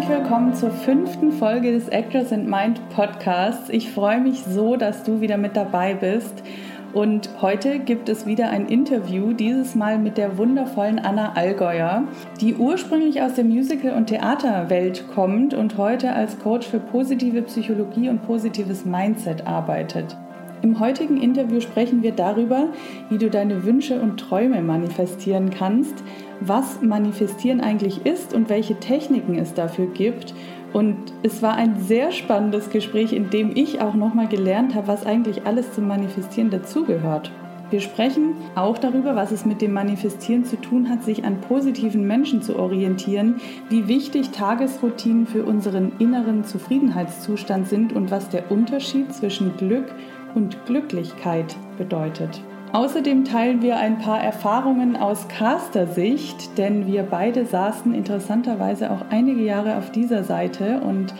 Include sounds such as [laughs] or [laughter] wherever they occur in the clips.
Herzlich willkommen zur fünften Folge des Actors and Mind Podcasts. Ich freue mich so, dass du wieder mit dabei bist. Und heute gibt es wieder ein Interview, dieses Mal mit der wundervollen Anna Allgäuer, die ursprünglich aus der Musical- und Theaterwelt kommt und heute als Coach für positive Psychologie und positives Mindset arbeitet. Im heutigen Interview sprechen wir darüber, wie du deine Wünsche und Träume manifestieren kannst, was Manifestieren eigentlich ist und welche Techniken es dafür gibt. Und es war ein sehr spannendes Gespräch, in dem ich auch nochmal gelernt habe, was eigentlich alles zum Manifestieren dazugehört. Wir sprechen auch darüber, was es mit dem Manifestieren zu tun hat, sich an positiven Menschen zu orientieren, wie wichtig Tagesroutinen für unseren inneren Zufriedenheitszustand sind und was der Unterschied zwischen Glück und Glücklichkeit bedeutet. Außerdem teilen wir ein paar Erfahrungen aus Caster-Sicht, denn wir beide saßen interessanterweise auch einige Jahre auf dieser Seite und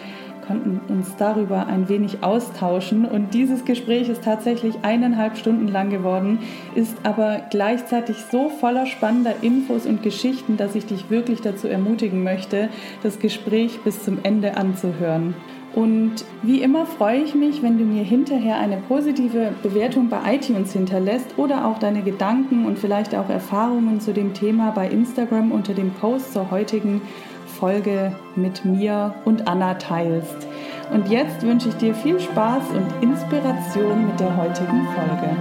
konnten uns darüber ein wenig austauschen. Und dieses Gespräch ist tatsächlich eineinhalb Stunden lang geworden, ist aber gleichzeitig so voller spannender Infos und Geschichten, dass ich dich wirklich dazu ermutigen möchte, das Gespräch bis zum Ende anzuhören. Und wie immer freue ich mich, wenn du mir hinterher eine positive Bewertung bei iTunes hinterlässt oder auch deine Gedanken und vielleicht auch Erfahrungen zu dem Thema bei Instagram unter dem Post zur heutigen Folge mit mir und Anna teilst. Und jetzt wünsche ich dir viel Spaß und Inspiration mit der heutigen Folge.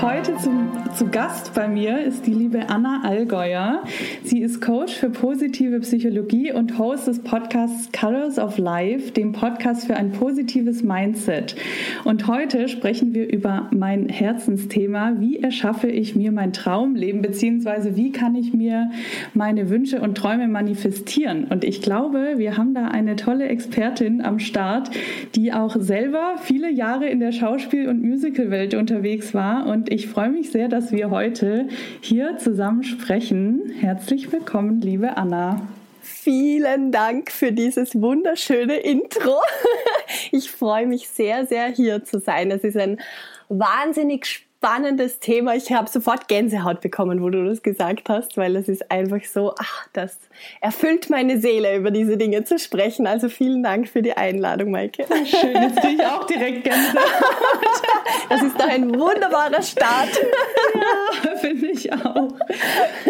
Heute zum, zu Gast bei mir ist die liebe Anna Allgäuer. Sie ist Coach für positive Psychologie und Host des Podcasts Colors of Life, dem Podcast für ein positives Mindset. Und heute sprechen wir über mein Herzensthema, wie erschaffe ich mir mein Traumleben, beziehungsweise wie kann ich mir meine Wünsche und Träume manifestieren. Und ich glaube, wir haben da eine tolle Expertin am Start, die auch selber viele Jahre in der Schauspiel- und Musicalwelt unterwegs war und ich freue mich sehr, dass wir heute hier zusammen sprechen. Herzlich willkommen, liebe Anna. Vielen Dank für dieses wunderschöne Intro. [laughs] Ich freue mich sehr, sehr hier zu sein. Es ist ein wahnsinnig spannendes Thema. Ich habe sofort Gänsehaut bekommen, wo du das gesagt hast, weil es ist einfach so, ach, das erfüllt meine Seele, über diese Dinge zu sprechen. Also vielen Dank für die Einladung, Maike. Schön, jetzt kriege ich auch direkt Gänsehaut. Das ist doch ein wunderbarer Start. Ja, finde ich auch.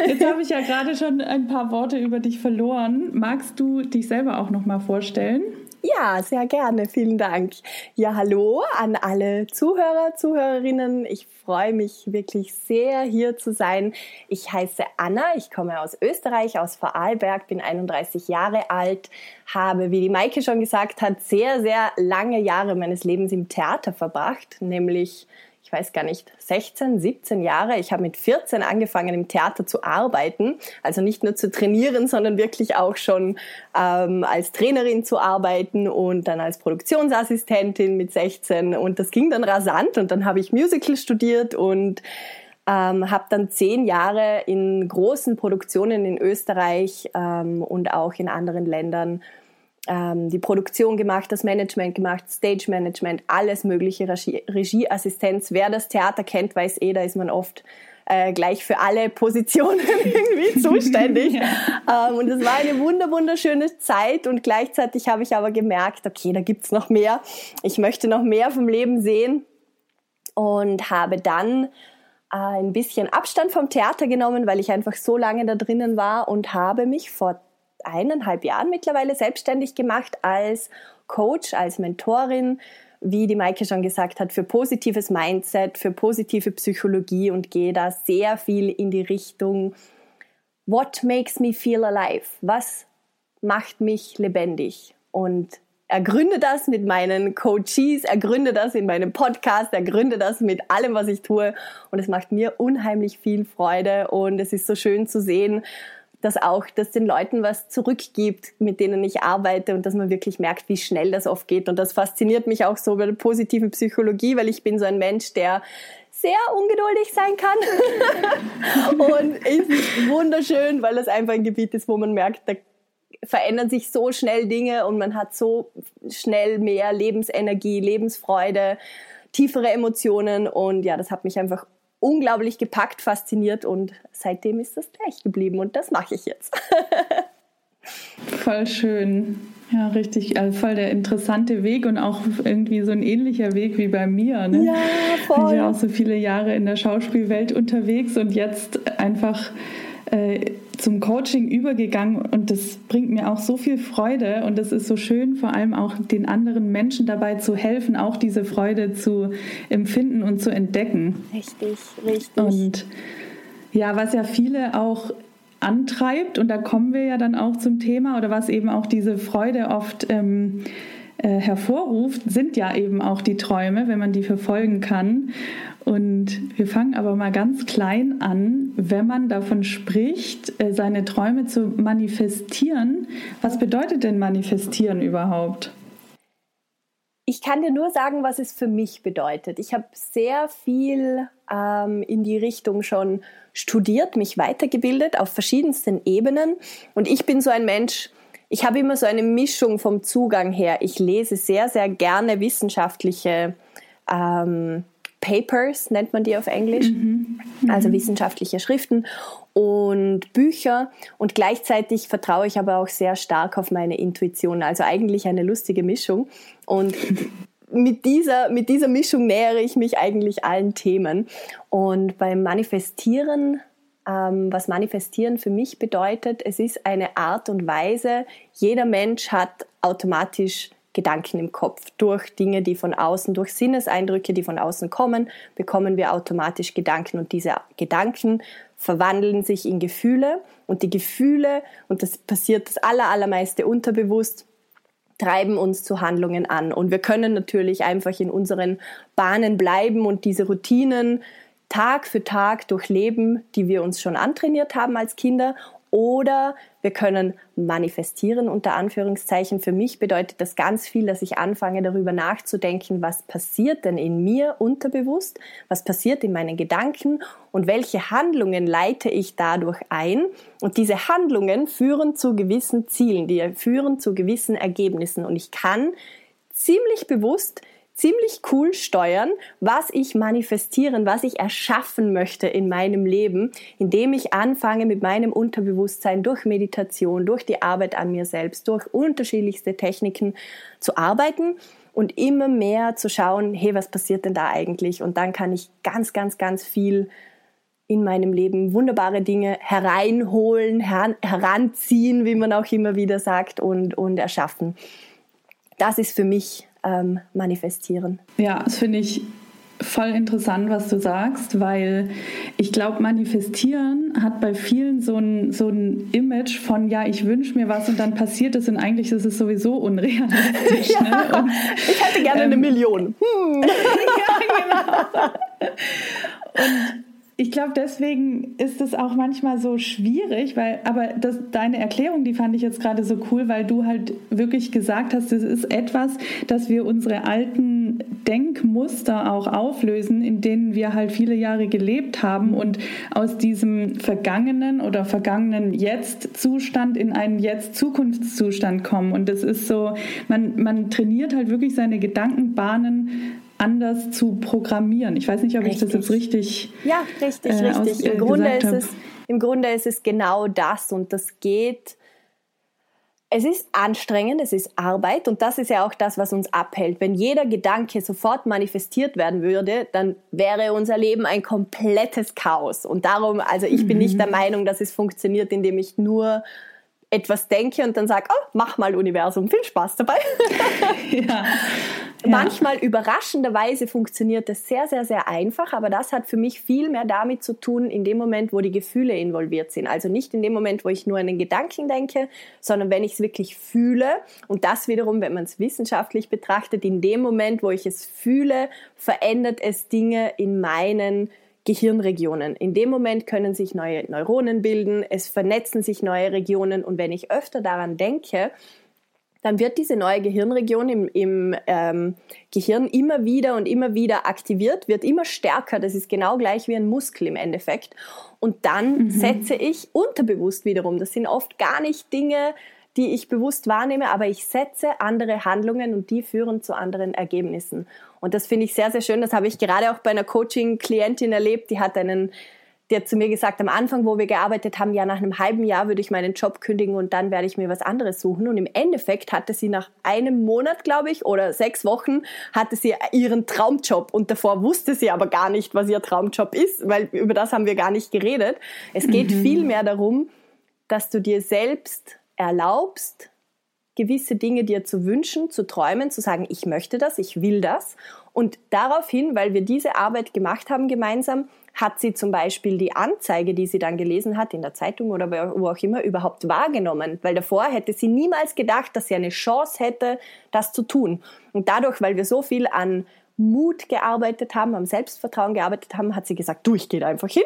Jetzt habe ich ja gerade schon ein paar Worte über dich verloren. Magst du dich selber auch noch mal vorstellen? Ja, sehr gerne. Vielen Dank. Ja, hallo an alle Zuhörer, Zuhörerinnen. Ich freue mich wirklich sehr, hier zu sein. Ich heiße Anna. Ich komme aus Österreich, aus Vorarlberg, bin 31 Jahre alt, habe, wie die Maike schon gesagt hat, sehr, sehr lange Jahre meines Lebens im Theater verbracht, nämlich ich weiß gar nicht, 16, 17 Jahre. Ich habe mit 14 angefangen im Theater zu arbeiten, also nicht nur zu trainieren, sondern wirklich auch schon ähm, als Trainerin zu arbeiten und dann als Produktionsassistentin mit 16 und das ging dann rasant und dann habe ich Musical studiert und ähm, habe dann zehn Jahre in großen Produktionen in Österreich ähm, und auch in anderen Ländern ähm, die Produktion gemacht, das Management gemacht, Stage Management, alles mögliche, Regie, Regieassistenz. Wer das Theater kennt, weiß eh, da ist man oft äh, gleich für alle Positionen [laughs] irgendwie zuständig. [laughs] ja. ähm, und es war eine wunder wunderschöne Zeit und gleichzeitig habe ich aber gemerkt, okay, da gibt's noch mehr. Ich möchte noch mehr vom Leben sehen und habe dann äh, ein bisschen Abstand vom Theater genommen, weil ich einfach so lange da drinnen war und habe mich vor eineinhalb Jahren mittlerweile selbstständig gemacht als Coach, als Mentorin, wie die Maike schon gesagt hat, für positives Mindset, für positive Psychologie und gehe da sehr viel in die Richtung, what makes me feel alive? Was macht mich lebendig? Und ergründe das mit meinen Coaches, ergründe das in meinem Podcast, ergründe das mit allem, was ich tue. Und es macht mir unheimlich viel Freude und es ist so schön zu sehen, dass auch das den Leuten was zurückgibt, mit denen ich arbeite und dass man wirklich merkt, wie schnell das oft geht. Und das fasziniert mich auch so bei der positiven Psychologie, weil ich bin so ein Mensch, der sehr ungeduldig sein kann. [laughs] und es ist wunderschön, weil das einfach ein Gebiet ist, wo man merkt, da verändern sich so schnell Dinge und man hat so schnell mehr Lebensenergie, Lebensfreude, tiefere Emotionen und ja, das hat mich einfach unglaublich gepackt, fasziniert und seitdem ist das gleich geblieben und das mache ich jetzt. [laughs] Voll schön. Ja, richtig, also voll der interessante Weg und auch irgendwie so ein ähnlicher Weg wie bei mir. Ne? Ja, voll. Ich bin ja auch so viele Jahre in der Schauspielwelt unterwegs und jetzt einfach äh, zum Coaching übergegangen und das bringt mir auch so viel Freude und es ist so schön, vor allem auch den anderen Menschen dabei zu helfen, auch diese Freude zu empfinden und zu entdecken. Richtig, richtig. Und ja, was ja viele auch antreibt, und da kommen wir ja dann auch zum Thema, oder was eben auch diese Freude oft ähm, äh, hervorruft, sind ja eben auch die Träume, wenn man die verfolgen kann. Und wir fangen aber mal ganz klein an, wenn man davon spricht, äh, seine Träume zu manifestieren. Was bedeutet denn manifestieren überhaupt? Ich kann dir nur sagen, was es für mich bedeutet. Ich habe sehr viel ähm, in die Richtung schon studiert, mich weitergebildet auf verschiedensten Ebenen. Und ich bin so ein Mensch, ich habe immer so eine Mischung vom Zugang her. Ich lese sehr, sehr gerne wissenschaftliche ähm, Papers, nennt man die auf Englisch, mhm. Mhm. also wissenschaftliche Schriften und Bücher. Und gleichzeitig vertraue ich aber auch sehr stark auf meine Intuition. Also eigentlich eine lustige Mischung. Und [laughs] mit dieser, mit dieser Mischung nähere ich mich eigentlich allen Themen. Und beim Manifestieren, was Manifestieren für mich bedeutet, es ist eine Art und Weise, jeder Mensch hat automatisch Gedanken im Kopf. Durch Dinge, die von außen, durch Sinneseindrücke, die von außen kommen, bekommen wir automatisch Gedanken und diese Gedanken verwandeln sich in Gefühle und die Gefühle, und das passiert das aller, allermeiste unterbewusst, treiben uns zu Handlungen an. Und wir können natürlich einfach in unseren Bahnen bleiben und diese Routinen Tag für Tag durchleben, die wir uns schon antrainiert haben als Kinder oder wir können manifestieren unter Anführungszeichen. Für mich bedeutet das ganz viel, dass ich anfange darüber nachzudenken, was passiert denn in mir unterbewusst, was passiert in meinen Gedanken und welche Handlungen leite ich dadurch ein. Und diese Handlungen führen zu gewissen Zielen, die führen zu gewissen Ergebnissen. Und ich kann ziemlich bewusst ziemlich cool steuern, was ich manifestieren, was ich erschaffen möchte in meinem Leben, indem ich anfange mit meinem Unterbewusstsein durch Meditation, durch die Arbeit an mir selbst, durch unterschiedlichste Techniken zu arbeiten und immer mehr zu schauen, hey, was passiert denn da eigentlich? Und dann kann ich ganz, ganz, ganz viel in meinem Leben wunderbare Dinge hereinholen, her heranziehen, wie man auch immer wieder sagt, und, und erschaffen. Das ist für mich ähm, manifestieren. Ja, das finde ich voll interessant, was du sagst, weil ich glaube, manifestieren hat bei vielen so ein, so ein Image von, ja, ich wünsche mir was und dann passiert es und eigentlich ist es sowieso unrealistisch. [laughs] ja, ne? und, ich hätte gerne ähm, eine Million. Hm. [laughs] ja, genau. Und ich glaube, deswegen ist es auch manchmal so schwierig, weil, aber das, deine Erklärung, die fand ich jetzt gerade so cool, weil du halt wirklich gesagt hast, es ist etwas, dass wir unsere alten Denkmuster auch auflösen, in denen wir halt viele Jahre gelebt haben und aus diesem vergangenen oder vergangenen Jetzt-Zustand in einen Jetzt-Zukunftszustand kommen. Und das ist so, man, man trainiert halt wirklich seine Gedankenbahnen anders zu programmieren. Ich weiß nicht, ob richtig. ich das jetzt richtig. Ja, richtig, äh, richtig. Aus, Im, äh, Grunde ist es, Im Grunde ist es genau das und das geht. Es ist anstrengend, es ist Arbeit und das ist ja auch das, was uns abhält. Wenn jeder Gedanke sofort manifestiert werden würde, dann wäre unser Leben ein komplettes Chaos. Und darum, also ich bin nicht mhm. der Meinung, dass es funktioniert, indem ich nur etwas denke und dann sage, oh, mach mal Universum, viel Spaß dabei. [laughs] ja. Manchmal überraschenderweise funktioniert das sehr, sehr, sehr einfach, aber das hat für mich viel mehr damit zu tun, in dem Moment, wo die Gefühle involviert sind. Also nicht in dem Moment, wo ich nur an den Gedanken denke, sondern wenn ich es wirklich fühle. Und das wiederum, wenn man es wissenschaftlich betrachtet, in dem Moment, wo ich es fühle, verändert es Dinge in meinen Gehirnregionen. In dem Moment können sich neue Neuronen bilden, es vernetzen sich neue Regionen und wenn ich öfter daran denke, dann wird diese neue Gehirnregion im, im ähm, Gehirn immer wieder und immer wieder aktiviert, wird immer stärker. Das ist genau gleich wie ein Muskel im Endeffekt. Und dann mhm. setze ich unterbewusst wiederum, das sind oft gar nicht Dinge, die ich bewusst wahrnehme, aber ich setze andere Handlungen und die führen zu anderen Ergebnissen. Und das finde ich sehr, sehr schön. Das habe ich gerade auch bei einer Coaching-Klientin erlebt, die hat einen hat zu mir gesagt, am Anfang, wo wir gearbeitet haben, ja, nach einem halben Jahr würde ich meinen Job kündigen und dann werde ich mir was anderes suchen. Und im Endeffekt hatte sie nach einem Monat, glaube ich, oder sechs Wochen, hatte sie ihren Traumjob. Und davor wusste sie aber gar nicht, was ihr Traumjob ist, weil über das haben wir gar nicht geredet. Es geht mhm. vielmehr darum, dass du dir selbst erlaubst, gewisse Dinge dir zu wünschen, zu träumen, zu sagen, ich möchte das, ich will das. Und daraufhin, weil wir diese Arbeit gemacht haben gemeinsam, hat sie zum Beispiel die Anzeige, die sie dann gelesen hat in der Zeitung oder wo auch immer, überhaupt wahrgenommen. Weil davor hätte sie niemals gedacht, dass sie eine Chance hätte, das zu tun. Und dadurch, weil wir so viel an Mut gearbeitet haben, am Selbstvertrauen gearbeitet haben, hat sie gesagt, du, ich gehe einfach hin,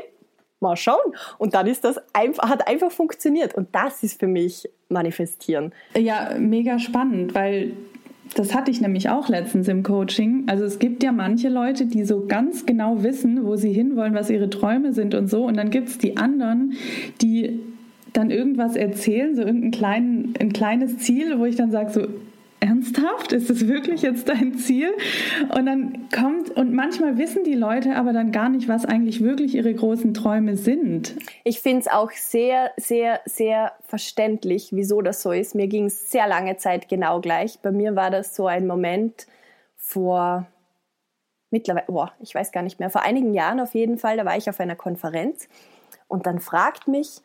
mal schauen. Und dann ist das einfach, hat einfach funktioniert. Und das ist für mich manifestieren. Ja, mega spannend, weil das hatte ich nämlich auch letztens im Coaching. Also es gibt ja manche Leute, die so ganz genau wissen, wo sie hinwollen, was ihre Träume sind und so. Und dann gibt es die anderen, die dann irgendwas erzählen, so irgendein klein, ein kleines Ziel, wo ich dann sage, so, ernsthaft? Ist das wirklich jetzt dein Ziel? Und dann kommt, und manchmal wissen die Leute aber dann gar nicht, was eigentlich wirklich ihre großen Träume sind. Ich finde es auch sehr, sehr, sehr verständlich, wieso das so ist. Mir ging es sehr lange Zeit genau gleich. Bei mir war das so ein Moment vor mittlerweile, boah, ich weiß gar nicht mehr, vor einigen Jahren auf jeden Fall, da war ich auf einer Konferenz und dann fragt mich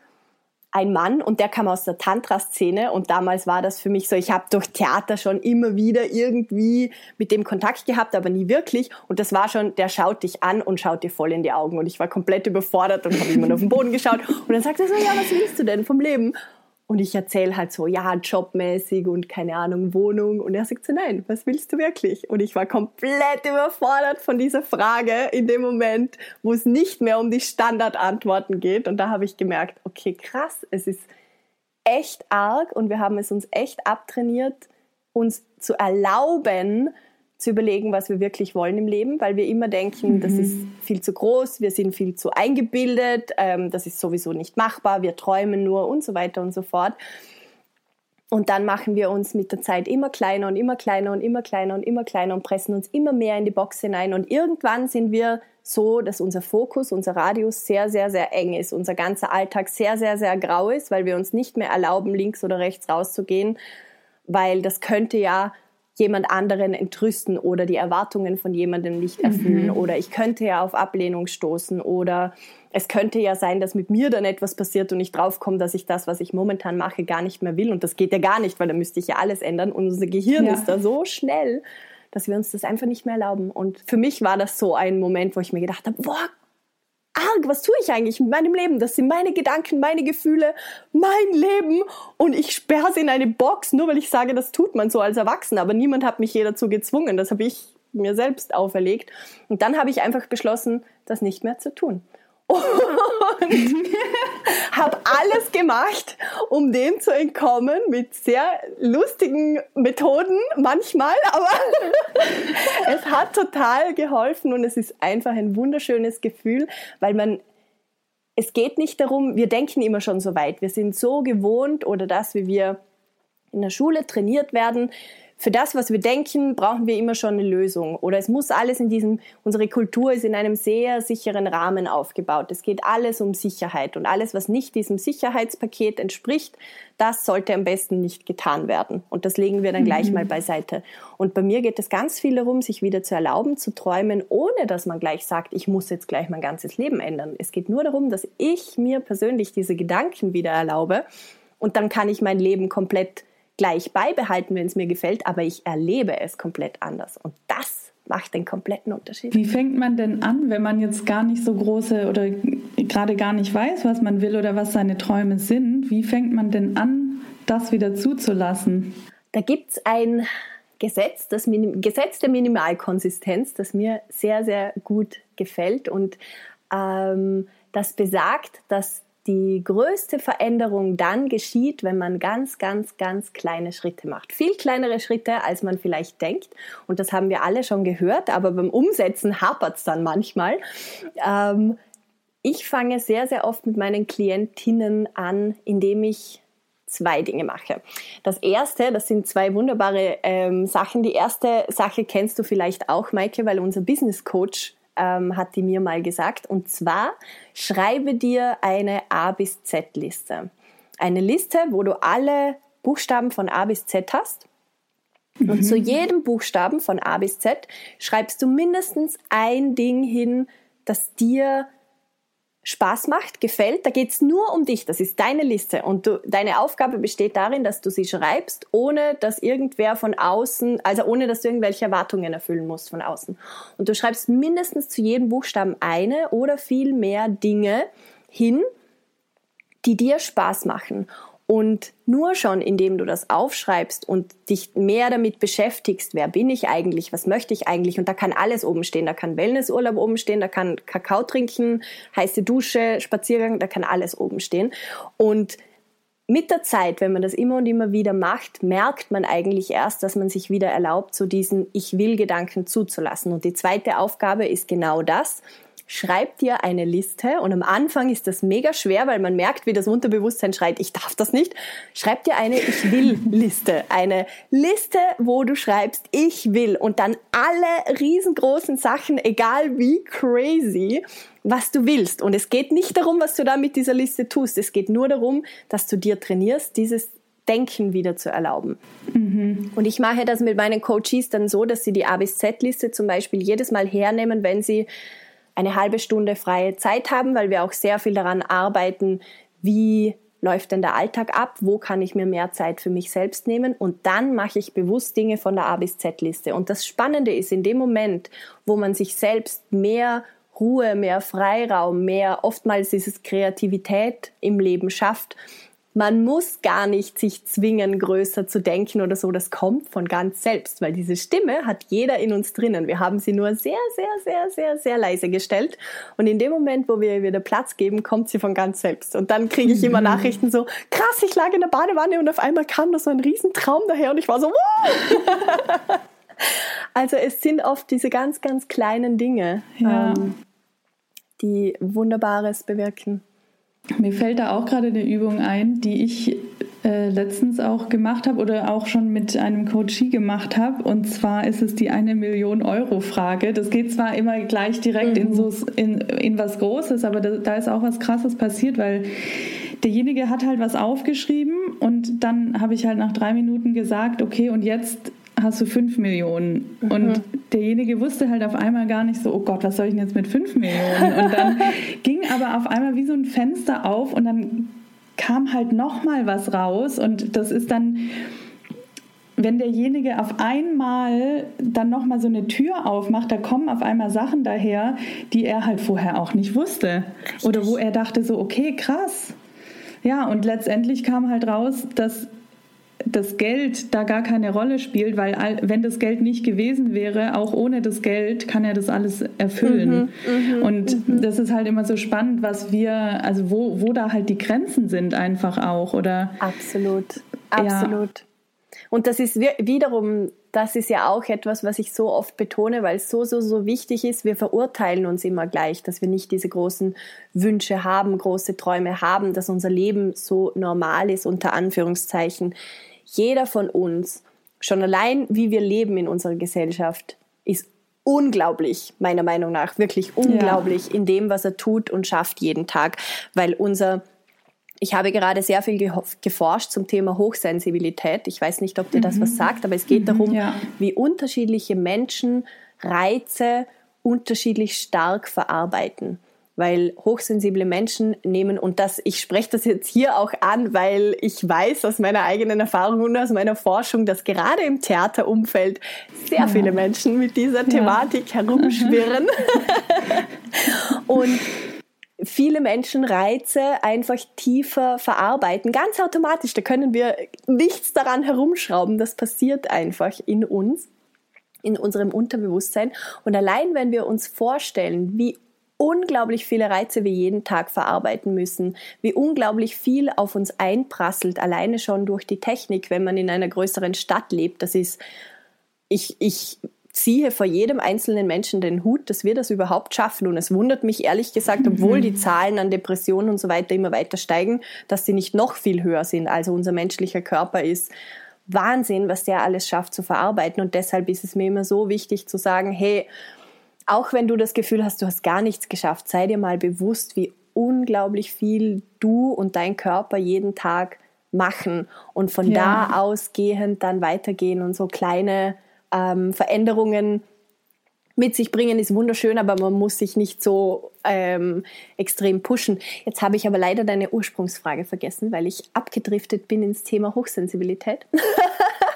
ein Mann und der kam aus der Tantra-Szene und damals war das für mich so, ich habe durch Theater schon immer wieder irgendwie mit dem Kontakt gehabt, aber nie wirklich. Und das war schon, der schaut dich an und schaut dir voll in die Augen. Und ich war komplett überfordert und habe immer auf den Boden geschaut. Und dann sagt er so, ja, was willst du denn vom Leben? Und ich erzähle halt so, ja, jobmäßig und keine Ahnung, Wohnung. Und er sagt so, nein, was willst du wirklich? Und ich war komplett überfordert von dieser Frage in dem Moment, wo es nicht mehr um die Standardantworten geht. Und da habe ich gemerkt, okay, krass, es ist echt arg und wir haben es uns echt abtrainiert, uns zu erlauben, zu überlegen, was wir wirklich wollen im Leben, weil wir immer denken, mhm. das ist viel zu groß, wir sind viel zu eingebildet, ähm, das ist sowieso nicht machbar, wir träumen nur und so weiter und so fort. Und dann machen wir uns mit der Zeit immer kleiner und immer kleiner und immer kleiner und immer kleiner und pressen uns immer mehr in die Box hinein. Und irgendwann sind wir so, dass unser Fokus, unser Radius sehr, sehr, sehr eng ist, unser ganzer Alltag sehr, sehr, sehr grau ist, weil wir uns nicht mehr erlauben, links oder rechts rauszugehen, weil das könnte ja jemand anderen entrüsten oder die Erwartungen von jemandem nicht erfüllen. Mhm. oder ich könnte ja auf Ablehnung stoßen. Oder es könnte ja sein, dass mit mir dann etwas passiert und ich draufkomme, dass ich das, was ich momentan mache, gar nicht mehr will. Und das geht ja gar nicht, weil da müsste ich ja alles ändern. Und unser Gehirn ja. ist da so schnell, dass wir uns das einfach nicht mehr erlauben. Und für mich war das so ein Moment, wo ich mir gedacht habe, boah, arg, was tue ich eigentlich mit meinem Leben? Das sind meine Gedanken, meine Gefühle, mein Leben. Und ich sperre es in eine Box, nur weil ich sage, das tut man so als Erwachsener, aber niemand hat mich je dazu gezwungen, das habe ich mir selbst auferlegt. Und dann habe ich einfach beschlossen, das nicht mehr zu tun [laughs] [laughs] und habe alles gemacht, um dem zu entkommen, mit sehr lustigen Methoden manchmal, aber [laughs] es hat total geholfen und es ist einfach ein wunderschönes Gefühl, weil man es geht nicht darum, wir denken immer schon so weit, wir sind so gewohnt oder das, wie wir in der Schule trainiert werden, für das, was wir denken, brauchen wir immer schon eine Lösung. Oder es muss alles in diesem, unsere Kultur ist in einem sehr sicheren Rahmen aufgebaut. Es geht alles um Sicherheit. Und alles, was nicht diesem Sicherheitspaket entspricht, das sollte am besten nicht getan werden. Und das legen wir dann gleich mhm. mal beiseite. Und bei mir geht es ganz viel darum, sich wieder zu erlauben, zu träumen, ohne dass man gleich sagt, ich muss jetzt gleich mein ganzes Leben ändern. Es geht nur darum, dass ich mir persönlich diese Gedanken wieder erlaube. Und dann kann ich mein Leben komplett gleich beibehalten, wenn es mir gefällt, aber ich erlebe es komplett anders. Und das macht den kompletten Unterschied. Wie fängt man denn an, wenn man jetzt gar nicht so große oder gerade gar nicht weiß, was man will oder was seine Träume sind? Wie fängt man denn an, das wieder zuzulassen? Da gibt es ein Gesetz, das Minim Gesetz der Minimalkonsistenz, das mir sehr, sehr gut gefällt und ähm, das besagt, dass die größte Veränderung dann geschieht, wenn man ganz, ganz, ganz kleine Schritte macht. Viel kleinere Schritte, als man vielleicht denkt. Und das haben wir alle schon gehört, aber beim Umsetzen hapert es dann manchmal. Ähm, ich fange sehr, sehr oft mit meinen Klientinnen an, indem ich zwei Dinge mache. Das erste, das sind zwei wunderbare ähm, Sachen. Die erste Sache kennst du vielleicht auch, Maike, weil unser Business Coach ähm, hat die mir mal gesagt. Und zwar schreibe dir eine A bis Z Liste. Eine Liste, wo du alle Buchstaben von A bis Z hast. Mhm. Und zu jedem Buchstaben von A bis Z schreibst du mindestens ein Ding hin, das dir Spaß macht, gefällt, da geht's nur um dich. Das ist deine Liste. Und du, deine Aufgabe besteht darin, dass du sie schreibst, ohne dass irgendwer von außen, also ohne dass du irgendwelche Erwartungen erfüllen musst von außen. Und du schreibst mindestens zu jedem Buchstaben eine oder viel mehr Dinge hin, die dir Spaß machen. Und nur schon, indem du das aufschreibst und dich mehr damit beschäftigst, wer bin ich eigentlich, was möchte ich eigentlich, und da kann alles oben stehen, da kann Wellnessurlaub oben stehen, da kann Kakao trinken, heiße Dusche, Spaziergang, da kann alles oben stehen. Und mit der Zeit, wenn man das immer und immer wieder macht, merkt man eigentlich erst, dass man sich wieder erlaubt, so diesen Ich will Gedanken zuzulassen. Und die zweite Aufgabe ist genau das, schreib dir eine Liste und am Anfang ist das mega schwer, weil man merkt, wie das Unterbewusstsein schreit, ich darf das nicht. Schreib dir eine Ich will Liste, eine Liste, wo du schreibst Ich will und dann alle riesengroßen Sachen, egal wie crazy, was du willst. Und es geht nicht darum, was du da mit dieser Liste tust. Es geht nur darum, dass du dir trainierst, dieses Denken wieder zu erlauben. Mhm. Und ich mache das mit meinen Coaches dann so, dass sie die A bis Z-Liste zum Beispiel jedes Mal hernehmen, wenn sie eine halbe Stunde freie Zeit haben, weil wir auch sehr viel daran arbeiten, wie läuft denn der Alltag ab, wo kann ich mir mehr Zeit für mich selbst nehmen und dann mache ich bewusst Dinge von der A bis Z Liste. Und das Spannende ist, in dem Moment, wo man sich selbst mehr Ruhe, mehr Freiraum, mehr oftmals ist es Kreativität im Leben schafft, man muss gar nicht sich zwingen, größer zu denken oder so. Das kommt von ganz selbst, weil diese Stimme hat jeder in uns drinnen. Wir haben sie nur sehr, sehr, sehr, sehr, sehr leise gestellt. Und in dem Moment, wo wir ihr wieder Platz geben, kommt sie von ganz selbst. Und dann kriege ich immer. [laughs] Nachrichten so, krass, ich lag in der Badewanne und auf einmal kam da so ein Riesentraum daher und ich war so, wow! [laughs] also es sind oft diese ganz, ganz kleinen Dinge, ja. ähm, die Wunderbares bewirken. Mir fällt da auch gerade eine Übung ein, die ich äh, letztens auch gemacht habe oder auch schon mit einem Coachie gemacht habe. Und zwar ist es die eine Million Euro Frage. Das geht zwar immer gleich direkt mhm. in, so, in, in was Großes, aber da, da ist auch was Krasses passiert, weil derjenige hat halt was aufgeschrieben und dann habe ich halt nach drei Minuten gesagt, okay, und jetzt hast du fünf Millionen. Mhm. Und derjenige wusste halt auf einmal gar nicht so, oh Gott, was soll ich denn jetzt mit fünf Millionen? Und dann [laughs] ging aber auf einmal wie so ein Fenster auf und dann kam halt nochmal was raus und das ist dann wenn derjenige auf einmal dann nochmal so eine Tür aufmacht, da kommen auf einmal Sachen daher, die er halt vorher auch nicht wusste. Richtig. Oder wo er dachte so, okay, krass. Ja, und letztendlich kam halt raus, dass das Geld da gar keine Rolle spielt, weil wenn das Geld nicht gewesen wäre, auch ohne das Geld kann er das alles erfüllen. Mhm, mhm und mhm. das ist halt immer so spannend, was wir, also wo, wo da halt die Grenzen sind einfach auch, oder? Absolut, absolut. Ja. Und das ist wiederum, das ist ja auch etwas, was ich so oft betone, weil es so, so, so wichtig ist. Wir verurteilen uns immer gleich, dass wir nicht diese großen Wünsche haben, große Träume haben, dass unser Leben so normal ist, unter Anführungszeichen jeder von uns, schon allein wie wir leben in unserer Gesellschaft, ist unglaublich, meiner Meinung nach, wirklich unglaublich ja. in dem, was er tut und schafft jeden Tag, weil unser ich habe gerade sehr viel geforscht zum Thema Hochsensibilität. Ich weiß nicht, ob dir das mhm. was sagt, aber es geht mhm, darum, ja. wie unterschiedliche Menschen Reize unterschiedlich stark verarbeiten weil hochsensible Menschen nehmen, und das, ich spreche das jetzt hier auch an, weil ich weiß aus meiner eigenen Erfahrung und aus meiner Forschung, dass gerade im Theaterumfeld sehr ja. viele Menschen mit dieser Thematik ja. herumschwirren. [laughs] und viele Menschen Reize einfach tiefer verarbeiten, ganz automatisch. Da können wir nichts daran herumschrauben. Das passiert einfach in uns in unserem Unterbewusstsein. Und allein wenn wir uns vorstellen, wie unglaublich viele Reize wir jeden Tag verarbeiten müssen, wie unglaublich viel auf uns einprasselt, alleine schon durch die Technik, wenn man in einer größeren Stadt lebt. Das ist, ich, ich ziehe vor jedem einzelnen Menschen den Hut, dass wir das überhaupt schaffen. Und es wundert mich ehrlich gesagt, obwohl die [laughs] Zahlen an Depressionen und so weiter immer weiter steigen, dass sie nicht noch viel höher sind. Also unser menschlicher Körper ist Wahnsinn, was der alles schafft zu verarbeiten. Und deshalb ist es mir immer so wichtig zu sagen, hey, auch wenn du das Gefühl hast, du hast gar nichts geschafft, sei dir mal bewusst, wie unglaublich viel du und dein Körper jeden Tag machen und von ja. da ausgehend dann weitergehen und so kleine ähm, Veränderungen mit sich bringen, ist wunderschön, aber man muss sich nicht so ähm, extrem pushen. Jetzt habe ich aber leider deine Ursprungsfrage vergessen, weil ich abgedriftet bin ins Thema Hochsensibilität. [laughs]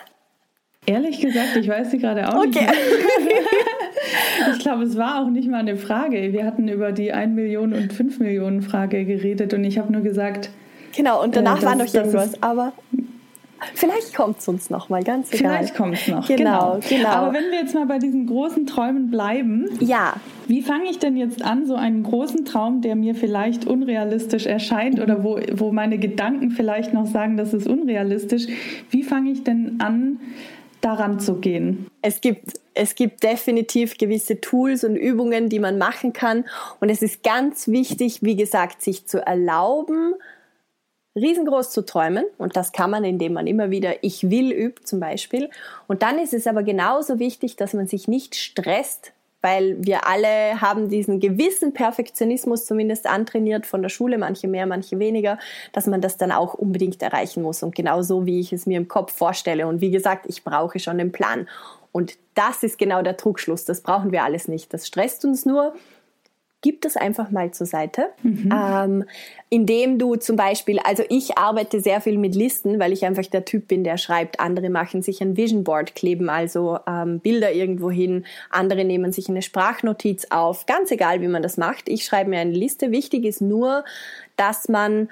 Ehrlich gesagt, ich weiß sie gerade auch okay. nicht. [laughs] ich glaube, es war auch nicht mal eine Frage. Wir hatten über die 1 Million und 5 Millionen Frage geredet und ich habe nur gesagt. Genau, und danach äh, war noch irgendwas, aber Vielleicht kommt es uns noch mal, ganz egal. Vielleicht kommt es noch. Genau, genau, genau. Aber wenn wir jetzt mal bei diesen großen Träumen bleiben. Ja. Wie fange ich denn jetzt an, so einen großen Traum, der mir vielleicht unrealistisch erscheint oder wo, wo meine Gedanken vielleicht noch sagen, das ist unrealistisch, wie fange ich denn an, daran zu gehen? Es gibt, es gibt definitiv gewisse Tools und Übungen, die man machen kann. Und es ist ganz wichtig, wie gesagt, sich zu erlauben, riesengroß zu träumen. Und das kann man, indem man immer wieder Ich will übt zum Beispiel. Und dann ist es aber genauso wichtig, dass man sich nicht stresst, weil wir alle haben diesen gewissen Perfektionismus zumindest antrainiert von der Schule, manche mehr, manche weniger, dass man das dann auch unbedingt erreichen muss und genauso wie ich es mir im Kopf vorstelle. Und wie gesagt, ich brauche schon den Plan. Und das ist genau der Trugschluss. Das brauchen wir alles nicht. Das stresst uns nur gib das einfach mal zur Seite, mhm. ähm, indem du zum Beispiel, also ich arbeite sehr viel mit Listen, weil ich einfach der Typ bin, der schreibt. Andere machen sich ein Vision Board, kleben also ähm, Bilder irgendwo hin. Andere nehmen sich eine Sprachnotiz auf. Ganz egal, wie man das macht. Ich schreibe mir eine Liste. Wichtig ist nur, dass man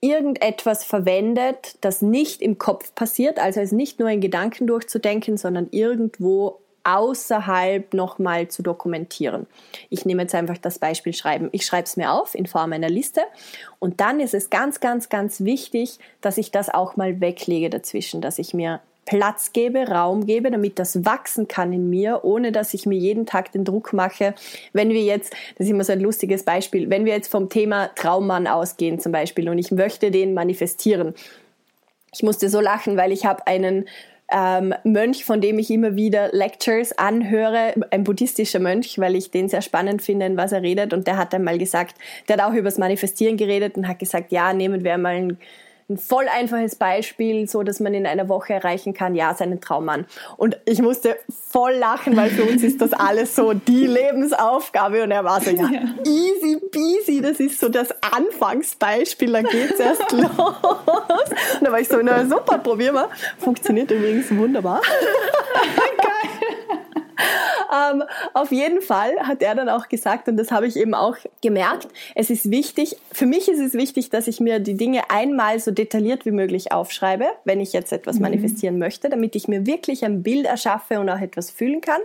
irgendetwas verwendet, das nicht im Kopf passiert, also es nicht nur in Gedanken durchzudenken, sondern irgendwo außerhalb nochmal zu dokumentieren. Ich nehme jetzt einfach das Beispiel Schreiben. Ich schreibe es mir auf in Form einer Liste und dann ist es ganz, ganz, ganz wichtig, dass ich das auch mal weglege dazwischen, dass ich mir Platz gebe, Raum gebe, damit das wachsen kann in mir, ohne dass ich mir jeden Tag den Druck mache. Wenn wir jetzt, das ist immer so ein lustiges Beispiel, wenn wir jetzt vom Thema Traummann ausgehen zum Beispiel und ich möchte den manifestieren. Ich musste so lachen, weil ich habe einen ähm, Mönch, von dem ich immer wieder Lectures anhöre, ein buddhistischer Mönch, weil ich den sehr spannend finde, was er redet. Und der hat einmal gesagt, der hat auch über das Manifestieren geredet und hat gesagt, ja, nehmen wir mal ein ein voll einfaches Beispiel, so dass man in einer Woche erreichen kann, ja, seinen Traummann. Und ich musste voll lachen, weil für uns ist das alles so die [laughs] Lebensaufgabe. Und er war so, ja, ja. easy peasy, das ist so das Anfangsbeispiel, dann geht's erst [laughs] los. Und da war ich so, na super, probier mal. Funktioniert übrigens wunderbar. [laughs] ähm, auf jeden Fall hat er dann auch gesagt, und das habe ich eben auch gemerkt, es ist wichtig, für mich ist es wichtig, dass ich mir die Dinge einmal so detailliert wie möglich aufschreibe, wenn ich jetzt etwas mhm. manifestieren möchte, damit ich mir wirklich ein Bild erschaffe und auch etwas fühlen kann.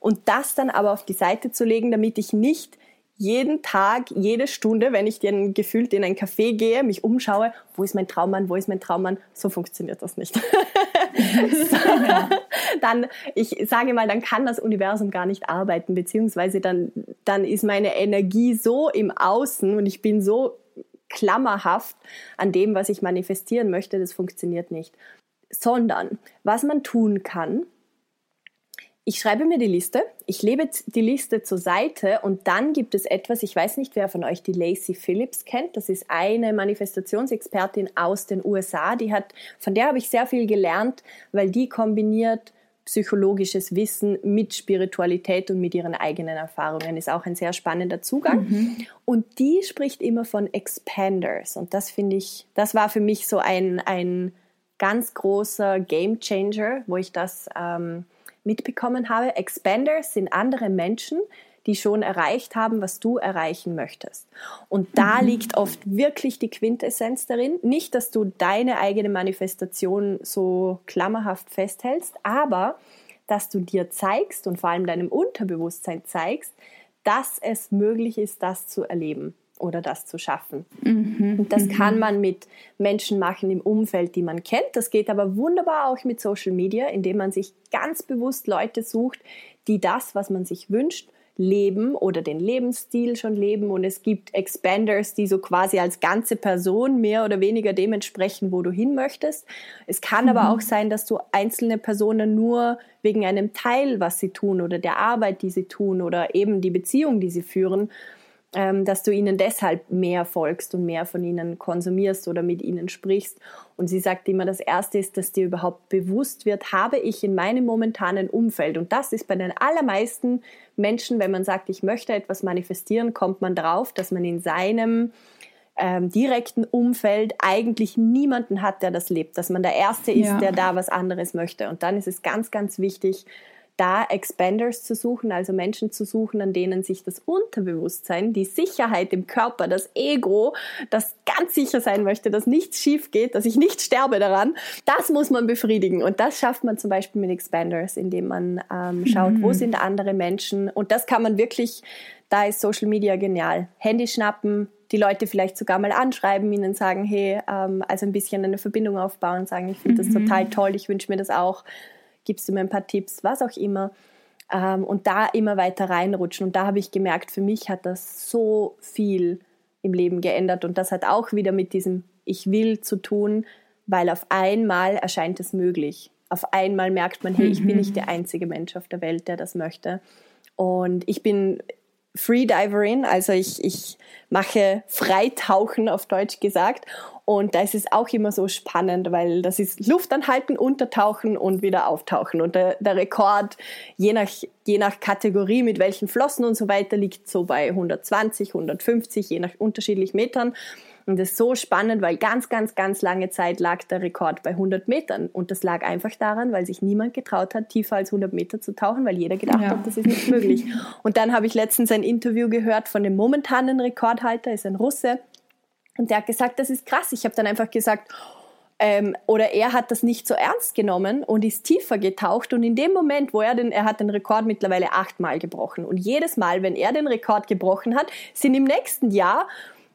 Und das dann aber auf die Seite zu legen, damit ich nicht jeden Tag, jede Stunde, wenn ich dann gefühlt in ein Café gehe, mich umschaue, wo ist mein Traummann, wo ist mein Traummann, so funktioniert das nicht. so, [laughs] dann, ich sage mal, dann kann das Universum gar nicht arbeiten, beziehungsweise dann, dann ist meine Energie so im Außen und ich bin so klammerhaft an dem, was ich manifestieren möchte, das funktioniert nicht. Sondern, was man tun kann, ich schreibe mir die Liste, ich lebe die Liste zur Seite und dann gibt es etwas, ich weiß nicht, wer von euch die Lacey Phillips kennt. Das ist eine Manifestationsexpertin aus den USA. Die hat, von der habe ich sehr viel gelernt, weil die kombiniert psychologisches Wissen mit Spiritualität und mit ihren eigenen Erfahrungen. Ist auch ein sehr spannender Zugang. Mhm. Und die spricht immer von Expanders. Und das finde ich, das war für mich so ein, ein ganz großer Game Changer, wo ich das ähm, mitbekommen habe, Expanders sind andere Menschen, die schon erreicht haben, was du erreichen möchtest. Und da mhm. liegt oft wirklich die Quintessenz darin. Nicht, dass du deine eigene Manifestation so klammerhaft festhältst, aber dass du dir zeigst und vor allem deinem Unterbewusstsein zeigst, dass es möglich ist, das zu erleben. Oder das zu schaffen. Mhm. Das mhm. kann man mit Menschen machen im Umfeld, die man kennt. Das geht aber wunderbar auch mit Social Media, indem man sich ganz bewusst Leute sucht, die das, was man sich wünscht, leben oder den Lebensstil schon leben. Und es gibt Expanders, die so quasi als ganze Person mehr oder weniger dementsprechend, wo du hin möchtest. Es kann mhm. aber auch sein, dass du einzelne Personen nur wegen einem Teil, was sie tun oder der Arbeit, die sie tun oder eben die Beziehung, die sie führen, dass du ihnen deshalb mehr folgst und mehr von ihnen konsumierst oder mit ihnen sprichst. Und sie sagt immer, das Erste ist, dass dir überhaupt bewusst wird, habe ich in meinem momentanen Umfeld, und das ist bei den allermeisten Menschen, wenn man sagt, ich möchte etwas manifestieren, kommt man drauf, dass man in seinem ähm, direkten Umfeld eigentlich niemanden hat, der das lebt, dass man der Erste ist, ja. der da was anderes möchte. Und dann ist es ganz, ganz wichtig, da Expanders zu suchen, also Menschen zu suchen, an denen sich das Unterbewusstsein, die Sicherheit im Körper, das Ego, das ganz sicher sein möchte, dass nichts schief geht, dass ich nicht sterbe daran, das muss man befriedigen. Und das schafft man zum Beispiel mit Expanders, indem man ähm, schaut, mhm. wo sind andere Menschen. Und das kann man wirklich, da ist Social Media genial. Handy schnappen, die Leute vielleicht sogar mal anschreiben, ihnen sagen, hey, ähm, also ein bisschen eine Verbindung aufbauen, sagen, ich finde das mhm. total toll, ich wünsche mir das auch gibst du mir ein paar Tipps, was auch immer. Ähm, und da immer weiter reinrutschen. Und da habe ich gemerkt, für mich hat das so viel im Leben geändert. Und das hat auch wieder mit diesem Ich will zu tun, weil auf einmal erscheint es möglich. Auf einmal merkt man, hey, ich bin nicht mhm. der einzige Mensch auf der Welt, der das möchte. Und ich bin Freediverin, also ich, ich mache Freitauchen auf Deutsch gesagt. Und da ist es auch immer so spannend, weil das ist Luft anhalten, untertauchen und wieder auftauchen. Und der, der Rekord, je nach, je nach Kategorie, mit welchen Flossen und so weiter, liegt so bei 120, 150, je nach unterschiedlich Metern. Und das ist so spannend, weil ganz, ganz, ganz lange Zeit lag der Rekord bei 100 Metern. Und das lag einfach daran, weil sich niemand getraut hat, tiefer als 100 Meter zu tauchen, weil jeder gedacht ja. hat, das ist nicht möglich. Und dann habe ich letztens ein Interview gehört von dem momentanen Rekordhalter, ist ein Russe, und der hat gesagt, das ist krass. Ich habe dann einfach gesagt, ähm, oder er hat das nicht so ernst genommen und ist tiefer getaucht und in dem Moment, wo er den, er hat den Rekord mittlerweile achtmal gebrochen und jedes Mal, wenn er den Rekord gebrochen hat, sind im nächsten Jahr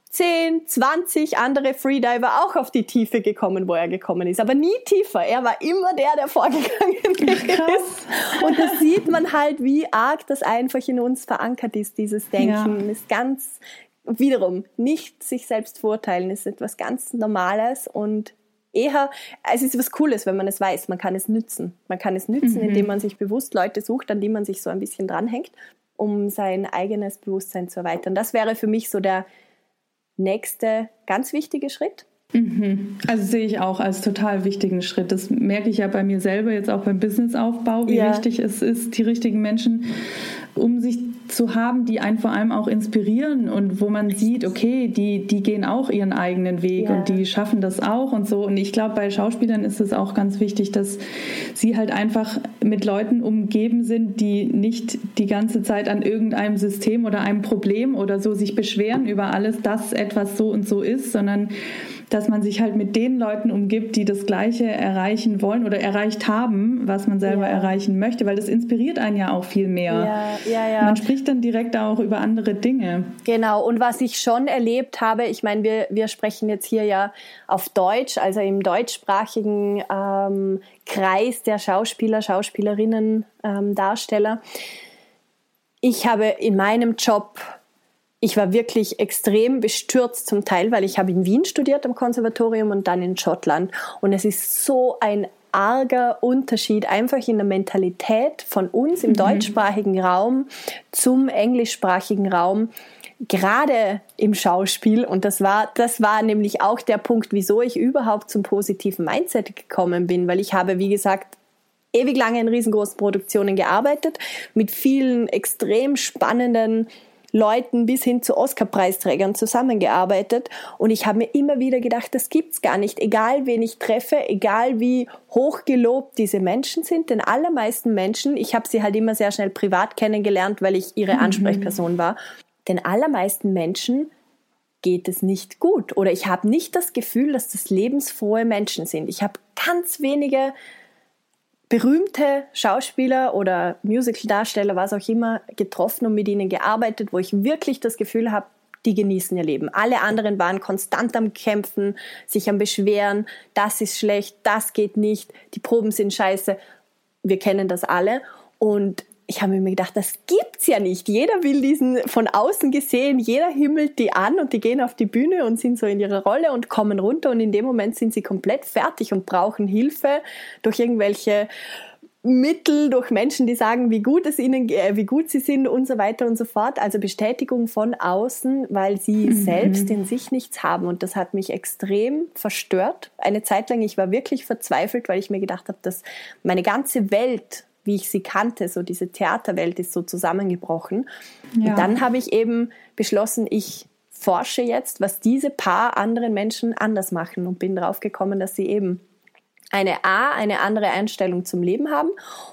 10, 20 andere Freediver auch auf die Tiefe gekommen, wo er gekommen ist, aber nie tiefer. Er war immer der, der vorgegangen [laughs] ist. Und da sieht man halt, wie arg das einfach in uns verankert ist, dieses Denken. Ja. Ist ganz, wiederum nicht sich selbst verurteilen ist etwas ganz Normales und eher, es ist was Cooles, wenn man es weiß. Man kann es nützen. Man kann es nützen, mhm. indem man sich bewusst Leute sucht, an die man sich so ein bisschen dranhängt, um sein eigenes Bewusstsein zu erweitern. Das wäre für mich so der nächste ganz wichtige Schritt. Mhm. Also sehe ich auch als total wichtigen Schritt. Das merke ich ja bei mir selber jetzt auch beim Businessaufbau, wie ja. wichtig es ist, die richtigen Menschen um sich zu haben, die einen vor allem auch inspirieren und wo man sieht, okay, die, die gehen auch ihren eigenen Weg ja. und die schaffen das auch und so. Und ich glaube, bei Schauspielern ist es auch ganz wichtig, dass sie halt einfach mit Leuten umgeben sind, die nicht die ganze Zeit an irgendeinem System oder einem Problem oder so sich beschweren über alles, dass etwas so und so ist, sondern dass man sich halt mit den Leuten umgibt, die das Gleiche erreichen wollen oder erreicht haben, was man selber ja. erreichen möchte, weil das inspiriert einen ja auch viel mehr. Ja, ja, ja. Man spricht dann direkt auch über andere Dinge. Genau, und was ich schon erlebt habe, ich meine, wir, wir sprechen jetzt hier ja auf Deutsch, also im deutschsprachigen ähm, Kreis der Schauspieler, Schauspielerinnen, ähm, Darsteller. Ich habe in meinem Job ich war wirklich extrem bestürzt zum Teil, weil ich habe in Wien studiert am Konservatorium und dann in Schottland. Und es ist so ein arger Unterschied einfach in der Mentalität von uns im mhm. deutschsprachigen Raum zum englischsprachigen Raum gerade im Schauspiel und das war das war nämlich auch der Punkt, wieso ich überhaupt zum positiven Mindset gekommen bin, weil ich habe wie gesagt ewig lange in riesengroßen Produktionen gearbeitet mit vielen extrem spannenden Leuten bis hin zu Oscar-Preisträgern zusammengearbeitet und ich habe mir immer wieder gedacht, das gibt's gar nicht. Egal wen ich treffe, egal wie hochgelobt diese Menschen sind, den allermeisten Menschen, ich habe sie halt immer sehr schnell privat kennengelernt, weil ich ihre mhm. Ansprechperson war, den allermeisten Menschen geht es nicht gut oder ich habe nicht das Gefühl, dass das lebensfrohe Menschen sind. Ich habe ganz wenige berühmte Schauspieler oder Musical-Darsteller, was auch immer, getroffen und mit ihnen gearbeitet, wo ich wirklich das Gefühl habe, die genießen ihr Leben. Alle anderen waren konstant am Kämpfen, sich am Beschweren, das ist schlecht, das geht nicht, die Proben sind scheiße. Wir kennen das alle. Und ich habe mir gedacht, das gibt's ja nicht. Jeder will diesen von außen gesehen, jeder himmelt die an und die gehen auf die Bühne und sind so in ihrer Rolle und kommen runter und in dem Moment sind sie komplett fertig und brauchen Hilfe durch irgendwelche Mittel durch Menschen, die sagen, wie gut es ihnen, äh, wie gut sie sind und so weiter und so fort. Also Bestätigung von außen, weil sie mhm. selbst in sich nichts haben. Und das hat mich extrem verstört. Eine Zeit lang, ich war wirklich verzweifelt, weil ich mir gedacht habe, dass meine ganze Welt, wie ich sie kannte, so diese Theaterwelt ist so zusammengebrochen. Ja. Und dann habe ich eben beschlossen, ich forsche jetzt, was diese paar anderen Menschen anders machen und bin drauf gekommen, dass sie eben eine A, eine andere Einstellung zum Leben haben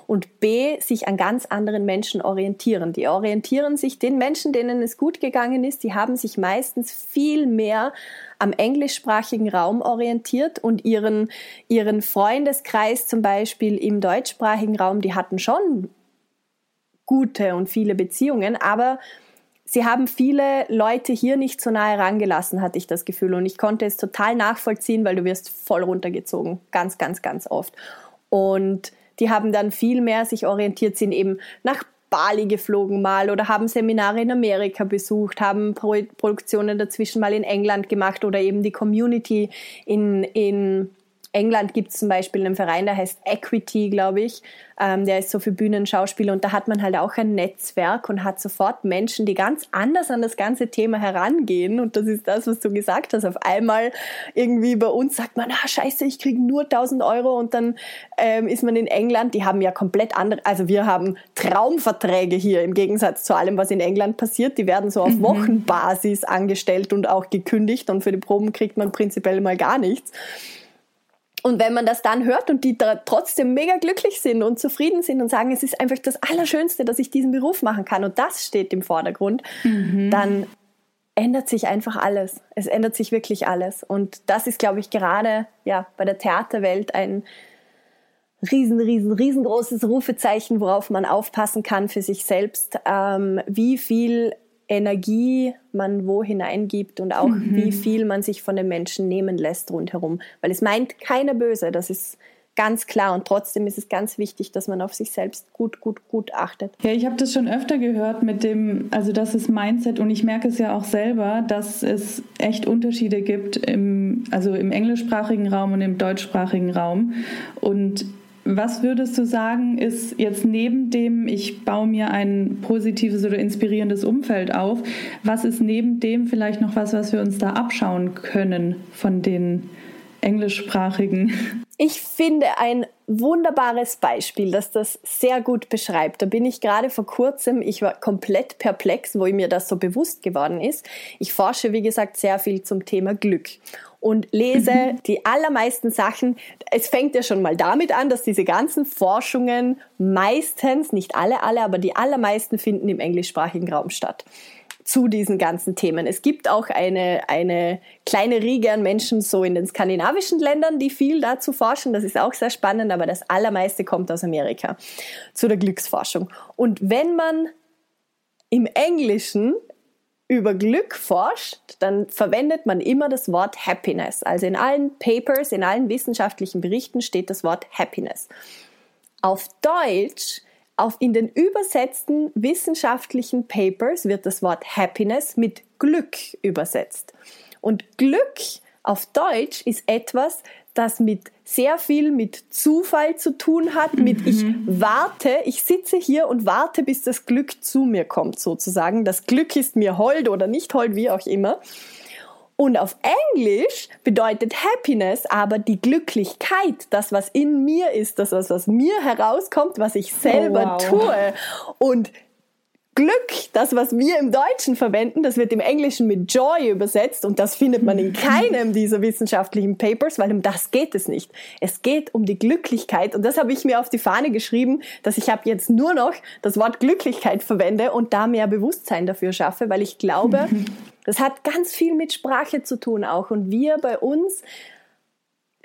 und B, sich an ganz anderen Menschen orientieren. Die orientieren sich den Menschen, denen es gut gegangen ist, die haben sich meistens viel mehr am englischsprachigen Raum orientiert und ihren, ihren Freundeskreis zum Beispiel im deutschsprachigen Raum, die hatten schon gute und viele Beziehungen, aber sie haben viele Leute hier nicht so nahe rangelassen, hatte ich das Gefühl. Und ich konnte es total nachvollziehen, weil du wirst voll runtergezogen. Ganz, ganz, ganz oft. Und die haben dann viel mehr sich orientiert, sind eben nach Bali geflogen mal oder haben Seminare in Amerika besucht, haben Pro Produktionen dazwischen mal in England gemacht oder eben die Community in, in England gibt es zum Beispiel einen Verein, der heißt Equity, glaube ich. Ähm, der ist so für Bühnenschauspieler und da hat man halt auch ein Netzwerk und hat sofort Menschen, die ganz anders an das ganze Thema herangehen. Und das ist das, was du gesagt hast. Auf einmal irgendwie bei uns sagt man, ah scheiße, ich kriege nur 1000 Euro und dann ähm, ist man in England. Die haben ja komplett andere, also wir haben Traumverträge hier im Gegensatz zu allem, was in England passiert. Die werden so auf mhm. Wochenbasis angestellt und auch gekündigt und für die Proben kriegt man prinzipiell mal gar nichts. Und wenn man das dann hört und die trotzdem mega glücklich sind und zufrieden sind und sagen, es ist einfach das Allerschönste, dass ich diesen Beruf machen kann und das steht im Vordergrund, mhm. dann ändert sich einfach alles. Es ändert sich wirklich alles. Und das ist, glaube ich, gerade ja, bei der Theaterwelt ein riesen, riesen, riesengroßes Rufezeichen, worauf man aufpassen kann für sich selbst, ähm, wie viel Energie man wo hineingibt und auch mhm. wie viel man sich von den Menschen nehmen lässt rundherum. Weil es meint keiner böse, das ist ganz klar und trotzdem ist es ganz wichtig, dass man auf sich selbst gut, gut, gut achtet. Ja, ich habe das schon öfter gehört mit dem, also das ist Mindset und ich merke es ja auch selber, dass es echt Unterschiede gibt im, also im englischsprachigen Raum und im deutschsprachigen Raum und was würdest du sagen, ist jetzt neben dem, ich baue mir ein positives oder inspirierendes Umfeld auf, was ist neben dem vielleicht noch was, was wir uns da abschauen können von den englischsprachigen? Ich finde ein wunderbares Beispiel, das das sehr gut beschreibt. Da bin ich gerade vor kurzem, ich war komplett perplex, wo mir das so bewusst geworden ist. Ich forsche, wie gesagt, sehr viel zum Thema Glück und lese mhm. die allermeisten Sachen. Es fängt ja schon mal damit an, dass diese ganzen Forschungen meistens, nicht alle, alle, aber die allermeisten finden im englischsprachigen Raum statt zu diesen ganzen Themen. Es gibt auch eine, eine kleine Riege an Menschen so in den skandinavischen Ländern, die viel dazu forschen. Das ist auch sehr spannend, aber das allermeiste kommt aus Amerika zu der Glücksforschung. Und wenn man im Englischen über Glück forscht, dann verwendet man immer das Wort Happiness. Also in allen Papers, in allen wissenschaftlichen Berichten steht das Wort Happiness. Auf Deutsch, auf in den übersetzten wissenschaftlichen Papers wird das Wort Happiness mit Glück übersetzt. Und Glück auf Deutsch ist etwas, das mit sehr viel mit Zufall zu tun hat, mit mhm. ich warte, ich sitze hier und warte, bis das Glück zu mir kommt, sozusagen. Das Glück ist mir hold oder nicht hold, wie auch immer. Und auf Englisch bedeutet Happiness aber die Glücklichkeit, das, was in mir ist, das, was aus mir herauskommt, was ich selber oh, wow. tue. Und Glück, das, was wir im Deutschen verwenden, das wird im Englischen mit Joy übersetzt und das findet man in [laughs] keinem dieser wissenschaftlichen Papers, weil um das geht es nicht. Es geht um die Glücklichkeit und das habe ich mir auf die Fahne geschrieben, dass ich ab jetzt nur noch das Wort Glücklichkeit verwende und da mehr Bewusstsein dafür schaffe, weil ich glaube, [laughs] das hat ganz viel mit Sprache zu tun auch und wir bei uns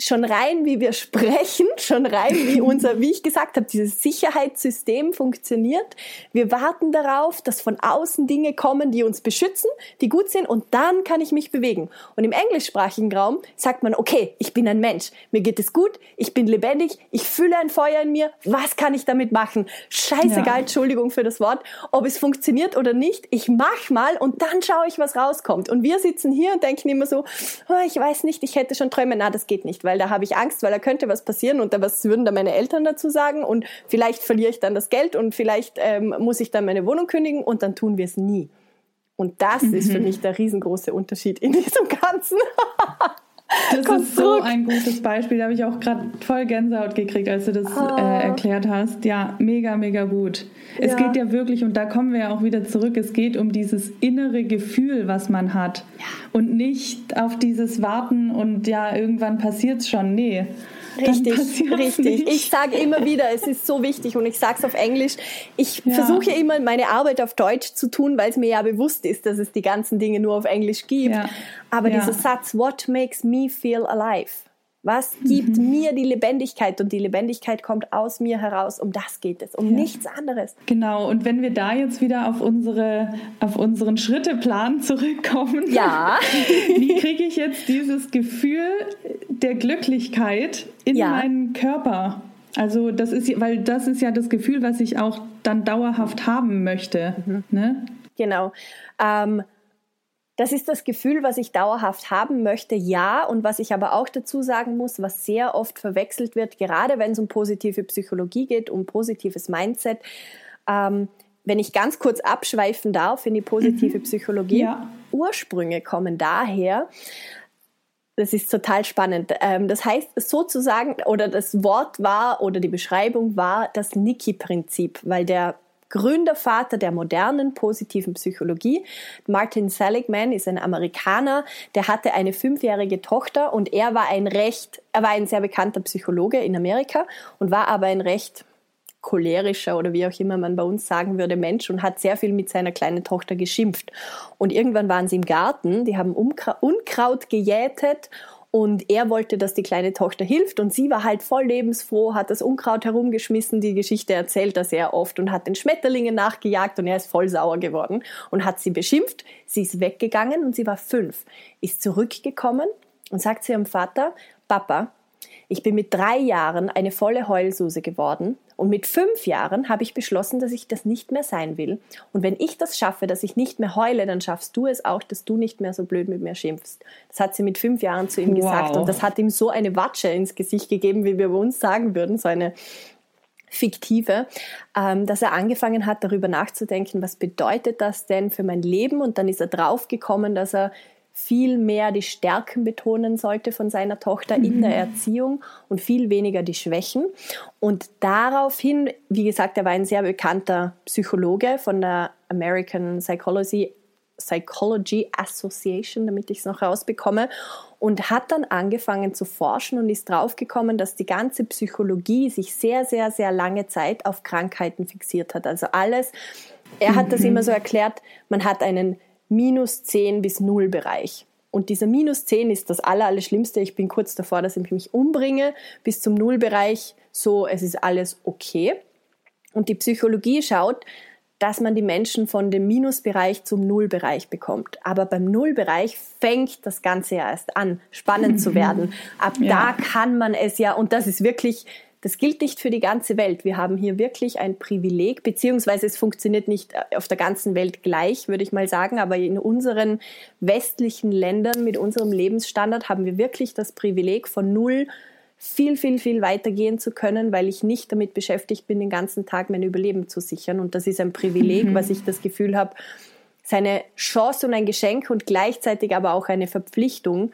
schon rein, wie wir [laughs] sprechen, schon rein, wie unser, wie ich gesagt habe, dieses Sicherheitssystem funktioniert. Wir warten darauf, dass von außen Dinge kommen, die uns beschützen, die gut sind und dann kann ich mich bewegen. Und im englischsprachigen Raum sagt man, okay, ich bin ein Mensch, mir geht es gut, ich bin lebendig, ich fühle ein Feuer in mir, was kann ich damit machen? Scheißegal, ja. Entschuldigung für das Wort, ob es funktioniert oder nicht, ich mach mal und dann schaue ich, was rauskommt. Und wir sitzen hier und denken immer so, oh, ich weiß nicht, ich hätte schon Träume, na, das geht nicht, weil da habe ich Angst, weil da könnte was passieren und da was würden da meine Eltern dazu sagen und vielleicht verliere ich dann das Geld und vielleicht ähm, muss ich dann meine Wohnung kündigen und dann tun wir es nie. Und das mhm. ist für mich der riesengroße Unterschied in [laughs] diesem Ganzen. Das Konstrukt. ist so ein gutes Beispiel. Da habe ich auch gerade voll Gänsehaut gekriegt, als du das oh. äh, erklärt hast. Ja, mega, mega gut. Es ja. geht ja wirklich, und da kommen wir ja auch wieder zurück, es geht um dieses innere Gefühl, was man hat. Ja. Und nicht auf dieses Warten und ja, irgendwann passiert es schon. Nee. Richtig, richtig. Ich sage immer wieder, es ist so wichtig und ich sage es auf Englisch. Ich ja. versuche immer meine Arbeit auf Deutsch zu tun, weil es mir ja bewusst ist, dass es die ganzen Dinge nur auf Englisch gibt. Ja. Aber dieser Satz, what makes me feel alive? Was gibt mhm. mir die Lebendigkeit? Und die Lebendigkeit kommt aus mir heraus. Um das geht es, um ja. nichts anderes. Genau. Und wenn wir da jetzt wieder auf, unsere, auf unseren Schritteplan zurückkommen, ja. [laughs] wie kriege ich jetzt dieses Gefühl der Glücklichkeit in ja. meinen Körper? Also das ist, weil das ist ja das Gefühl, was ich auch dann dauerhaft haben möchte. Mhm. Ne? Genau. Ähm, das ist das Gefühl, was ich dauerhaft haben möchte, ja. Und was ich aber auch dazu sagen muss, was sehr oft verwechselt wird, gerade wenn es um positive Psychologie geht, um positives Mindset. Ähm, wenn ich ganz kurz abschweifen darf in die positive mhm. Psychologie, ja. Ursprünge kommen daher, das ist total spannend. Ähm, das heißt sozusagen, oder das Wort war, oder die Beschreibung war das Niki-Prinzip, weil der Gründervater der modernen positiven Psychologie. Martin Seligman ist ein Amerikaner, der hatte eine fünfjährige Tochter und er war ein recht, er war ein sehr bekannter Psychologe in Amerika und war aber ein recht cholerischer oder wie auch immer man bei uns sagen würde, Mensch und hat sehr viel mit seiner kleinen Tochter geschimpft. Und irgendwann waren sie im Garten, die haben Unkraut gejätet und er wollte, dass die kleine Tochter hilft und sie war halt voll lebensfroh, hat das Unkraut herumgeschmissen, die Geschichte erzählt er sehr oft und hat den Schmetterlingen nachgejagt und er ist voll sauer geworden und hat sie beschimpft. Sie ist weggegangen und sie war fünf, ist zurückgekommen und sagt zu ihrem Vater, Papa, ich bin mit drei Jahren eine volle Heulsuse geworden und mit fünf Jahren habe ich beschlossen, dass ich das nicht mehr sein will. Und wenn ich das schaffe, dass ich nicht mehr heule, dann schaffst du es auch, dass du nicht mehr so blöd mit mir schimpfst. Das hat sie mit fünf Jahren zu ihm wow. gesagt und das hat ihm so eine Watsche ins Gesicht gegeben, wie wir bei uns sagen würden, so eine fiktive, ähm, dass er angefangen hat, darüber nachzudenken, was bedeutet das denn für mein Leben? Und dann ist er draufgekommen, dass er viel mehr die Stärken betonen sollte von seiner Tochter in der mhm. Erziehung und viel weniger die Schwächen. Und daraufhin, wie gesagt, er war ein sehr bekannter Psychologe von der American Psychology, Psychology Association, damit ich es noch rausbekomme, und hat dann angefangen zu forschen und ist draufgekommen, dass die ganze Psychologie sich sehr, sehr, sehr lange Zeit auf Krankheiten fixiert hat. Also alles, er hat das mhm. immer so erklärt, man hat einen minus 10 bis 0 Bereich. Und dieser minus 10 ist das aller, aller Schlimmste. Ich bin kurz davor, dass ich mich umbringe. Bis zum Nullbereich so, es ist alles okay. Und die Psychologie schaut, dass man die Menschen von dem Minusbereich zum Nullbereich bekommt. Aber beim Nullbereich fängt das Ganze ja erst an, spannend zu [laughs] werden. Ab ja. da kann man es ja, und das ist wirklich das gilt nicht für die ganze Welt. Wir haben hier wirklich ein Privileg, beziehungsweise es funktioniert nicht äh, auf der ganzen Welt gleich, würde ich mal sagen, aber in unseren westlichen Ländern mit unserem Lebensstandard haben wir wirklich das Privileg von null viel, viel, viel weitergehen zu können, weil ich nicht damit beschäftigt bin, den ganzen Tag mein Überleben zu sichern. Und das ist ein Privileg, mhm. was ich das Gefühl habe, seine Chance und ein Geschenk und gleichzeitig aber auch eine Verpflichtung,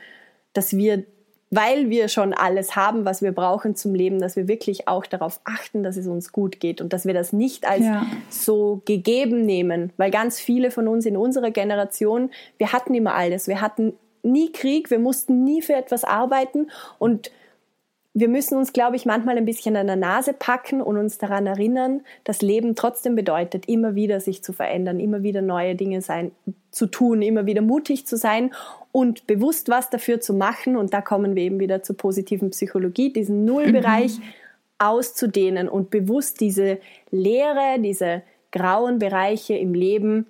dass wir weil wir schon alles haben, was wir brauchen zum Leben, dass wir wirklich auch darauf achten, dass es uns gut geht und dass wir das nicht als ja. so gegeben nehmen, weil ganz viele von uns in unserer Generation, wir hatten immer alles, wir hatten nie Krieg, wir mussten nie für etwas arbeiten und wir müssen uns, glaube ich, manchmal ein bisschen an der Nase packen und uns daran erinnern, dass Leben trotzdem bedeutet, immer wieder sich zu verändern, immer wieder neue Dinge sein, zu tun, immer wieder mutig zu sein und bewusst was dafür zu machen. Und da kommen wir eben wieder zur positiven Psychologie, diesen Nullbereich mhm. auszudehnen und bewusst diese Leere, diese grauen Bereiche im Leben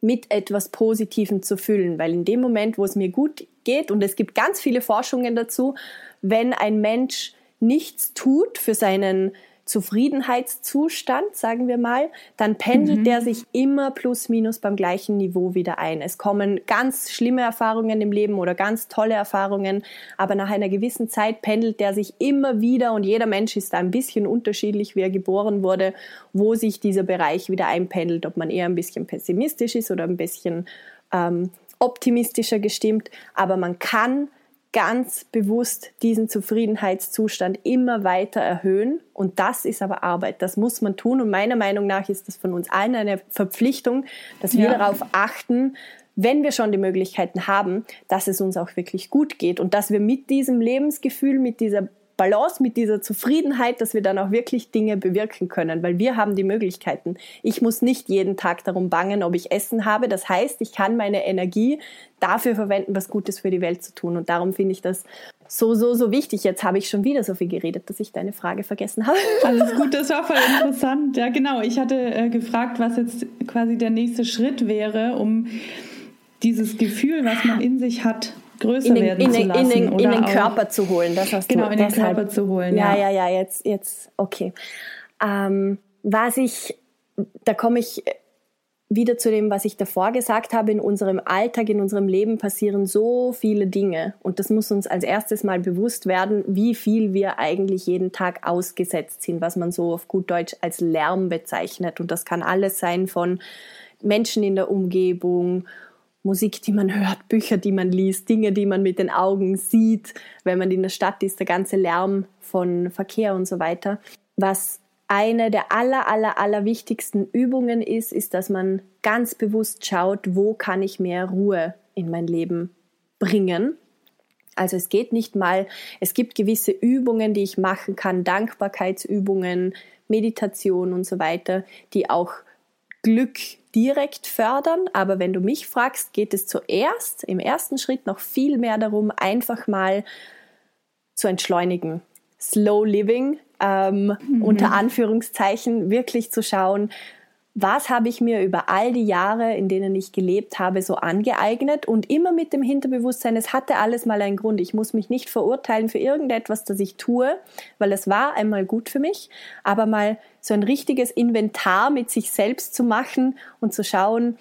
mit etwas Positivem zu füllen. Weil in dem Moment, wo es mir gut geht, und es gibt ganz viele Forschungen dazu, wenn ein Mensch nichts tut für seinen Zufriedenheitszustand, sagen wir mal, dann pendelt mhm. der sich immer plus minus beim gleichen Niveau wieder ein. Es kommen ganz schlimme Erfahrungen im Leben oder ganz tolle Erfahrungen, aber nach einer gewissen Zeit pendelt der sich immer wieder und jeder Mensch ist da ein bisschen unterschiedlich, wie er geboren wurde, wo sich dieser Bereich wieder einpendelt, ob man eher ein bisschen pessimistisch ist oder ein bisschen ähm, optimistischer gestimmt, aber man kann ganz bewusst diesen Zufriedenheitszustand immer weiter erhöhen. Und das ist aber Arbeit. Das muss man tun. Und meiner Meinung nach ist das von uns allen eine Verpflichtung, dass wir ja. darauf achten, wenn wir schon die Möglichkeiten haben, dass es uns auch wirklich gut geht und dass wir mit diesem Lebensgefühl, mit dieser Balance, mit dieser Zufriedenheit, dass wir dann auch wirklich Dinge bewirken können, weil wir haben die Möglichkeiten. Ich muss nicht jeden Tag darum bangen, ob ich Essen habe. Das heißt, ich kann meine Energie dafür verwenden, was Gutes für die Welt zu tun. Und darum finde ich das so, so, so wichtig. Jetzt habe ich schon wieder so viel geredet, dass ich deine Frage vergessen habe. [laughs] Alles gut, das war voll [laughs] interessant. Ja, genau. Ich hatte äh, gefragt, was jetzt quasi der nächste Schritt wäre, um dieses Gefühl, was man in sich hat, größer in den, werden in zu lassen. In den, in den Körper zu holen. Das hast genau, du, in den Körper zu holen. Ja, ja, ja, ja jetzt, jetzt, okay. Ähm, was ich, da komme ich wieder zu dem, was ich davor gesagt habe, in unserem Alltag, in unserem Leben passieren so viele Dinge. Und das muss uns als erstes mal bewusst werden, wie viel wir eigentlich jeden Tag ausgesetzt sind, was man so auf gut Deutsch als Lärm bezeichnet. Und das kann alles sein von Menschen in der Umgebung Musik, die man hört, Bücher, die man liest, Dinge, die man mit den Augen sieht, wenn man in der Stadt ist, der ganze Lärm von Verkehr und so weiter. Was eine der aller, aller, aller wichtigsten Übungen ist, ist, dass man ganz bewusst schaut, wo kann ich mehr Ruhe in mein Leben bringen. Also es geht nicht mal, es gibt gewisse Übungen, die ich machen kann, Dankbarkeitsübungen, Meditation und so weiter, die auch Glück direkt fördern, aber wenn du mich fragst, geht es zuerst im ersten Schritt noch viel mehr darum, einfach mal zu entschleunigen. Slow Living, ähm, mhm. unter Anführungszeichen, wirklich zu schauen, was habe ich mir über all die Jahre, in denen ich gelebt habe, so angeeignet und immer mit dem Hinterbewusstsein, es hatte alles mal einen Grund. Ich muss mich nicht verurteilen für irgendetwas, das ich tue, weil es war einmal gut für mich, aber mal so ein richtiges Inventar mit sich selbst zu machen und zu schauen,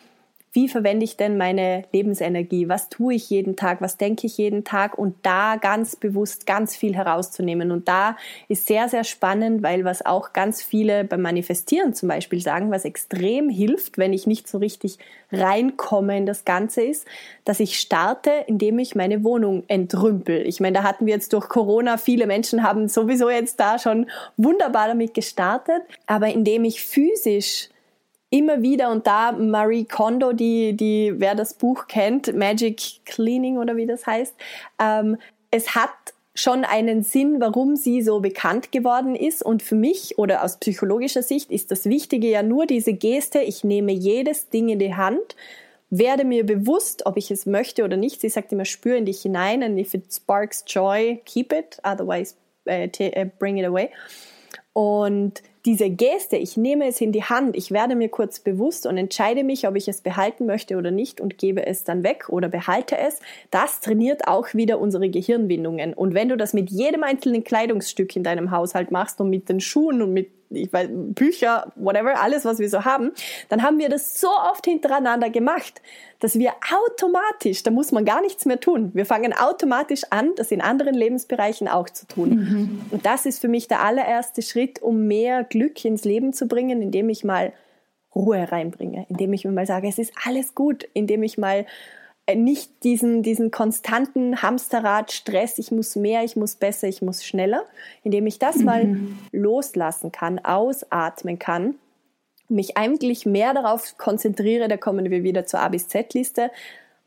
wie verwende ich denn meine Lebensenergie? Was tue ich jeden Tag? Was denke ich jeden Tag? Und da ganz bewusst ganz viel herauszunehmen. Und da ist sehr, sehr spannend, weil was auch ganz viele beim Manifestieren zum Beispiel sagen, was extrem hilft, wenn ich nicht so richtig reinkomme in das Ganze ist, dass ich starte, indem ich meine Wohnung entrümpel. Ich meine, da hatten wir jetzt durch Corona, viele Menschen haben sowieso jetzt da schon wunderbar damit gestartet, aber indem ich physisch immer wieder und da Marie Kondo, die, die, wer das Buch kennt, Magic Cleaning oder wie das heißt, ähm, es hat schon einen Sinn, warum sie so bekannt geworden ist. Und für mich oder aus psychologischer Sicht ist das Wichtige ja nur diese Geste, ich nehme jedes Ding in die Hand, werde mir bewusst, ob ich es möchte oder nicht. Sie sagt immer, spür in dich hinein and if it sparks joy, keep it, otherwise uh, bring it away. Und diese Geste, ich nehme es in die Hand, ich werde mir kurz bewusst und entscheide mich, ob ich es behalten möchte oder nicht und gebe es dann weg oder behalte es, das trainiert auch wieder unsere Gehirnwindungen. Und wenn du das mit jedem einzelnen Kleidungsstück in deinem Haushalt machst und mit den Schuhen und mit ich weiß, Bücher, whatever, alles, was wir so haben, dann haben wir das so oft hintereinander gemacht, dass wir automatisch, da muss man gar nichts mehr tun. Wir fangen automatisch an, das in anderen Lebensbereichen auch zu tun. Mhm. Und das ist für mich der allererste Schritt, um mehr Glück ins Leben zu bringen, indem ich mal Ruhe reinbringe, indem ich mir mal sage, es ist alles gut, indem ich mal nicht diesen, diesen konstanten Hamsterrad, Stress, ich muss mehr, ich muss besser, ich muss schneller, indem ich das mhm. mal loslassen kann, ausatmen kann, mich eigentlich mehr darauf konzentriere, da kommen wir wieder zur A bis Z-Liste,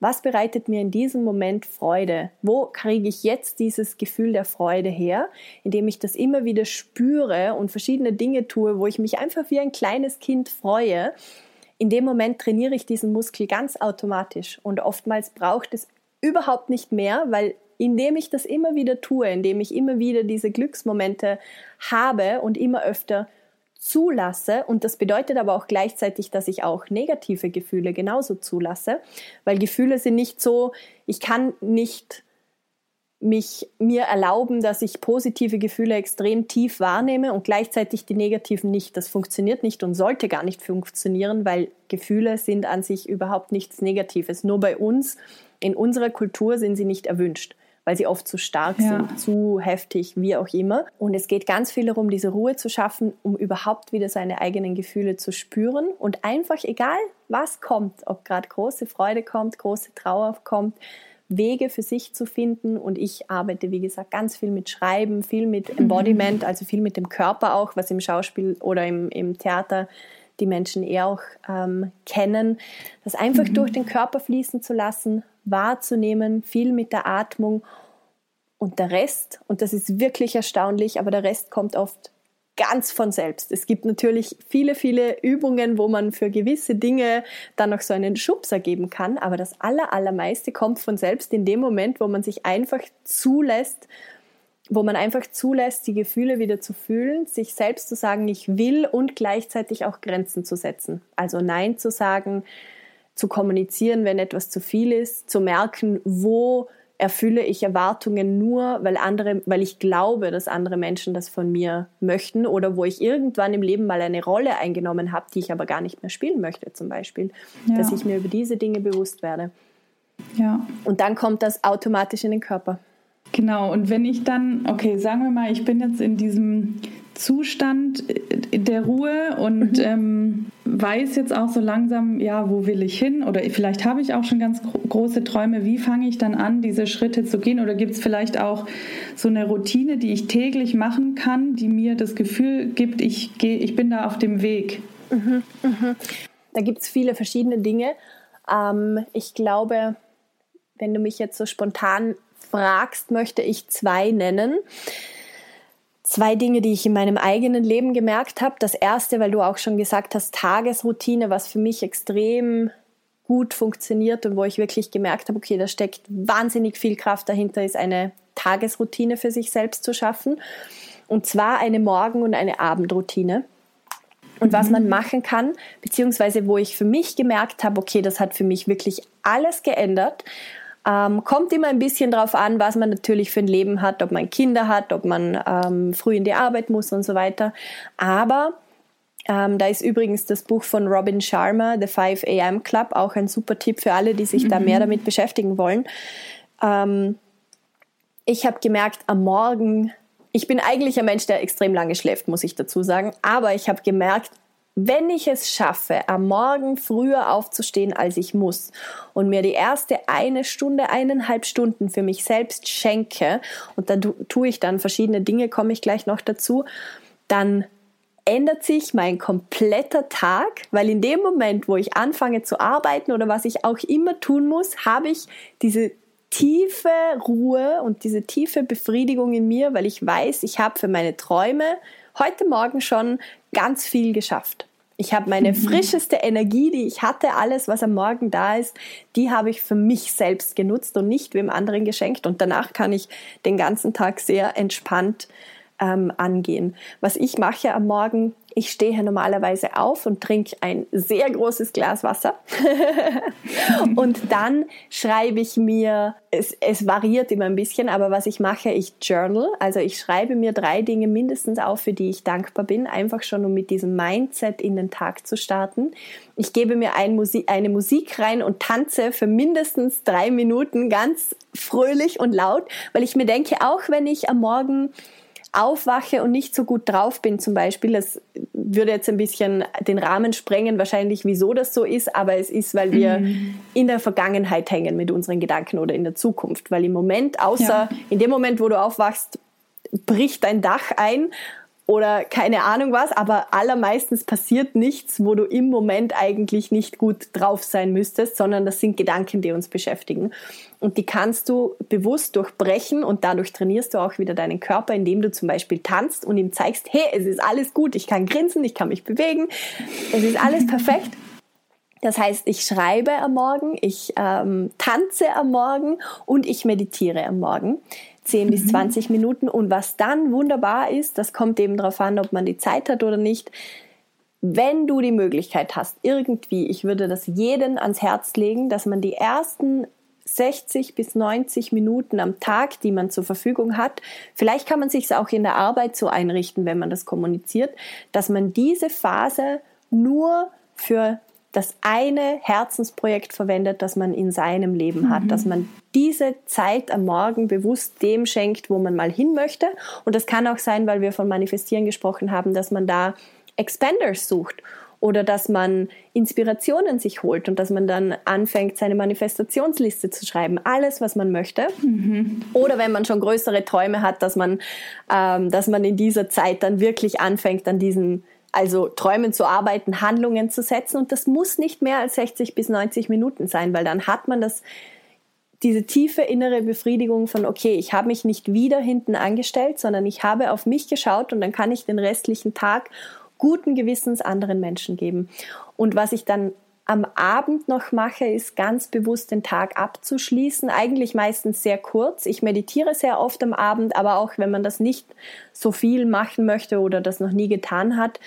was bereitet mir in diesem Moment Freude? Wo kriege ich jetzt dieses Gefühl der Freude her, indem ich das immer wieder spüre und verschiedene Dinge tue, wo ich mich einfach wie ein kleines Kind freue in dem Moment trainiere ich diesen Muskel ganz automatisch und oftmals braucht es überhaupt nicht mehr, weil indem ich das immer wieder tue, indem ich immer wieder diese Glücksmomente habe und immer öfter zulasse, und das bedeutet aber auch gleichzeitig, dass ich auch negative Gefühle genauso zulasse, weil Gefühle sind nicht so, ich kann nicht mich mir erlauben, dass ich positive Gefühle extrem tief wahrnehme und gleichzeitig die negativen nicht. Das funktioniert nicht und sollte gar nicht funktionieren, weil Gefühle sind an sich überhaupt nichts Negatives. Nur bei uns, in unserer Kultur sind sie nicht erwünscht weil sie oft zu stark ja. sind, zu heftig, wie auch immer. Und es geht ganz viel darum, diese Ruhe zu schaffen, um überhaupt wieder seine eigenen Gefühle zu spüren und einfach, egal was kommt, ob gerade große Freude kommt, große Trauer kommt, Wege für sich zu finden. Und ich arbeite, wie gesagt, ganz viel mit Schreiben, viel mit mhm. Embodiment, mhm. also viel mit dem Körper auch, was im Schauspiel oder im, im Theater die Menschen eher auch ähm, kennen. Das einfach mhm. durch den Körper fließen zu lassen, wahrzunehmen, viel mit der Atmung. Und der Rest, und das ist wirklich erstaunlich, aber der Rest kommt oft ganz von selbst. Es gibt natürlich viele, viele Übungen, wo man für gewisse Dinge dann noch so einen Schubser geben kann, aber das aller, allermeiste kommt von selbst in dem Moment, wo man sich einfach zulässt, wo man einfach zulässt, die Gefühle wieder zu fühlen, sich selbst zu sagen, ich will und gleichzeitig auch Grenzen zu setzen. Also Nein zu sagen, zu kommunizieren, wenn etwas zu viel ist, zu merken, wo erfülle ich Erwartungen nur, weil andere, weil ich glaube, dass andere Menschen das von mir möchten oder wo ich irgendwann im Leben mal eine Rolle eingenommen habe, die ich aber gar nicht mehr spielen möchte, zum Beispiel, ja. dass ich mir über diese Dinge bewusst werde. Ja. Und dann kommt das automatisch in den Körper. Genau, und wenn ich dann, okay, sagen wir mal, ich bin jetzt in diesem Zustand der Ruhe und mhm. ähm, weiß jetzt auch so langsam, ja, wo will ich hin? Oder vielleicht habe ich auch schon ganz große Träume. Wie fange ich dann an, diese Schritte zu gehen? Oder gibt es vielleicht auch so eine Routine, die ich täglich machen kann, die mir das Gefühl gibt, ich, geh, ich bin da auf dem Weg? Mhm, mhm. Da gibt es viele verschiedene Dinge. Ähm, ich glaube, wenn du mich jetzt so spontan fragst, möchte ich zwei nennen. Zwei Dinge, die ich in meinem eigenen Leben gemerkt habe. Das erste, weil du auch schon gesagt hast, Tagesroutine, was für mich extrem gut funktioniert und wo ich wirklich gemerkt habe, okay, da steckt wahnsinnig viel Kraft dahinter, ist eine Tagesroutine für sich selbst zu schaffen. Und zwar eine Morgen- und eine Abendroutine. Und was mhm. man machen kann, beziehungsweise wo ich für mich gemerkt habe, okay, das hat für mich wirklich alles geändert, ähm, kommt immer ein bisschen drauf an, was man natürlich für ein Leben hat, ob man Kinder hat, ob man ähm, früh in die Arbeit muss und so weiter. Aber ähm, da ist übrigens das Buch von Robin Sharma, The 5 AM Club, auch ein super Tipp für alle, die sich mhm. da mehr damit beschäftigen wollen. Ähm, ich habe gemerkt, am Morgen, ich bin eigentlich ein Mensch, der extrem lange schläft, muss ich dazu sagen, aber ich habe gemerkt, wenn ich es schaffe, am Morgen früher aufzustehen, als ich muss und mir die erste eine Stunde, eineinhalb Stunden für mich selbst schenke, und da tue ich dann verschiedene Dinge, komme ich gleich noch dazu, dann ändert sich mein kompletter Tag, weil in dem Moment, wo ich anfange zu arbeiten oder was ich auch immer tun muss, habe ich diese tiefe Ruhe und diese tiefe Befriedigung in mir, weil ich weiß, ich habe für meine Träume heute Morgen schon ganz viel geschafft. Ich habe meine mhm. frischeste Energie, die ich hatte, alles, was am Morgen da ist, die habe ich für mich selbst genutzt und nicht wem anderen geschenkt. Und danach kann ich den ganzen Tag sehr entspannt ähm, angehen. Was ich mache am Morgen, ich stehe normalerweise auf und trinke ein sehr großes Glas Wasser. [laughs] und dann schreibe ich mir, es, es variiert immer ein bisschen, aber was ich mache, ich journal. Also ich schreibe mir drei Dinge mindestens auf, für die ich dankbar bin, einfach schon um mit diesem Mindset in den Tag zu starten. Ich gebe mir ein Musik, eine Musik rein und tanze für mindestens drei Minuten ganz fröhlich und laut, weil ich mir denke, auch wenn ich am Morgen aufwache und nicht so gut drauf bin zum Beispiel, das würde jetzt ein bisschen den Rahmen sprengen, wahrscheinlich wieso das so ist, aber es ist, weil wir mhm. in der Vergangenheit hängen mit unseren Gedanken oder in der Zukunft, weil im Moment, außer ja. in dem Moment, wo du aufwachst, bricht dein Dach ein oder keine Ahnung was, aber allermeistens passiert nichts, wo du im Moment eigentlich nicht gut drauf sein müsstest, sondern das sind Gedanken, die uns beschäftigen. Und die kannst du bewusst durchbrechen und dadurch trainierst du auch wieder deinen Körper, indem du zum Beispiel tanzt und ihm zeigst, hey, es ist alles gut, ich kann grinsen, ich kann mich bewegen, es ist alles perfekt. Das heißt, ich schreibe am Morgen, ich ähm, tanze am Morgen und ich meditiere am Morgen. 10 mhm. bis 20 Minuten. Und was dann wunderbar ist, das kommt eben darauf an, ob man die Zeit hat oder nicht. Wenn du die Möglichkeit hast, irgendwie, ich würde das jeden ans Herz legen, dass man die ersten 60 bis 90 Minuten am Tag, die man zur Verfügung hat. Vielleicht kann man sich es auch in der Arbeit so einrichten, wenn man das kommuniziert, dass man diese Phase nur für das eine Herzensprojekt verwendet, das man in seinem Leben mhm. hat, dass man diese Zeit am Morgen bewusst dem schenkt, wo man mal hin möchte. Und das kann auch sein, weil wir von Manifestieren gesprochen haben, dass man da Expanders sucht oder dass man Inspirationen sich holt und dass man dann anfängt, seine Manifestationsliste zu schreiben. Alles, was man möchte. Mhm. Oder wenn man schon größere Träume hat, dass man, ähm, dass man in dieser Zeit dann wirklich anfängt, an diesen also Träumen zu arbeiten, Handlungen zu setzen. Und das muss nicht mehr als 60 bis 90 Minuten sein, weil dann hat man das, diese tiefe innere Befriedigung von, okay, ich habe mich nicht wieder hinten angestellt, sondern ich habe auf mich geschaut und dann kann ich den restlichen Tag guten Gewissens anderen Menschen geben. Und was ich dann am Abend noch mache, ist ganz bewusst den Tag abzuschließen. Eigentlich meistens sehr kurz. Ich meditiere sehr oft am Abend, aber auch wenn man das nicht so viel machen möchte oder das noch nie getan hat,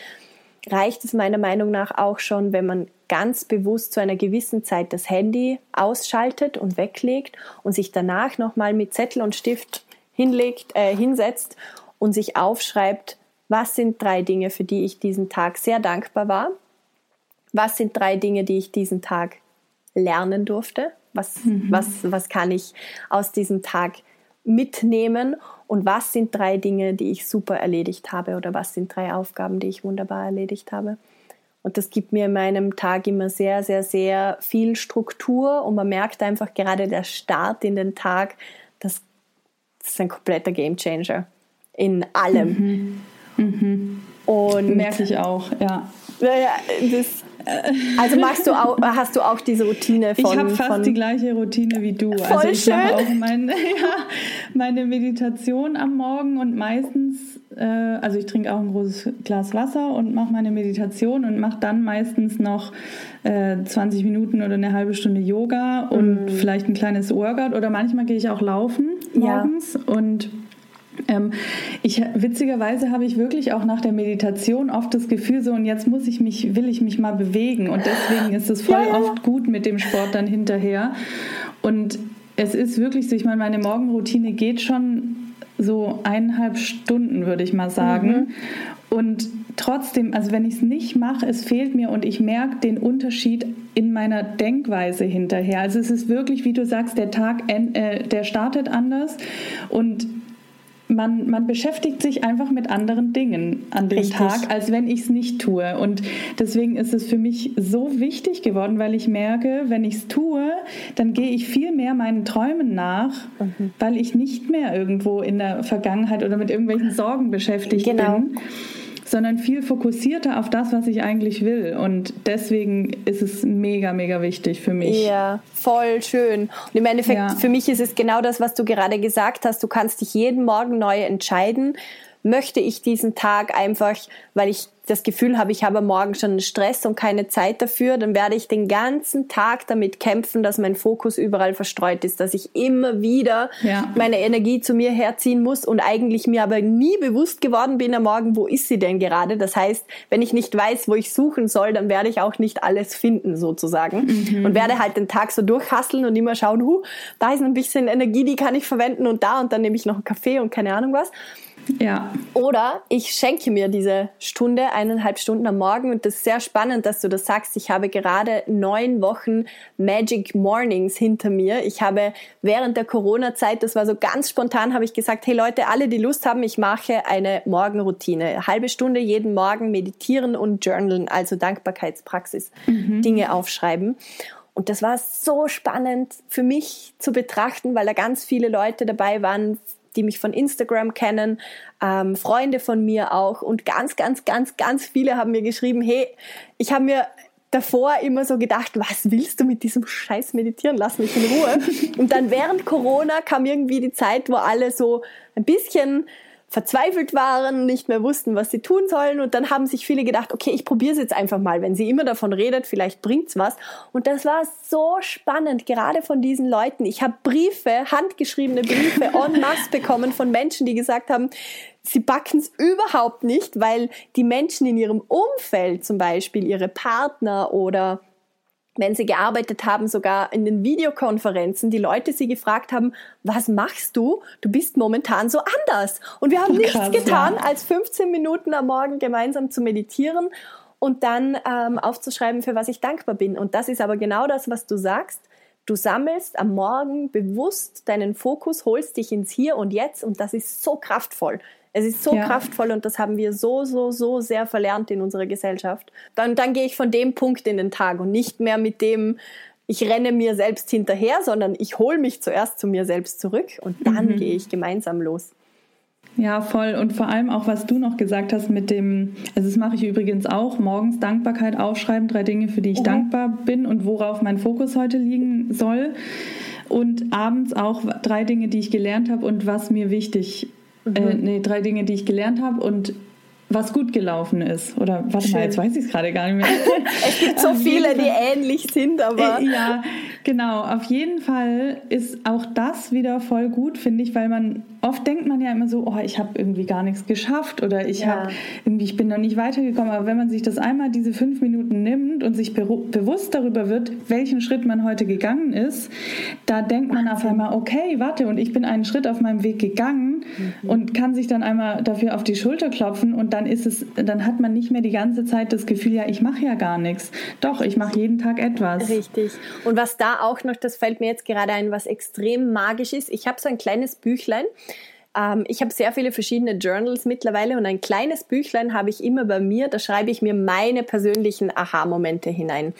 reicht es meiner Meinung nach auch schon, wenn man ganz bewusst zu einer gewissen Zeit das Handy ausschaltet und weglegt und sich danach nochmal mit Zettel und Stift hinlegt, äh, hinsetzt und sich aufschreibt, was sind drei Dinge, für die ich diesen Tag sehr dankbar war was sind drei Dinge, die ich diesen Tag lernen durfte? Was, mhm. was, was kann ich aus diesem Tag mitnehmen? Und was sind drei Dinge, die ich super erledigt habe? Oder was sind drei Aufgaben, die ich wunderbar erledigt habe? Und das gibt mir in meinem Tag immer sehr, sehr, sehr viel Struktur. Und man merkt einfach gerade der Start in den Tag, das, das ist ein kompletter Gamechanger in allem. Mhm. Mhm. Und merke ich auch, ja. Naja, das, also machst du auch, hast du auch diese Routine von. Ich habe fast von die gleiche Routine wie du. Voll also ich schön. mache auch mein, [laughs] ja, meine Meditation am Morgen und meistens, äh, also ich trinke auch ein großes Glas Wasser und mache meine Meditation und mache dann meistens noch äh, 20 Minuten oder eine halbe Stunde Yoga und mm. vielleicht ein kleines Workout oder manchmal gehe ich auch laufen morgens ja. und ich, witzigerweise habe ich wirklich auch nach der Meditation oft das Gefühl, so und jetzt muss ich mich, will ich mich mal bewegen. Und deswegen ist es voll ja, ja. oft gut mit dem Sport dann hinterher. Und es ist wirklich so, ich meine, meine Morgenroutine geht schon so eineinhalb Stunden, würde ich mal sagen. Mhm. Und trotzdem, also wenn ich es nicht mache, es fehlt mir und ich merke den Unterschied in meiner Denkweise hinterher. Also es ist wirklich, wie du sagst, der Tag, äh, der startet anders und man, man beschäftigt sich einfach mit anderen Dingen an dem Richtig. Tag, als wenn ich es nicht tue. Und deswegen ist es für mich so wichtig geworden, weil ich merke, wenn ich es tue, dann gehe ich viel mehr meinen Träumen nach, mhm. weil ich nicht mehr irgendwo in der Vergangenheit oder mit irgendwelchen Sorgen beschäftigt genau. bin sondern viel fokussierter auf das, was ich eigentlich will. Und deswegen ist es mega, mega wichtig für mich. Ja, voll schön. Und im Endeffekt, ja. für mich ist es genau das, was du gerade gesagt hast. Du kannst dich jeden Morgen neu entscheiden. Möchte ich diesen Tag einfach, weil ich das Gefühl habe, ich habe morgen schon Stress und keine Zeit dafür, dann werde ich den ganzen Tag damit kämpfen, dass mein Fokus überall verstreut ist, dass ich immer wieder ja. meine Energie zu mir herziehen muss und eigentlich mir aber nie bewusst geworden bin am Morgen, wo ist sie denn gerade? Das heißt, wenn ich nicht weiß, wo ich suchen soll, dann werde ich auch nicht alles finden sozusagen mhm. und werde halt den Tag so durchhasseln und immer schauen, hu, da ist ein bisschen Energie, die kann ich verwenden und da und dann nehme ich noch einen Kaffee und keine Ahnung was. Ja. Oder ich schenke mir diese Stunde, eineinhalb Stunden am Morgen und das ist sehr spannend, dass du das sagst. Ich habe gerade neun Wochen Magic Mornings hinter mir. Ich habe während der Corona-Zeit, das war so ganz spontan, habe ich gesagt, hey Leute, alle, die Lust haben, ich mache eine Morgenroutine. halbe Stunde jeden Morgen meditieren und journalen, also Dankbarkeitspraxis, mhm. Dinge aufschreiben. Und das war so spannend für mich zu betrachten, weil da ganz viele Leute dabei waren, die mich von Instagram kennen, ähm, Freunde von mir auch und ganz, ganz, ganz, ganz viele haben mir geschrieben, hey, ich habe mir davor immer so gedacht, was willst du mit diesem Scheiß meditieren? Lass mich in Ruhe. [laughs] Und dann während Corona kam irgendwie die Zeit, wo alle so ein bisschen verzweifelt waren, nicht mehr wussten, was sie tun sollen. Und dann haben sich viele gedacht, okay, ich probiere es jetzt einfach mal. Wenn sie immer davon redet, vielleicht bringt's was. Und das war so spannend, gerade von diesen Leuten. Ich habe Briefe, handgeschriebene Briefe [laughs] en masse bekommen von Menschen, die gesagt haben, sie backen es überhaupt nicht, weil die Menschen in ihrem Umfeld, zum Beispiel ihre Partner oder wenn sie gearbeitet haben, sogar in den Videokonferenzen, die Leute sie gefragt haben, was machst du? Du bist momentan so anders. Und wir haben [laughs] nichts getan, ja. als 15 Minuten am Morgen gemeinsam zu meditieren und dann ähm, aufzuschreiben, für was ich dankbar bin. Und das ist aber genau das, was du sagst. Du sammelst am Morgen bewusst deinen Fokus, holst dich ins Hier und Jetzt und das ist so kraftvoll. Es ist so ja. kraftvoll und das haben wir so, so, so sehr verlernt in unserer Gesellschaft. Dann, dann gehe ich von dem Punkt in den Tag und nicht mehr mit dem, ich renne mir selbst hinterher, sondern ich hole mich zuerst zu mir selbst zurück und dann mhm. gehe ich gemeinsam los. Ja, voll. Und vor allem auch, was du noch gesagt hast mit dem, also das mache ich übrigens auch, morgens Dankbarkeit aufschreiben, drei Dinge, für die ich mhm. dankbar bin und worauf mein Fokus heute liegen soll. Und abends auch drei Dinge, die ich gelernt habe und was mir wichtig mhm. Äh, nee, drei Dinge, die ich gelernt habe und was gut gelaufen ist. Oder warte Schön. mal, jetzt weiß ich es gerade gar nicht mehr. [laughs] es gibt so viele, die ähnlich sind, aber. Äh, ja, genau. Auf jeden Fall ist auch das wieder voll gut, finde ich, weil man oft denkt man ja immer so, oh, ich habe irgendwie gar nichts geschafft oder ich ja. habe irgendwie, ich bin noch nicht weitergekommen. Aber wenn man sich das einmal diese fünf Minuten nimmt und sich bewusst darüber wird, welchen Schritt man heute gegangen ist, da denkt man auf einmal, okay, warte, und ich bin einen Schritt auf meinem Weg gegangen mhm. und kann sich dann einmal dafür auf die Schulter klopfen und dann ist es, dann hat man nicht mehr die ganze Zeit das Gefühl, ja, ich mache ja gar nichts. Doch, ich mache jeden Tag etwas. Richtig. Und was da auch noch, das fällt mir jetzt gerade ein, was extrem magisch ist. Ich habe so ein kleines Büchlein ähm, ich habe sehr viele verschiedene Journals mittlerweile und ein kleines Büchlein habe ich immer bei mir, da schreibe ich mir meine persönlichen Aha-Momente hinein.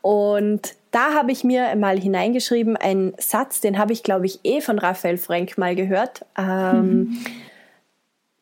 Und da habe ich mir mal hineingeschrieben, einen Satz, den habe ich, glaube ich, eh von Raphael Frank mal gehört. Ähm, mhm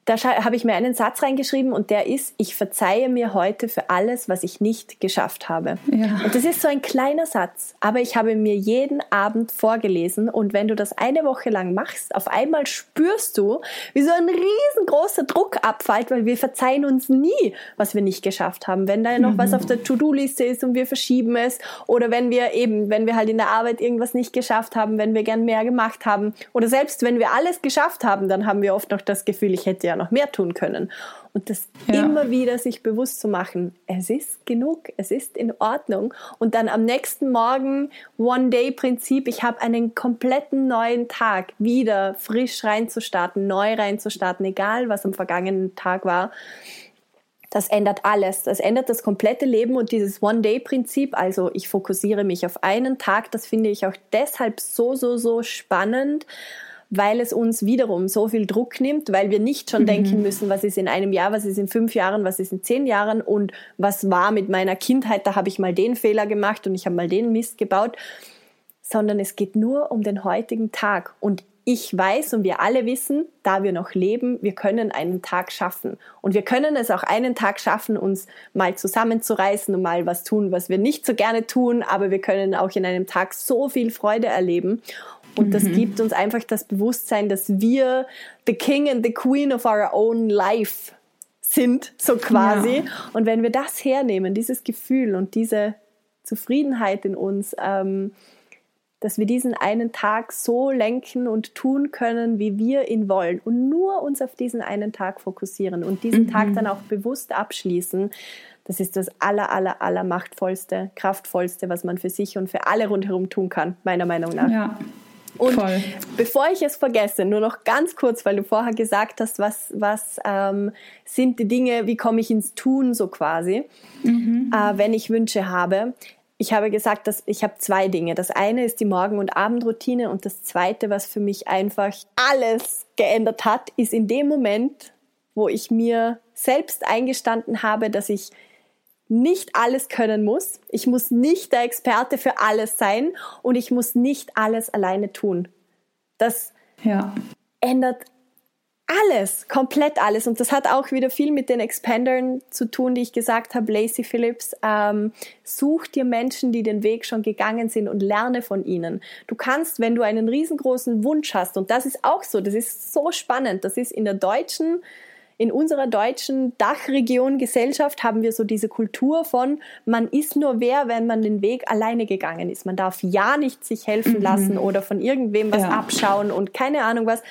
da habe ich mir einen Satz reingeschrieben und der ist, ich verzeihe mir heute für alles, was ich nicht geschafft habe. Ja. Und das ist so ein kleiner Satz, aber ich habe mir jeden Abend vorgelesen und wenn du das eine Woche lang machst, auf einmal spürst du, wie so ein riesengroßer Druck abfällt, weil wir verzeihen uns nie, was wir nicht geschafft haben. Wenn da noch mhm. was auf der To-Do-Liste ist und wir verschieben es oder wenn wir eben, wenn wir halt in der Arbeit irgendwas nicht geschafft haben, wenn wir gern mehr gemacht haben oder selbst wenn wir alles geschafft haben, dann haben wir oft noch das Gefühl, ich hätte ja noch mehr tun können. Und das ja. immer wieder sich bewusst zu machen, es ist genug, es ist in Ordnung. Und dann am nächsten Morgen One-Day-Prinzip, ich habe einen kompletten neuen Tag, wieder frisch reinzustarten, neu reinzustarten, egal was am vergangenen Tag war. Das ändert alles. Das ändert das komplette Leben und dieses One-Day-Prinzip, also ich fokussiere mich auf einen Tag, das finde ich auch deshalb so, so, so spannend, weil es uns wiederum so viel Druck nimmt, weil wir nicht schon mhm. denken müssen, was ist in einem Jahr, was ist in fünf Jahren, was ist in zehn Jahren und was war mit meiner Kindheit, da habe ich mal den Fehler gemacht und ich habe mal den Mist gebaut, sondern es geht nur um den heutigen Tag. Und ich weiß und wir alle wissen, da wir noch leben, wir können einen Tag schaffen. Und wir können es auch einen Tag schaffen, uns mal zusammenzureißen und mal was tun, was wir nicht so gerne tun, aber wir können auch in einem Tag so viel Freude erleben. Und das mhm. gibt uns einfach das Bewusstsein, dass wir the king and the queen of our own life sind, so quasi. Ja. Und wenn wir das hernehmen, dieses Gefühl und diese Zufriedenheit in uns, ähm, dass wir diesen einen Tag so lenken und tun können, wie wir ihn wollen und nur uns auf diesen einen Tag fokussieren und diesen mhm. Tag dann auch bewusst abschließen, das ist das aller, aller, aller machtvollste, kraftvollste, was man für sich und für alle rundherum tun kann, meiner Meinung nach. Ja. Und Voll. bevor ich es vergesse, nur noch ganz kurz, weil du vorher gesagt hast, was, was ähm, sind die Dinge, wie komme ich ins Tun so quasi, mhm. äh, wenn ich Wünsche habe. Ich habe gesagt, dass ich habe zwei Dinge. Das eine ist die Morgen- und Abendroutine und das zweite, was für mich einfach alles geändert hat, ist in dem Moment, wo ich mir selbst eingestanden habe, dass ich nicht alles können muss. Ich muss nicht der Experte für alles sein und ich muss nicht alles alleine tun. Das ja. ändert alles, komplett alles. Und das hat auch wieder viel mit den Expandern zu tun, die ich gesagt habe, Lacey Phillips. Ähm, such dir Menschen, die den Weg schon gegangen sind und lerne von ihnen. Du kannst, wenn du einen riesengroßen Wunsch hast, und das ist auch so, das ist so spannend, das ist in der deutschen in unserer deutschen Dachregion Gesellschaft haben wir so diese Kultur von, man ist nur wer, wenn man den Weg alleine gegangen ist. Man darf ja nicht sich helfen mhm. lassen oder von irgendwem was ja. abschauen und keine Ahnung was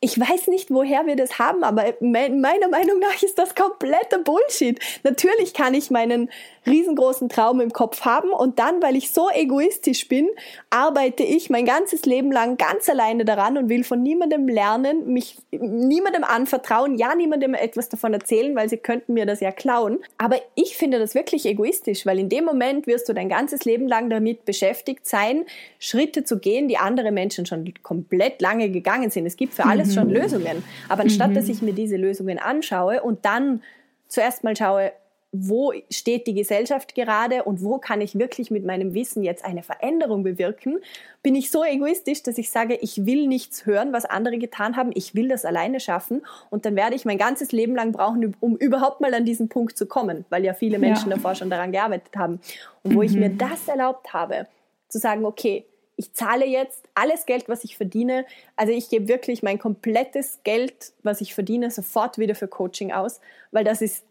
ich weiß nicht, woher wir das haben, aber meiner Meinung nach ist das kompletter Bullshit. Natürlich kann ich meinen riesengroßen Traum im Kopf haben und dann, weil ich so egoistisch bin, arbeite ich mein ganzes Leben lang ganz alleine daran und will von niemandem lernen, mich niemandem anvertrauen, ja niemandem etwas davon erzählen, weil sie könnten mir das ja klauen. Aber ich finde das wirklich egoistisch, weil in dem Moment wirst du dein ganzes Leben lang damit beschäftigt sein, Schritte zu gehen, die andere Menschen schon komplett lange gegangen sind. Es gibt für alles mhm. schon Lösungen. Aber anstatt mhm. dass ich mir diese Lösungen anschaue und dann zuerst mal schaue, wo steht die Gesellschaft gerade und wo kann ich wirklich mit meinem Wissen jetzt eine Veränderung bewirken, bin ich so egoistisch, dass ich sage, ich will nichts hören, was andere getan haben, ich will das alleine schaffen und dann werde ich mein ganzes Leben lang brauchen, um überhaupt mal an diesen Punkt zu kommen, weil ja viele Menschen ja. davor schon daran gearbeitet haben. Und wo mhm. ich mir mhm. das erlaubt habe, zu sagen, okay, ich zahle jetzt alles Geld, was ich verdiene. Also ich gebe wirklich mein komplettes Geld, was ich verdiene, sofort wieder für Coaching aus, weil das ist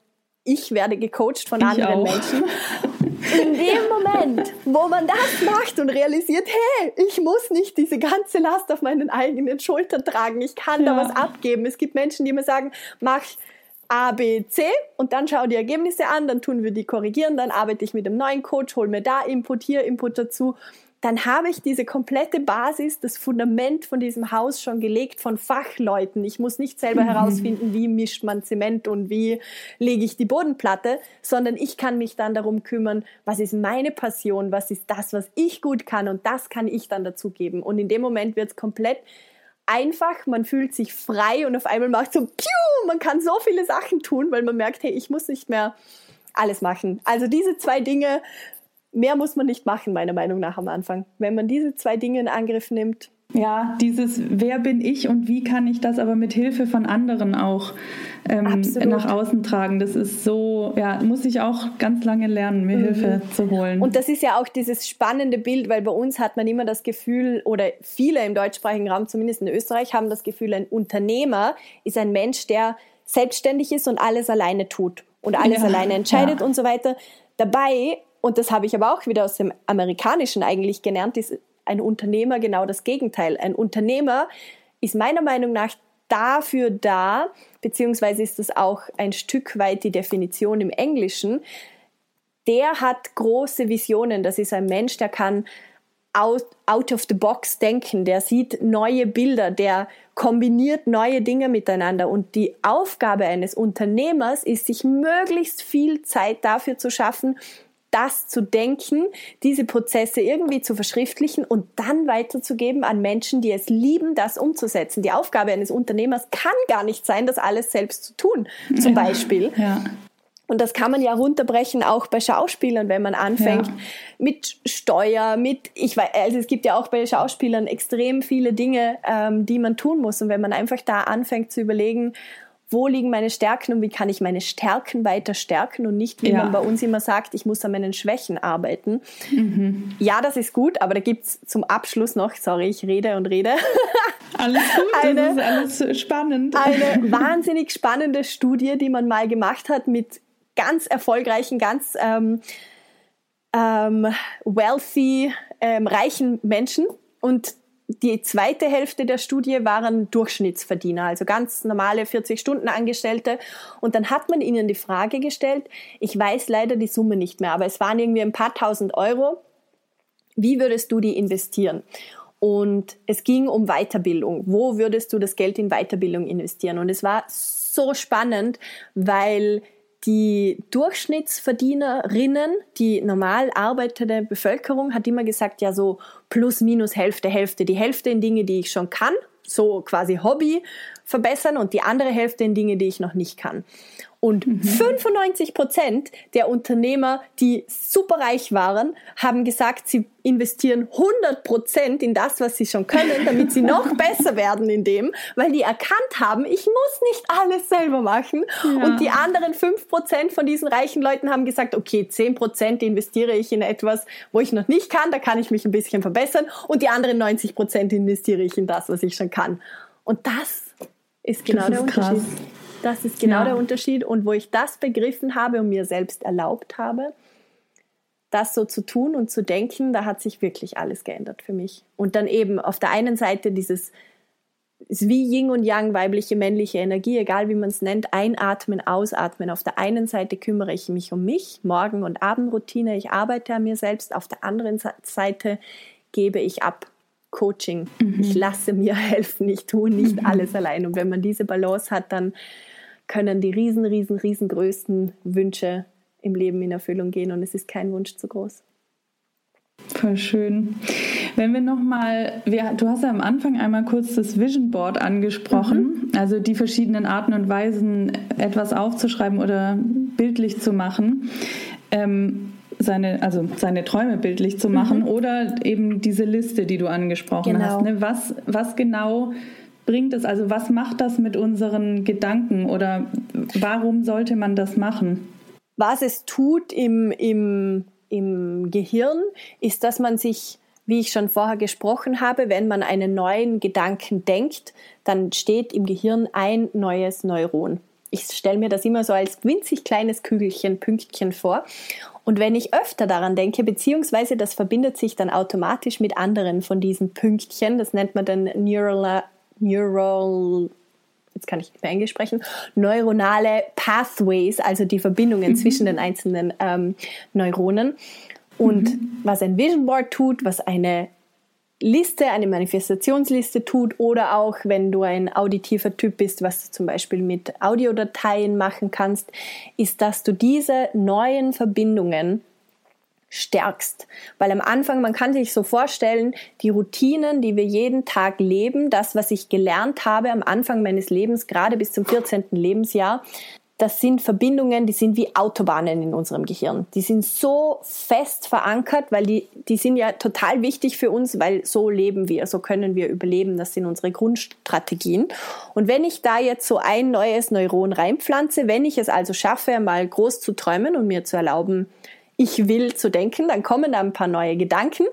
ich werde gecoacht von ich anderen auch. Menschen. [laughs] In dem Moment, wo man das macht und realisiert, hey, ich muss nicht diese ganze Last auf meinen eigenen Schultern tragen, ich kann ja. da was abgeben. Es gibt Menschen, die mir sagen, mach A, B, C und dann schau die Ergebnisse an, dann tun wir die korrigieren, dann arbeite ich mit dem neuen Coach, hol mir da Input, hier Input dazu dann habe ich diese komplette Basis, das Fundament von diesem Haus schon gelegt von Fachleuten. Ich muss nicht selber mhm. herausfinden, wie mischt man Zement und wie lege ich die Bodenplatte, sondern ich kann mich dann darum kümmern, was ist meine Passion, was ist das, was ich gut kann und das kann ich dann dazu geben. Und in dem Moment wird es komplett einfach, man fühlt sich frei und auf einmal macht so, piu, man kann so viele Sachen tun, weil man merkt, hey, ich muss nicht mehr alles machen. Also diese zwei Dinge mehr muss man nicht machen, meiner Meinung nach am Anfang. Wenn man diese zwei Dinge in Angriff nimmt. Ja, dieses Wer bin ich und wie kann ich das aber mit Hilfe von anderen auch ähm, nach außen tragen. Das ist so, ja, muss ich auch ganz lange lernen, mir mhm. Hilfe zu holen. Und das ist ja auch dieses spannende Bild, weil bei uns hat man immer das Gefühl, oder viele im deutschsprachigen Raum, zumindest in Österreich, haben das Gefühl, ein Unternehmer ist ein Mensch, der selbstständig ist und alles alleine tut und alles ja, alleine entscheidet ja. und so weiter. Dabei und das habe ich aber auch wieder aus dem Amerikanischen eigentlich gelernt, ist ein Unternehmer genau das Gegenteil. Ein Unternehmer ist meiner Meinung nach dafür da, beziehungsweise ist das auch ein Stück weit die Definition im Englischen, der hat große Visionen. Das ist ein Mensch, der kann out, out of the box denken, der sieht neue Bilder, der kombiniert neue Dinge miteinander. Und die Aufgabe eines Unternehmers ist, sich möglichst viel Zeit dafür zu schaffen, das zu denken, diese Prozesse irgendwie zu verschriftlichen und dann weiterzugeben an Menschen, die es lieben, das umzusetzen. Die Aufgabe eines Unternehmers kann gar nicht sein, das alles selbst zu tun, zum ja, Beispiel. Ja. Und das kann man ja runterbrechen, auch bei Schauspielern, wenn man anfängt ja. mit Steuer, mit, ich weiß, also es gibt ja auch bei Schauspielern extrem viele Dinge, ähm, die man tun muss. Und wenn man einfach da anfängt zu überlegen, wo liegen meine Stärken und wie kann ich meine Stärken weiter stärken und nicht, wie ja. man bei uns immer sagt, ich muss an meinen Schwächen arbeiten. Mhm. Ja, das ist gut, aber da gibt's zum Abschluss noch, sorry, ich rede und rede. [laughs] Alles gut, eine, das ist alles spannend. Eine [laughs] wahnsinnig spannende Studie, die man mal gemacht hat mit ganz erfolgreichen, ganz ähm, ähm, wealthy, ähm, reichen Menschen. Und die zweite Hälfte der Studie waren Durchschnittsverdiener, also ganz normale 40-Stunden-Angestellte. Und dann hat man ihnen die Frage gestellt, ich weiß leider die Summe nicht mehr, aber es waren irgendwie ein paar tausend Euro. Wie würdest du die investieren? Und es ging um Weiterbildung. Wo würdest du das Geld in Weiterbildung investieren? Und es war so spannend, weil die Durchschnittsverdienerinnen, die normal arbeitende Bevölkerung, hat immer gesagt, ja so plus minus Hälfte, Hälfte. Die Hälfte in Dinge, die ich schon kann, so quasi Hobby verbessern und die andere Hälfte in Dinge, die ich noch nicht kann. Und mhm. 95 Prozent der Unternehmer, die superreich waren, haben gesagt, sie investieren 100 Prozent in das, was sie schon können, damit sie noch [laughs] besser werden in dem, weil die erkannt haben, ich muss nicht alles selber machen. Ja. Und die anderen 5 Prozent von diesen reichen Leuten haben gesagt, okay, 10 Prozent investiere ich in etwas, wo ich noch nicht kann, da kann ich mich ein bisschen verbessern. Und die anderen 90 Prozent investiere ich in das, was ich schon kann. Und das ist genau das der ist Unterschied. Krass. Das ist genau ja. der Unterschied. Und wo ich das begriffen habe und mir selbst erlaubt habe, das so zu tun und zu denken, da hat sich wirklich alles geändert für mich. Und dann eben auf der einen Seite dieses, ist wie Yin und Yang, weibliche, männliche Energie, egal wie man es nennt, einatmen, ausatmen. Auf der einen Seite kümmere ich mich um mich, Morgen- und Abendroutine, ich arbeite an mir selbst. Auf der anderen Seite gebe ich ab. Coaching. Mhm. Ich lasse mir [laughs] helfen, ich tue nicht mhm. [laughs] alles allein. Und wenn man diese Balance hat, dann können die riesen, riesen, riesengrößten Wünsche im Leben in Erfüllung gehen und es ist kein Wunsch zu groß. Voll schön. Wenn wir nochmal, du hast ja am Anfang einmal kurz das Vision Board angesprochen, mhm. also die verschiedenen Arten und Weisen, etwas aufzuschreiben oder bildlich zu machen. Ähm, seine, also seine Träume bildlich zu machen mhm. oder eben diese Liste, die du angesprochen genau. hast. Ne? Was, was genau bringt es? Also was macht das mit unseren Gedanken oder warum sollte man das machen? Was es tut im, im, im Gehirn, ist, dass man sich, wie ich schon vorher gesprochen habe, wenn man einen neuen Gedanken denkt, dann steht im Gehirn ein neues Neuron. Ich stelle mir das immer so als winzig kleines Kügelchen, Pünktchen vor. Und wenn ich öfter daran denke, beziehungsweise das verbindet sich dann automatisch mit anderen von diesen Pünktchen, das nennt man dann Neural, Neural jetzt kann ich nicht mehr Englisch sprechen, neuronale Pathways, also die Verbindungen mhm. zwischen den einzelnen ähm, Neuronen. Und mhm. was ein Vision Board tut, was eine Liste, eine Manifestationsliste tut oder auch wenn du ein auditiver Typ bist, was du zum Beispiel mit Audiodateien machen kannst, ist, dass du diese neuen Verbindungen stärkst. Weil am Anfang, man kann sich so vorstellen, die Routinen, die wir jeden Tag leben, das, was ich gelernt habe am Anfang meines Lebens, gerade bis zum 14. Lebensjahr, das sind Verbindungen, die sind wie Autobahnen in unserem Gehirn. Die sind so fest verankert, weil die, die sind ja total wichtig für uns, weil so leben wir, so können wir überleben. Das sind unsere Grundstrategien. Und wenn ich da jetzt so ein neues Neuron reinpflanze, wenn ich es also schaffe, mal groß zu träumen und mir zu erlauben, ich will zu denken, dann kommen da ein paar neue Gedanken.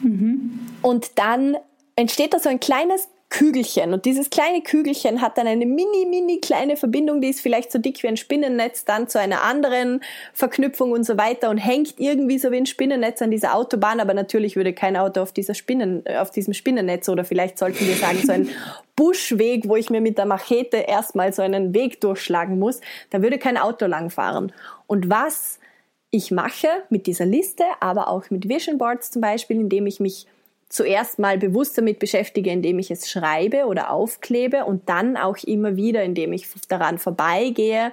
Mhm. Und dann entsteht da so ein kleines Kügelchen. Und dieses kleine Kügelchen hat dann eine mini, mini kleine Verbindung, die ist vielleicht so dick wie ein Spinnennetz, dann zu einer anderen Verknüpfung und so weiter und hängt irgendwie so wie ein Spinnennetz an dieser Autobahn. Aber natürlich würde kein Auto auf, dieser Spinnen, äh, auf diesem Spinnennetz oder vielleicht sollten wir sagen, so ein [laughs] Buschweg, wo ich mir mit der Machete erstmal so einen Weg durchschlagen muss, da würde kein Auto langfahren. Und was ich mache mit dieser Liste, aber auch mit Vision Boards zum Beispiel, indem ich mich zuerst mal bewusst damit beschäftige, indem ich es schreibe oder aufklebe und dann auch immer wieder, indem ich daran vorbeigehe.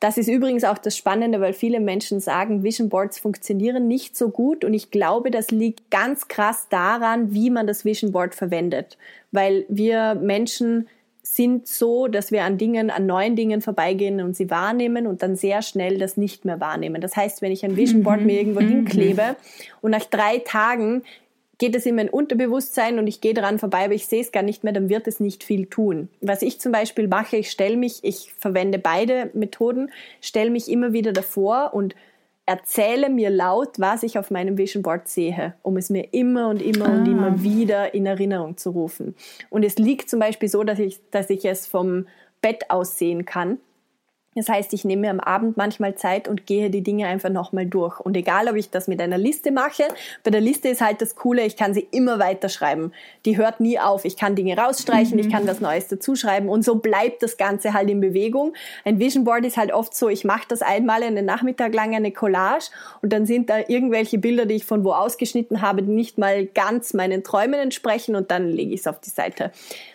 Das ist übrigens auch das Spannende, weil viele Menschen sagen, Vision Boards funktionieren nicht so gut und ich glaube, das liegt ganz krass daran, wie man das Vision Board verwendet, weil wir Menschen sind so, dass wir an Dingen, an neuen Dingen vorbeigehen und sie wahrnehmen und dann sehr schnell das nicht mehr wahrnehmen. Das heißt, wenn ich ein Vision Board mhm. mir irgendwo mhm. hinklebe und nach drei Tagen geht es in mein Unterbewusstsein und ich gehe daran vorbei, aber ich sehe es gar nicht mehr, dann wird es nicht viel tun. Was ich zum Beispiel mache, ich stelle mich, ich verwende beide Methoden, stelle mich immer wieder davor und erzähle mir laut, was ich auf meinem Vision Board sehe, um es mir immer und immer ah. und immer wieder in Erinnerung zu rufen. Und es liegt zum Beispiel so, dass ich, dass ich es vom Bett aus sehen kann. Das heißt, ich nehme mir am Abend manchmal Zeit und gehe die Dinge einfach nochmal durch. Und egal, ob ich das mit einer Liste mache, bei der Liste ist halt das Coole, ich kann sie immer weiter schreiben. Die hört nie auf. Ich kann Dinge rausstreichen, mhm. ich kann was Neues dazuschreiben und so bleibt das Ganze halt in Bewegung. Ein Vision Board ist halt oft so, ich mache das einmal einen Nachmittag lang eine Collage und dann sind da irgendwelche Bilder, die ich von wo ausgeschnitten habe, die nicht mal ganz meinen Träumen entsprechen und dann lege ich es auf die Seite.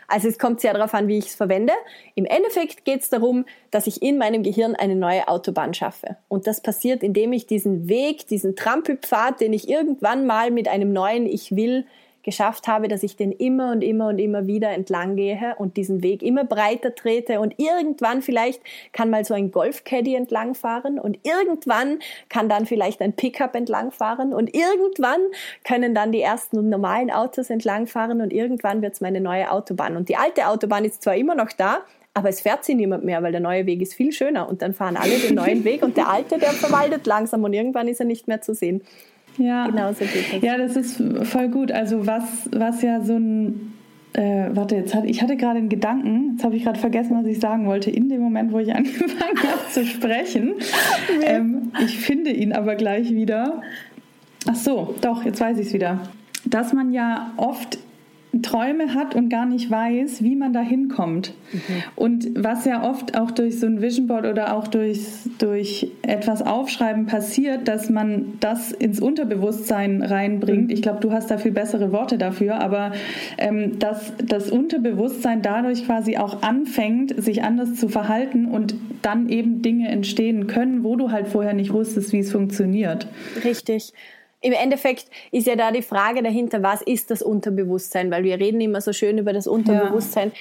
Also es kommt sehr darauf an, wie ich es verwende. Im Endeffekt geht es darum, dass ich in meinem Gehirn eine neue Autobahn schaffe. Und das passiert, indem ich diesen Weg, diesen Trampelpfad, den ich irgendwann mal mit einem neuen Ich will geschafft habe, dass ich den immer und immer und immer wieder entlang gehe und diesen Weg immer breiter trete und irgendwann vielleicht kann mal so ein Golfcaddy entlangfahren und irgendwann kann dann vielleicht ein Pickup entlangfahren und irgendwann können dann die ersten normalen Autos entlangfahren und irgendwann wird es meine neue Autobahn. Und die alte Autobahn ist zwar immer noch da, aber es fährt sie niemand mehr, weil der neue Weg ist viel schöner und dann fahren alle den neuen Weg und der alte, der verwaltet langsam und irgendwann ist er nicht mehr zu sehen. Ja, genau so geht das. Ja, das ist voll gut. Also was, was ja so ein äh, warte, jetzt hatte, ich hatte gerade einen Gedanken, jetzt habe ich gerade vergessen, was ich sagen wollte, in dem Moment, wo ich [laughs] angefangen habe zu sprechen. [laughs] ähm, ich finde ihn aber gleich wieder. Ach so, doch, jetzt weiß ich es wieder. Dass man ja oft Träume hat und gar nicht weiß, wie man da hinkommt. Mhm. Und was ja oft auch durch so ein Vision Board oder auch durch, durch etwas Aufschreiben passiert, dass man das ins Unterbewusstsein reinbringt. Mhm. Ich glaube, du hast da viel bessere Worte dafür, aber ähm, dass das Unterbewusstsein dadurch quasi auch anfängt, sich anders zu verhalten und dann eben Dinge entstehen können, wo du halt vorher nicht wusstest, wie es funktioniert. Richtig im Endeffekt ist ja da die Frage dahinter, was ist das Unterbewusstsein? Weil wir reden immer so schön über das Unterbewusstsein. Ja.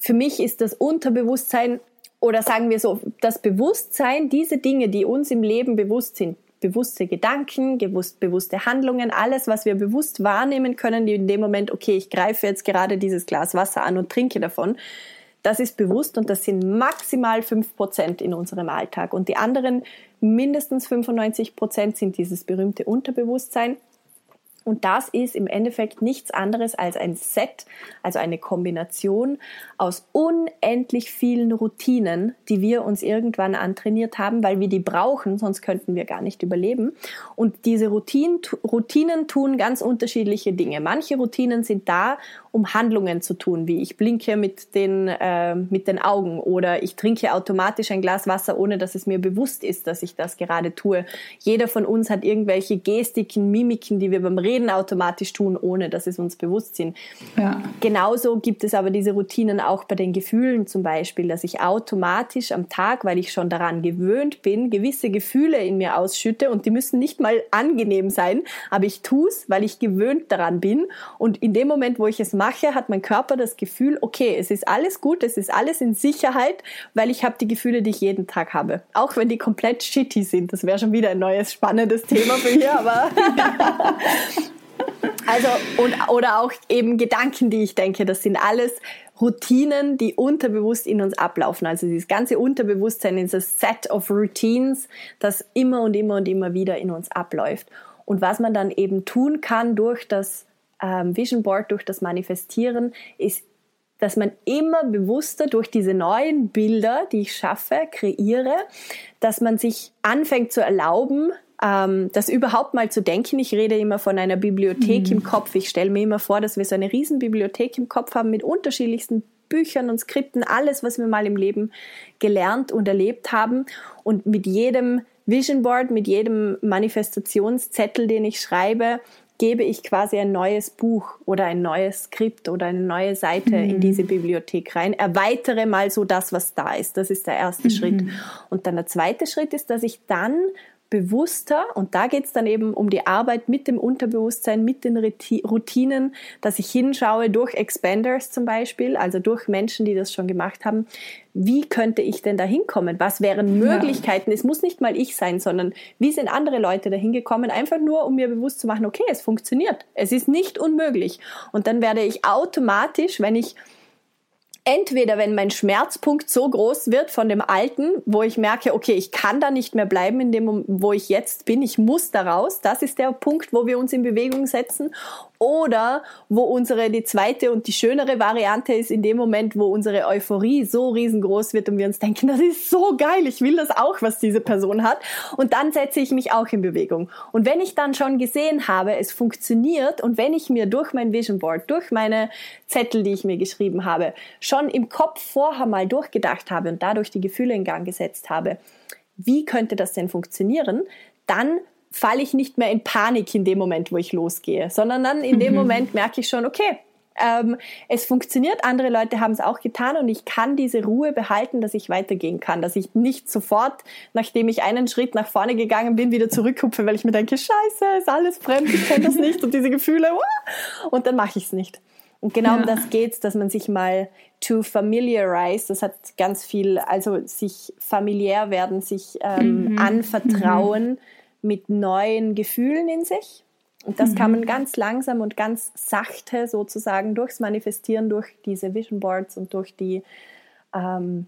Für mich ist das Unterbewusstsein oder sagen wir so, das Bewusstsein, diese Dinge, die uns im Leben bewusst sind, bewusste Gedanken, bewusst, bewusste Handlungen, alles, was wir bewusst wahrnehmen können, die in dem Moment, okay, ich greife jetzt gerade dieses Glas Wasser an und trinke davon, das ist bewusst und das sind maximal 5% in unserem Alltag. Und die anderen mindestens 95% sind dieses berühmte Unterbewusstsein. Und das ist im Endeffekt nichts anderes als ein Set, also eine Kombination aus unendlich vielen Routinen, die wir uns irgendwann antrainiert haben, weil wir die brauchen, sonst könnten wir gar nicht überleben. Und diese Routinen, Routinen tun ganz unterschiedliche Dinge. Manche Routinen sind da, um Handlungen zu tun, wie ich blinke mit den, äh, mit den Augen oder ich trinke automatisch ein Glas Wasser, ohne dass es mir bewusst ist, dass ich das gerade tue. Jeder von uns hat irgendwelche Gestiken, Mimiken, die wir beim Reden automatisch tun, ohne dass es uns bewusst sind. Ja. Genauso gibt es aber diese Routinen auch bei den Gefühlen zum Beispiel, dass ich automatisch am Tag, weil ich schon daran gewöhnt bin, gewisse Gefühle in mir ausschütte und die müssen nicht mal angenehm sein, aber ich tue es, weil ich gewöhnt daran bin und in dem Moment, wo ich es mache, hat mein Körper das Gefühl, okay, es ist alles gut, es ist alles in Sicherheit, weil ich habe die Gefühle, die ich jeden Tag habe. Auch wenn die komplett shitty sind. Das wäre schon wieder ein neues spannendes Thema für hier, [laughs] aber [laughs] Also, und, oder auch eben Gedanken, die ich denke, das sind alles Routinen, die unterbewusst in uns ablaufen. Also dieses ganze Unterbewusstsein ist ein Set of Routines, das immer und immer und immer wieder in uns abläuft. Und was man dann eben tun kann durch das ähm, Vision Board, durch das Manifestieren, ist, dass man immer bewusster durch diese neuen Bilder, die ich schaffe, kreiere, dass man sich anfängt zu erlauben, ähm, das überhaupt mal zu denken. Ich rede immer von einer Bibliothek mhm. im Kopf. Ich stelle mir immer vor, dass wir so eine riesen Bibliothek im Kopf haben mit unterschiedlichsten Büchern und Skripten, alles, was wir mal im Leben gelernt und erlebt haben. Und mit jedem Vision Board, mit jedem Manifestationszettel, den ich schreibe, gebe ich quasi ein neues Buch oder ein neues Skript oder eine neue Seite mhm. in diese Bibliothek rein. Erweitere mal so das, was da ist. Das ist der erste mhm. Schritt. Und dann der zweite Schritt ist, dass ich dann bewusster, und da geht es dann eben um die Arbeit mit dem Unterbewusstsein, mit den Routinen, dass ich hinschaue durch Expanders zum Beispiel, also durch Menschen, die das schon gemacht haben, wie könnte ich denn da hinkommen? Was wären Möglichkeiten? Ja. Es muss nicht mal ich sein, sondern wie sind andere Leute da hingekommen? Einfach nur, um mir bewusst zu machen, okay, es funktioniert. Es ist nicht unmöglich. Und dann werde ich automatisch, wenn ich entweder wenn mein Schmerzpunkt so groß wird von dem Alten, wo ich merke, okay, ich kann da nicht mehr bleiben in dem, wo ich jetzt bin, ich muss da raus, das ist der Punkt, wo wir uns in Bewegung setzen, oder wo unsere, die zweite und die schönere Variante ist in dem Moment, wo unsere Euphorie so riesengroß wird und wir uns denken, das ist so geil, ich will das auch, was diese Person hat. Und dann setze ich mich auch in Bewegung. Und wenn ich dann schon gesehen habe, es funktioniert und wenn ich mir durch mein Vision Board, durch meine Zettel, die ich mir geschrieben habe, schon im Kopf vorher mal durchgedacht habe und dadurch die Gefühle in Gang gesetzt habe, wie könnte das denn funktionieren, dann falle ich nicht mehr in Panik in dem Moment, wo ich losgehe, sondern dann in dem mhm. Moment merke ich schon, okay, Ähm, es funktioniert, andere Leute haben es auch getan und ich kann diese Ruhe behalten, dass ich weitergehen kann, dass ich nicht sofort, nachdem ich einen Schritt nach vorne gegangen bin, wieder zurückhupfe, weil ich mir denke, scheiße, ist alles fremd, ich kenne das nicht und diese Gefühle, und dann mache ich es nicht. Und genau ja. um das geht's, dass man sich mal to familiarize, das hat ganz viel, also sich familiär werden, sich ähm, mhm. anvertrauen mhm. Mit neuen Gefühlen in sich. Und das mhm. kann man ganz langsam und ganz sachte sozusagen durchs Manifestieren, durch diese Vision Boards und durch die, ähm,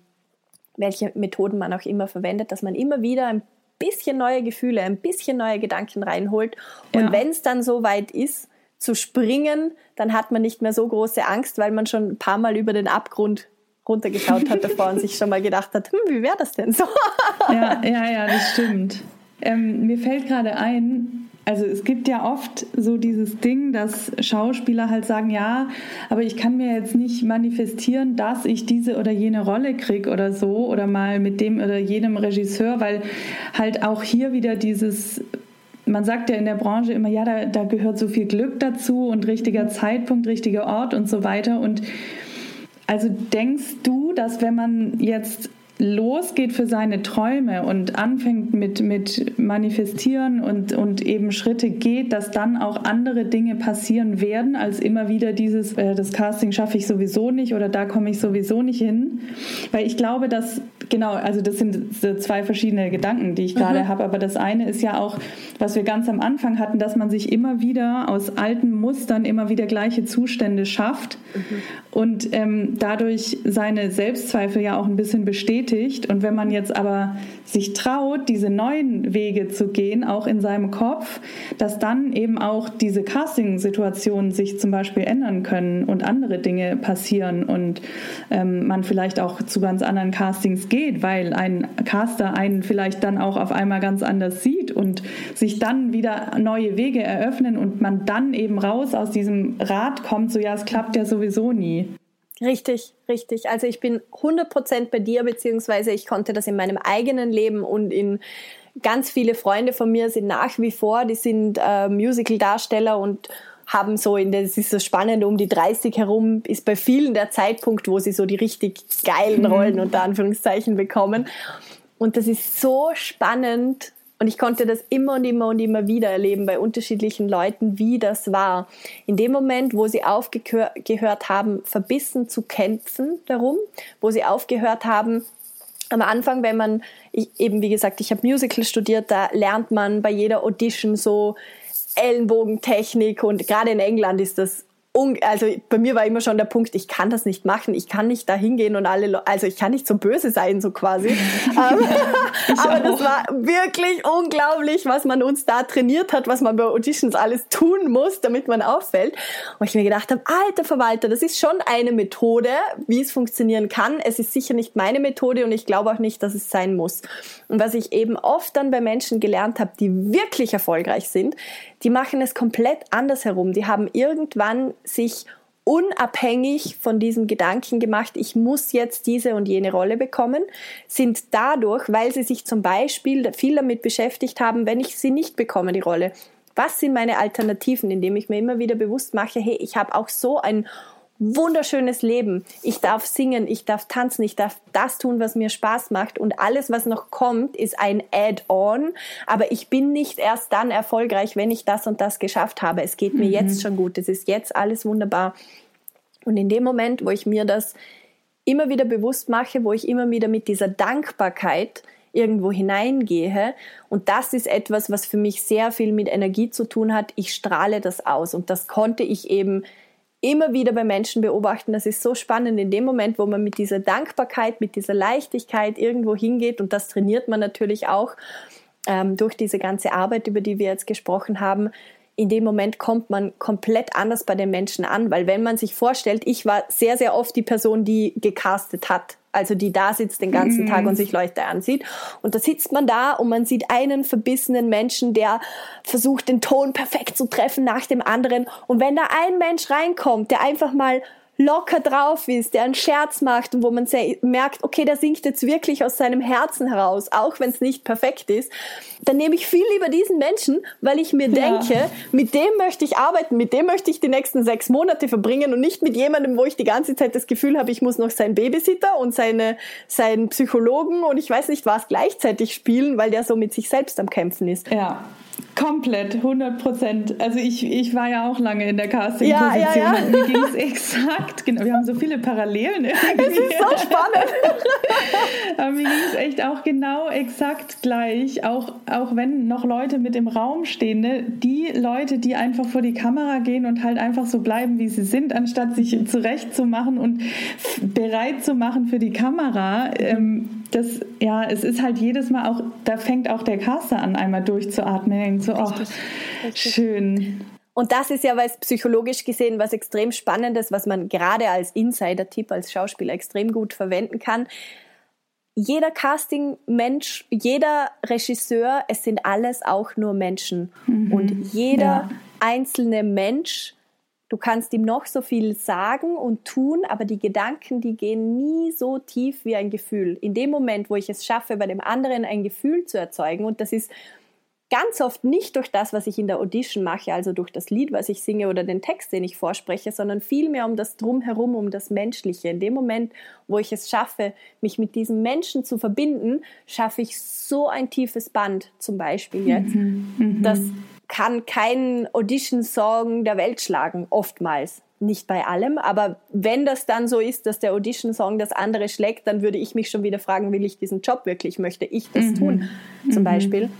welche Methoden man auch immer verwendet, dass man immer wieder ein bisschen neue Gefühle, ein bisschen neue Gedanken reinholt. Und ja. wenn es dann so weit ist, zu springen, dann hat man nicht mehr so große Angst, weil man schon ein paar Mal über den Abgrund runtergeschaut hat davor und sich schon mal gedacht hat, hm, wie wäre das denn so? ja, ja, ja, das stimmt. Ähm, mir fällt gerade ein, also es gibt ja oft so dieses Ding, dass Schauspieler halt sagen, ja, aber ich kann mir jetzt nicht manifestieren, dass ich diese oder jene Rolle kriege oder so oder mal mit dem oder jenem Regisseur, weil halt auch hier wieder dieses man sagt ja in der Branche immer, ja, da, da gehört so viel Glück dazu und richtiger Zeitpunkt, richtiger Ort und so weiter. Und also denkst du, dass wenn man jetzt losgeht für seine Träume und anfängt mit, mit Manifestieren und, und eben Schritte geht, dass dann auch andere Dinge passieren werden, als immer wieder dieses, äh, das Casting schaffe ich sowieso nicht oder da komme ich sowieso nicht hin. Weil ich glaube, dass, genau, also das sind zwei verschiedene Gedanken, die ich gerade mhm. habe, aber das eine ist ja auch, was wir ganz am Anfang hatten, dass man sich immer wieder aus alten Mustern immer wieder gleiche Zustände schafft mhm. und ähm, dadurch seine Selbstzweifel ja auch ein bisschen bestätigt bestätigt. Und wenn man jetzt aber sich traut, diese neuen Wege zu gehen, auch in seinem Kopf, dass dann eben auch diese Casting-Situationen sich zum Beispiel ändern können und andere Dinge passieren und ähm, man vielleicht auch zu ganz anderen Castings geht, weil ein Caster einen vielleicht dann auch auf einmal ganz anders sieht und sich dann wieder neue Wege eröffnen und man dann eben raus aus diesem Rad kommt, so ja, es klappt ja sowieso nie. Richtig, richtig. Also ich bin 100% bei dir, beziehungsweise ich konnte das in meinem eigenen Leben und in ganz viele Freunde von mir sind nach wie vor, die sind äh, Musical-Darsteller und haben so in der, es ist so spannend, um die 30 herum ist bei vielen der Zeitpunkt, wo sie so die richtig geilen mhm. Rollen unter Anführungszeichen bekommen. Und das ist so spannend, und ich konnte das immer und immer und immer wieder erleben bei unterschiedlichen Leuten, wie das war. In dem Moment, wo sie aufgehört haben, verbissen zu kämpfen darum, wo sie aufgehört haben, am Anfang, wenn man, ich, eben wie gesagt, ich habe Musical studiert, da lernt man bei jeder Audition so Ellenbogentechnik und gerade in England ist das also bei mir war immer schon der Punkt, ich kann das nicht machen, ich kann nicht da hingehen und alle, also ich kann nicht so böse sein, so quasi. [laughs] Ähm, aber das war wirklich unglaublich, was man uns da trainiert hat, was man bei Auditions alles tun muss, damit man auffällt. Und ich mir gedacht habe, alter Verwalter, das ist schon eine Methode, wie es funktionieren kann. Es ist sicher nicht meine Methode und ich glaube auch nicht, dass es sein muss. Und was ich eben oft dann bei Menschen gelernt habe, die wirklich erfolgreich sind, die machen es komplett anders herum. Die haben irgendwann sich unabhängig von diesem Gedanken gemacht, ich muss jetzt diese und jene Rolle bekommen, sind dadurch, weil sie sich zum Beispiel viel damit beschäftigt haben, wenn ich sie nicht bekomme, die Rolle, was sind meine Alternativen, indem ich mir immer wieder bewusst mache, hey, ich habe auch so ein wunderschönes Leben. Ich darf singen, ich darf tanzen, ich darf das tun, was mir Spaß macht und alles, was noch kommt, ist ein Add-on. Aber ich bin nicht erst dann erfolgreich, wenn ich das und das geschafft habe. Es geht mir mhm. jetzt schon gut. Es ist jetzt alles wunderbar. Und in dem Moment, wo ich mir das immer wieder bewusst mache, wo ich immer wieder mit dieser Dankbarkeit irgendwo hineingehe. Und das ist etwas, was für mich sehr viel mit Energie zu tun hat. Ich strahle das aus. Und das konnte ich eben immer wieder bei Menschen beobachten. Das ist so spannend in dem Moment, wo man mit dieser Dankbarkeit, mit dieser Leichtigkeit irgendwo hingeht und das trainiert man natürlich auch ähm, durch diese ganze Arbeit, über die wir jetzt gesprochen haben. In dem Moment kommt man komplett anders bei den Menschen an, weil wenn man sich vorstellt, ich war sehr, sehr oft die Person, die gecastet hat also die da sitzt den ganzen Tag und mhm. sich Leute ansieht. Und da sitzt man da und man sieht einen verbissenen Menschen, der versucht, den Ton perfekt zu treffen nach dem anderen. Und wenn da ein Mensch reinkommt, der einfach mal locker drauf ist, der einen Scherz macht und wo man merkt, okay, der singt jetzt wirklich aus seinem Herzen heraus, auch wenn es nicht perfekt ist, dann nehme ich viel lieber diesen Menschen, weil ich mir ja. denke, mit dem möchte ich arbeiten, mit dem möchte ich die nächsten sechs Monate verbringen und nicht mit jemandem, wo ich die ganze Zeit das Gefühl habe, ich muss noch seinen Babysitter und seine, seinen Psychologen und ich weiß nicht was gleichzeitig spielen, weil der so mit sich selbst am Kämpfen ist. Ja. Komplett, 100 Prozent. Also ich, ich war ja auch lange in der Casting-Position. Ja, ja, ja. Mir ging es exakt, genau. Wir haben so viele Parallelen. Irgendwie. [laughs] Es ist so spannend. [laughs] Aber mir ging es echt auch genau exakt gleich. Auch, auch wenn noch Leute mit im Raum stehen. Ne? Die Leute, die einfach vor die Kamera gehen und halt einfach so bleiben, wie sie sind, anstatt sich zurechtzumachen und bereit zu machen für die Kamera. Ähm, das, ja, es ist halt jedes Mal auch, da fängt auch der Caster an, einmal durchzuatmen. So, oh, schön. Und das ist ja was psychologisch gesehen was extrem Spannendes, was man gerade als Insider-Tipp, als Schauspieler extrem gut verwenden kann. Jeder Casting-Mensch, jeder Regisseur, es sind alles auch nur Menschen. Mhm. Und jeder ja. einzelne Mensch Du kannst ihm noch so viel sagen und tun, aber die Gedanken, die gehen nie so tief wie ein Gefühl. In dem Moment, wo ich es schaffe, bei dem anderen ein Gefühl zu erzeugen, und das ist ganz oft nicht durch das, was ich in der Audition mache, also durch das Lied, was ich singe oder den Text, den ich vorspreche, sondern vielmehr um das Drumherum, um das Menschliche. In dem Moment, wo ich es schaffe, mich mit diesem Menschen zu verbinden, schaffe ich so ein tiefes Band, zum Beispiel jetzt, mhm, mhm. dass kann kein Audition-Song der Welt schlagen, oftmals. Nicht bei allem, aber wenn das dann so ist, dass der Audition-Song das andere schlägt, dann würde ich mich schon wieder fragen, will ich diesen Job wirklich? Möchte ich das mhm. tun? Zum mhm. Beispiel.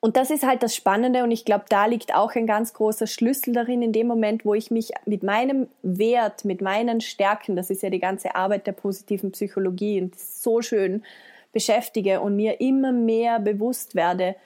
Und das ist halt das Spannende und ich glaube, da liegt auch ein ganz großer Schlüssel darin, in dem Moment, wo ich mich mit meinem Wert, mit meinen Stärken, das ist ja die ganze Arbeit der positiven Psychologie und so schön beschäftige und mir immer mehr bewusst werde,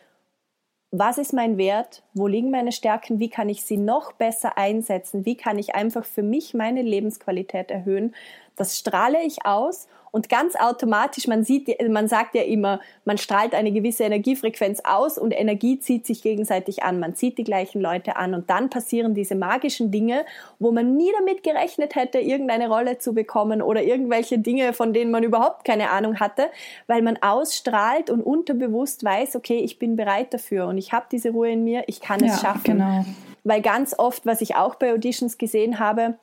was ist mein Wert, wo liegen meine Stärken, wie kann ich sie noch besser einsetzen, wie kann ich einfach für mich meine Lebensqualität erhöhen, das strahle ich aus und ganz automatisch, man sieht, man sagt ja immer, man strahlt eine gewisse Energiefrequenz aus und Energie zieht sich gegenseitig an. Man zieht die gleichen Leute an und dann passieren diese magischen Dinge, wo man nie damit gerechnet hätte, irgendeine Rolle zu bekommen oder irgendwelche Dinge, von denen man überhaupt keine Ahnung hatte, weil man ausstrahlt und unterbewusst weiß, okay, ich bin bereit dafür und ich habe diese Ruhe in mir, ich kann es ja, schaffen. Genau. Weil ganz oft, was ich auch bei Auditions gesehen habe,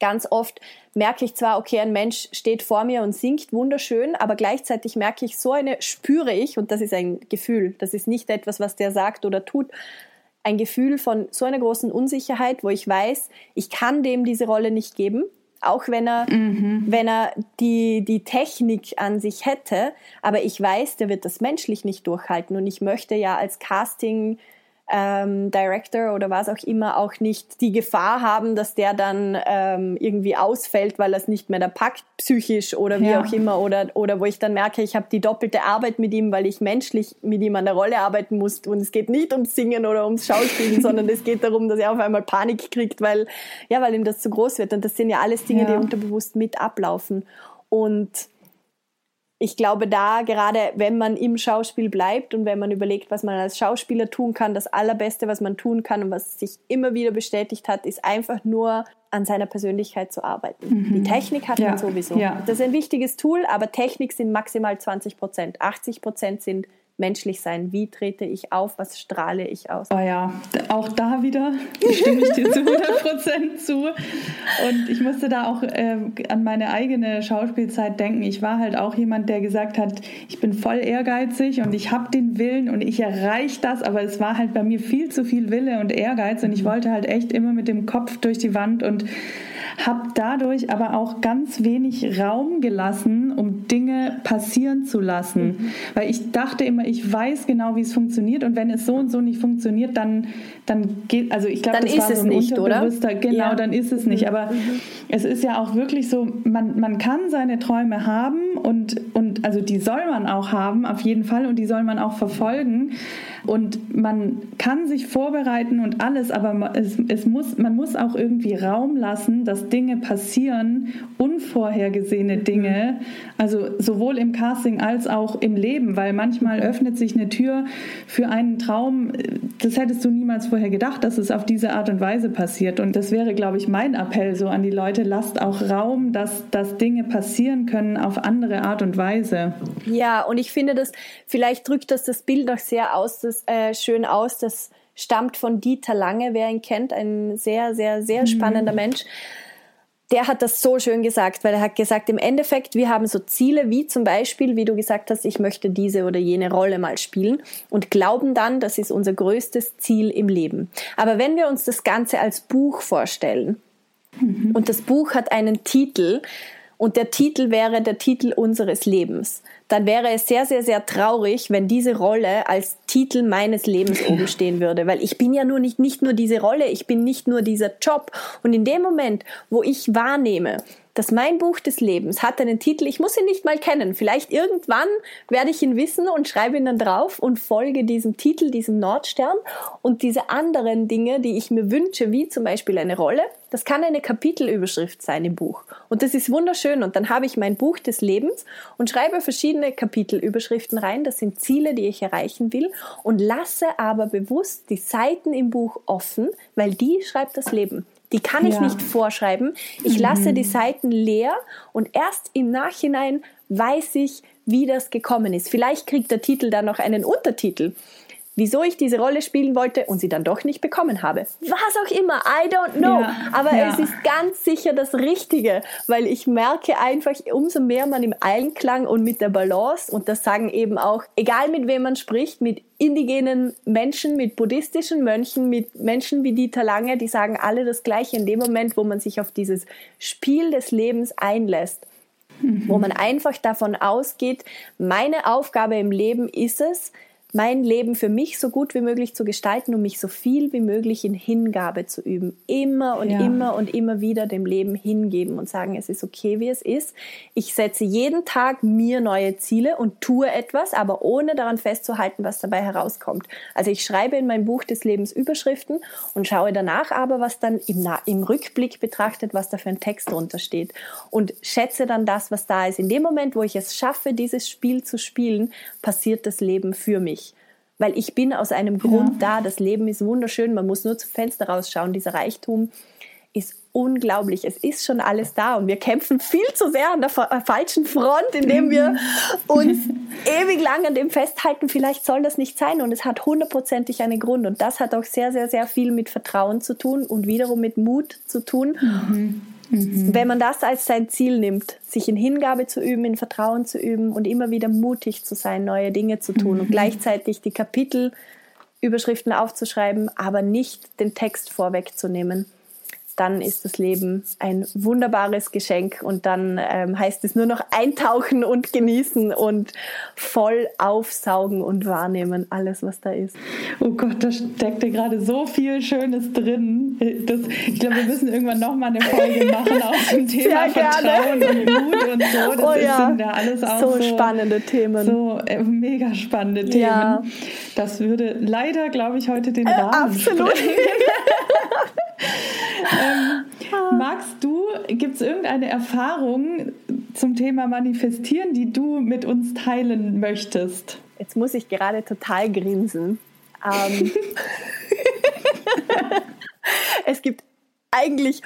ganz oft merke ich zwar, okay, ein Mensch steht vor mir und singt wunderschön, aber gleichzeitig merke ich so eine, spüre ich, und das ist ein Gefühl, das ist nicht etwas, was der sagt oder tut, ein Gefühl von so einer großen Unsicherheit, wo ich weiß, ich kann dem diese Rolle nicht geben, auch wenn er, mhm. wenn er die, die Technik an sich hätte, aber ich weiß, der wird das menschlich nicht durchhalten. Und ich möchte ja als Casting ähm, Director oder was auch immer auch nicht die Gefahr haben, dass der dann ähm, irgendwie ausfällt, weil er es nicht mehr da packt, psychisch oder wie ja. auch immer. Oder, oder wo ich dann merke, ich habe die doppelte Arbeit mit ihm, weil ich menschlich mit ihm an der Rolle arbeiten muss. Und es geht nicht ums Singen oder ums Schauspielen, [laughs] sondern es geht darum, dass er auf einmal Panik kriegt, weil, ja, weil ihm das zu groß wird. Und das sind ja alles Dinge, ja. die unterbewusst mit ablaufen. Und ich glaube, da gerade, wenn man im Schauspiel bleibt und wenn man überlegt, was man als Schauspieler tun kann, das Allerbeste, was man tun kann und was sich immer wieder bestätigt hat, ist einfach nur an seiner Persönlichkeit zu arbeiten. Mhm. Die Technik hat ja. man sowieso. Ja. Das ist ein wichtiges Tool, aber Technik sind maximal 20 Prozent. 80 Prozent sind menschlich sein. Wie trete ich auf? Was strahle ich aus? Oh ja, auch da wieder stimme ich dir zu [laughs] 100 Prozent zu. Und ich musste da auch äh, an meine eigene Schauspielzeit denken. Ich war halt auch jemand, der gesagt hat, ich bin voll ehrgeizig und ich habe den Willen und ich erreiche das, aber es war halt bei mir viel zu viel Wille und Ehrgeiz und ich wollte halt echt immer mit dem Kopf durch die Wand und habe dadurch aber auch ganz wenig Raum gelassen, um Dinge passieren zu lassen. Mhm. Weil ich dachte immer, ich weiß genau, wie es funktioniert und wenn es so und so nicht funktioniert, dann, dann geht, also ich glaube, das war so ein nicht, oder? genau, ja. dann ist es nicht. Mhm. Aber mhm. es ist ja auch wirklich so, man, man kann seine Träume haben und, und also die soll man auch haben, auf jeden Fall, und die soll man auch verfolgen. Und man kann sich vorbereiten und alles, aber es, es muss, man muss auch irgendwie Raum lassen, dass Dinge passieren, unvorhergesehene Dinge, also sowohl im Casting als auch im Leben, weil manchmal öffnet sich eine Tür für einen Traum, das hättest du niemals vorher gedacht, dass es auf diese Art und Weise passiert. Und das wäre, glaube ich, mein Appell so an die Leute, lasst auch Raum, dass, dass Dinge passieren können auf andere Art und Weise. Ja, und ich finde, dass vielleicht drückt das das Bild auch sehr aus, das, äh, schön aus, das stammt von Dieter Lange, wer ihn kennt, ein sehr, sehr, sehr mhm. spannender mhm. Mensch der hat das so schön gesagt, weil er hat gesagt, im Endeffekt, wir haben so Ziele wie zum Beispiel, wie du gesagt hast, ich möchte diese oder jene Rolle mal spielen und glauben dann, das ist unser größtes Ziel im Leben. Aber wenn wir uns das Ganze als Buch vorstellen mhm. und das Buch hat einen Titel und der Titel wäre der Titel unseres Lebens, dann wäre es sehr, sehr, sehr traurig, wenn diese Rolle als Titel meines Lebens [laughs] oben stehen würde. Weil ich bin ja nur nicht, nicht nur diese Rolle, ich bin nicht nur dieser Job. Und in dem Moment, wo ich wahrnehme, dass mein Buch des Lebens hat einen Titel, ich muss ihn nicht mal kennen. Vielleicht irgendwann werde ich ihn wissen und schreibe ihn dann drauf und folge diesem Titel, diesem Nordstern und diese anderen Dinge, die ich mir wünsche, wie zum Beispiel eine Rolle. Das kann eine Kapitelüberschrift sein im Buch. Und das ist wunderschön. Und dann habe ich mein Buch des Lebens und schreibe verschiedene Kapitelüberschriften rein. Das sind Ziele, die ich erreichen will und lasse aber bewusst die Seiten im Buch offen, weil die schreibt das Leben. Die kann ich ja. nicht vorschreiben. Ich lasse die mhm. Seiten leer und erst im Nachhinein weiß ich, wie das gekommen ist. Vielleicht kriegt der Titel dann noch einen Untertitel wieso ich diese Rolle spielen wollte und sie dann doch nicht bekommen habe. Was auch immer, I don't know. Ja, Aber ja. es ist ganz sicher das Richtige, weil ich merke einfach, umso mehr man im Einklang und mit der Balance, und das sagen eben auch, egal mit wem man spricht, mit indigenen Menschen, mit buddhistischen Mönchen, mit Menschen wie Dieter Lange, die sagen alle das Gleiche in dem Moment, wo man sich auf dieses Spiel des Lebens einlässt. Mhm. Wo man einfach davon ausgeht, meine Aufgabe im Leben ist es, mein Leben für mich so gut wie möglich zu gestalten und mich so viel wie möglich in Hingabe zu üben. Immer und ja. immer und immer wieder dem Leben hingeben und sagen, es ist okay, wie es ist. Ich setze jeden Tag mir neue Ziele und tue etwas, aber ohne daran festzuhalten, was dabei herauskommt. Also ich schreibe in mein Buch des Lebens Überschriften und schaue danach aber, was dann im, im Rückblick betrachtet, was da für ein Text drunter steht und schätze dann das, was da ist. In dem Moment, wo ich es schaffe, dieses Spiel zu spielen, passiert das Leben für mich weil ich bin aus einem Grund ja. da. Das Leben ist wunderschön, man muss nur zum Fenster rausschauen. Dieser Reichtum ist unglaublich. Es ist schon alles da und wir kämpfen viel zu sehr an der äh, falschen Front, indem wir mhm. uns [laughs] ewig lang an dem festhalten. Vielleicht soll das nicht sein und es hat hundertprozentig einen Grund und das hat auch sehr, sehr, sehr viel mit Vertrauen zu tun und wiederum mit Mut zu tun. Mhm. Mhm. Wenn man das als sein Ziel nimmt, sich in Hingabe zu üben, in Vertrauen zu üben und immer wieder mutig zu sein, neue Dinge zu tun mhm. und gleichzeitig die Kapitelüberschriften aufzuschreiben, aber nicht den Text vorwegzunehmen, dann ist das Leben ein wunderbares Geschenk und dann ähm, heißt es nur noch eintauchen und genießen und voll aufsaugen und wahrnehmen, alles, was da ist. Oh Gott, da steckte gerade so viel Schönes drin. Das, ich glaube, wir müssen irgendwann nochmal eine Folge [laughs] machen auf dem Thema Vertrauen und Mut und so. Das oh ja, sind ja alles auch so, so spannende Themen. So äh, mega spannende Themen. Ja. Das würde leider, glaube ich, heute den äh, Rahmen [laughs] [laughs] äh, Absolut. Ähm, magst du, gibt es irgendeine Erfahrung zum Thema Manifestieren, die du mit uns teilen möchtest? Jetzt muss ich gerade total grinsen. Ähm, [laughs] es gibt eigentlich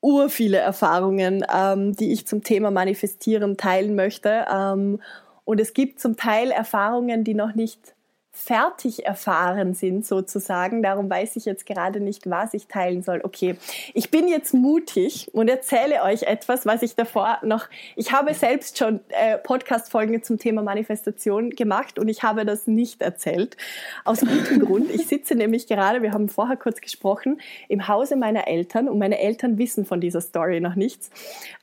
ur viele Erfahrungen, ähm, die ich zum Thema Manifestieren teilen möchte. Ähm, und es gibt zum Teil Erfahrungen, die noch nicht fertig erfahren sind sozusagen. Darum weiß ich jetzt gerade nicht, was ich teilen soll. Okay, ich bin jetzt mutig und erzähle euch etwas, was ich davor noch, ich habe selbst schon äh, Podcast-Folgen zum Thema Manifestation gemacht und ich habe das nicht erzählt. Aus gutem [laughs] Grund. Ich sitze nämlich gerade, wir haben vorher kurz gesprochen, im Hause meiner Eltern und meine Eltern wissen von dieser Story noch nichts.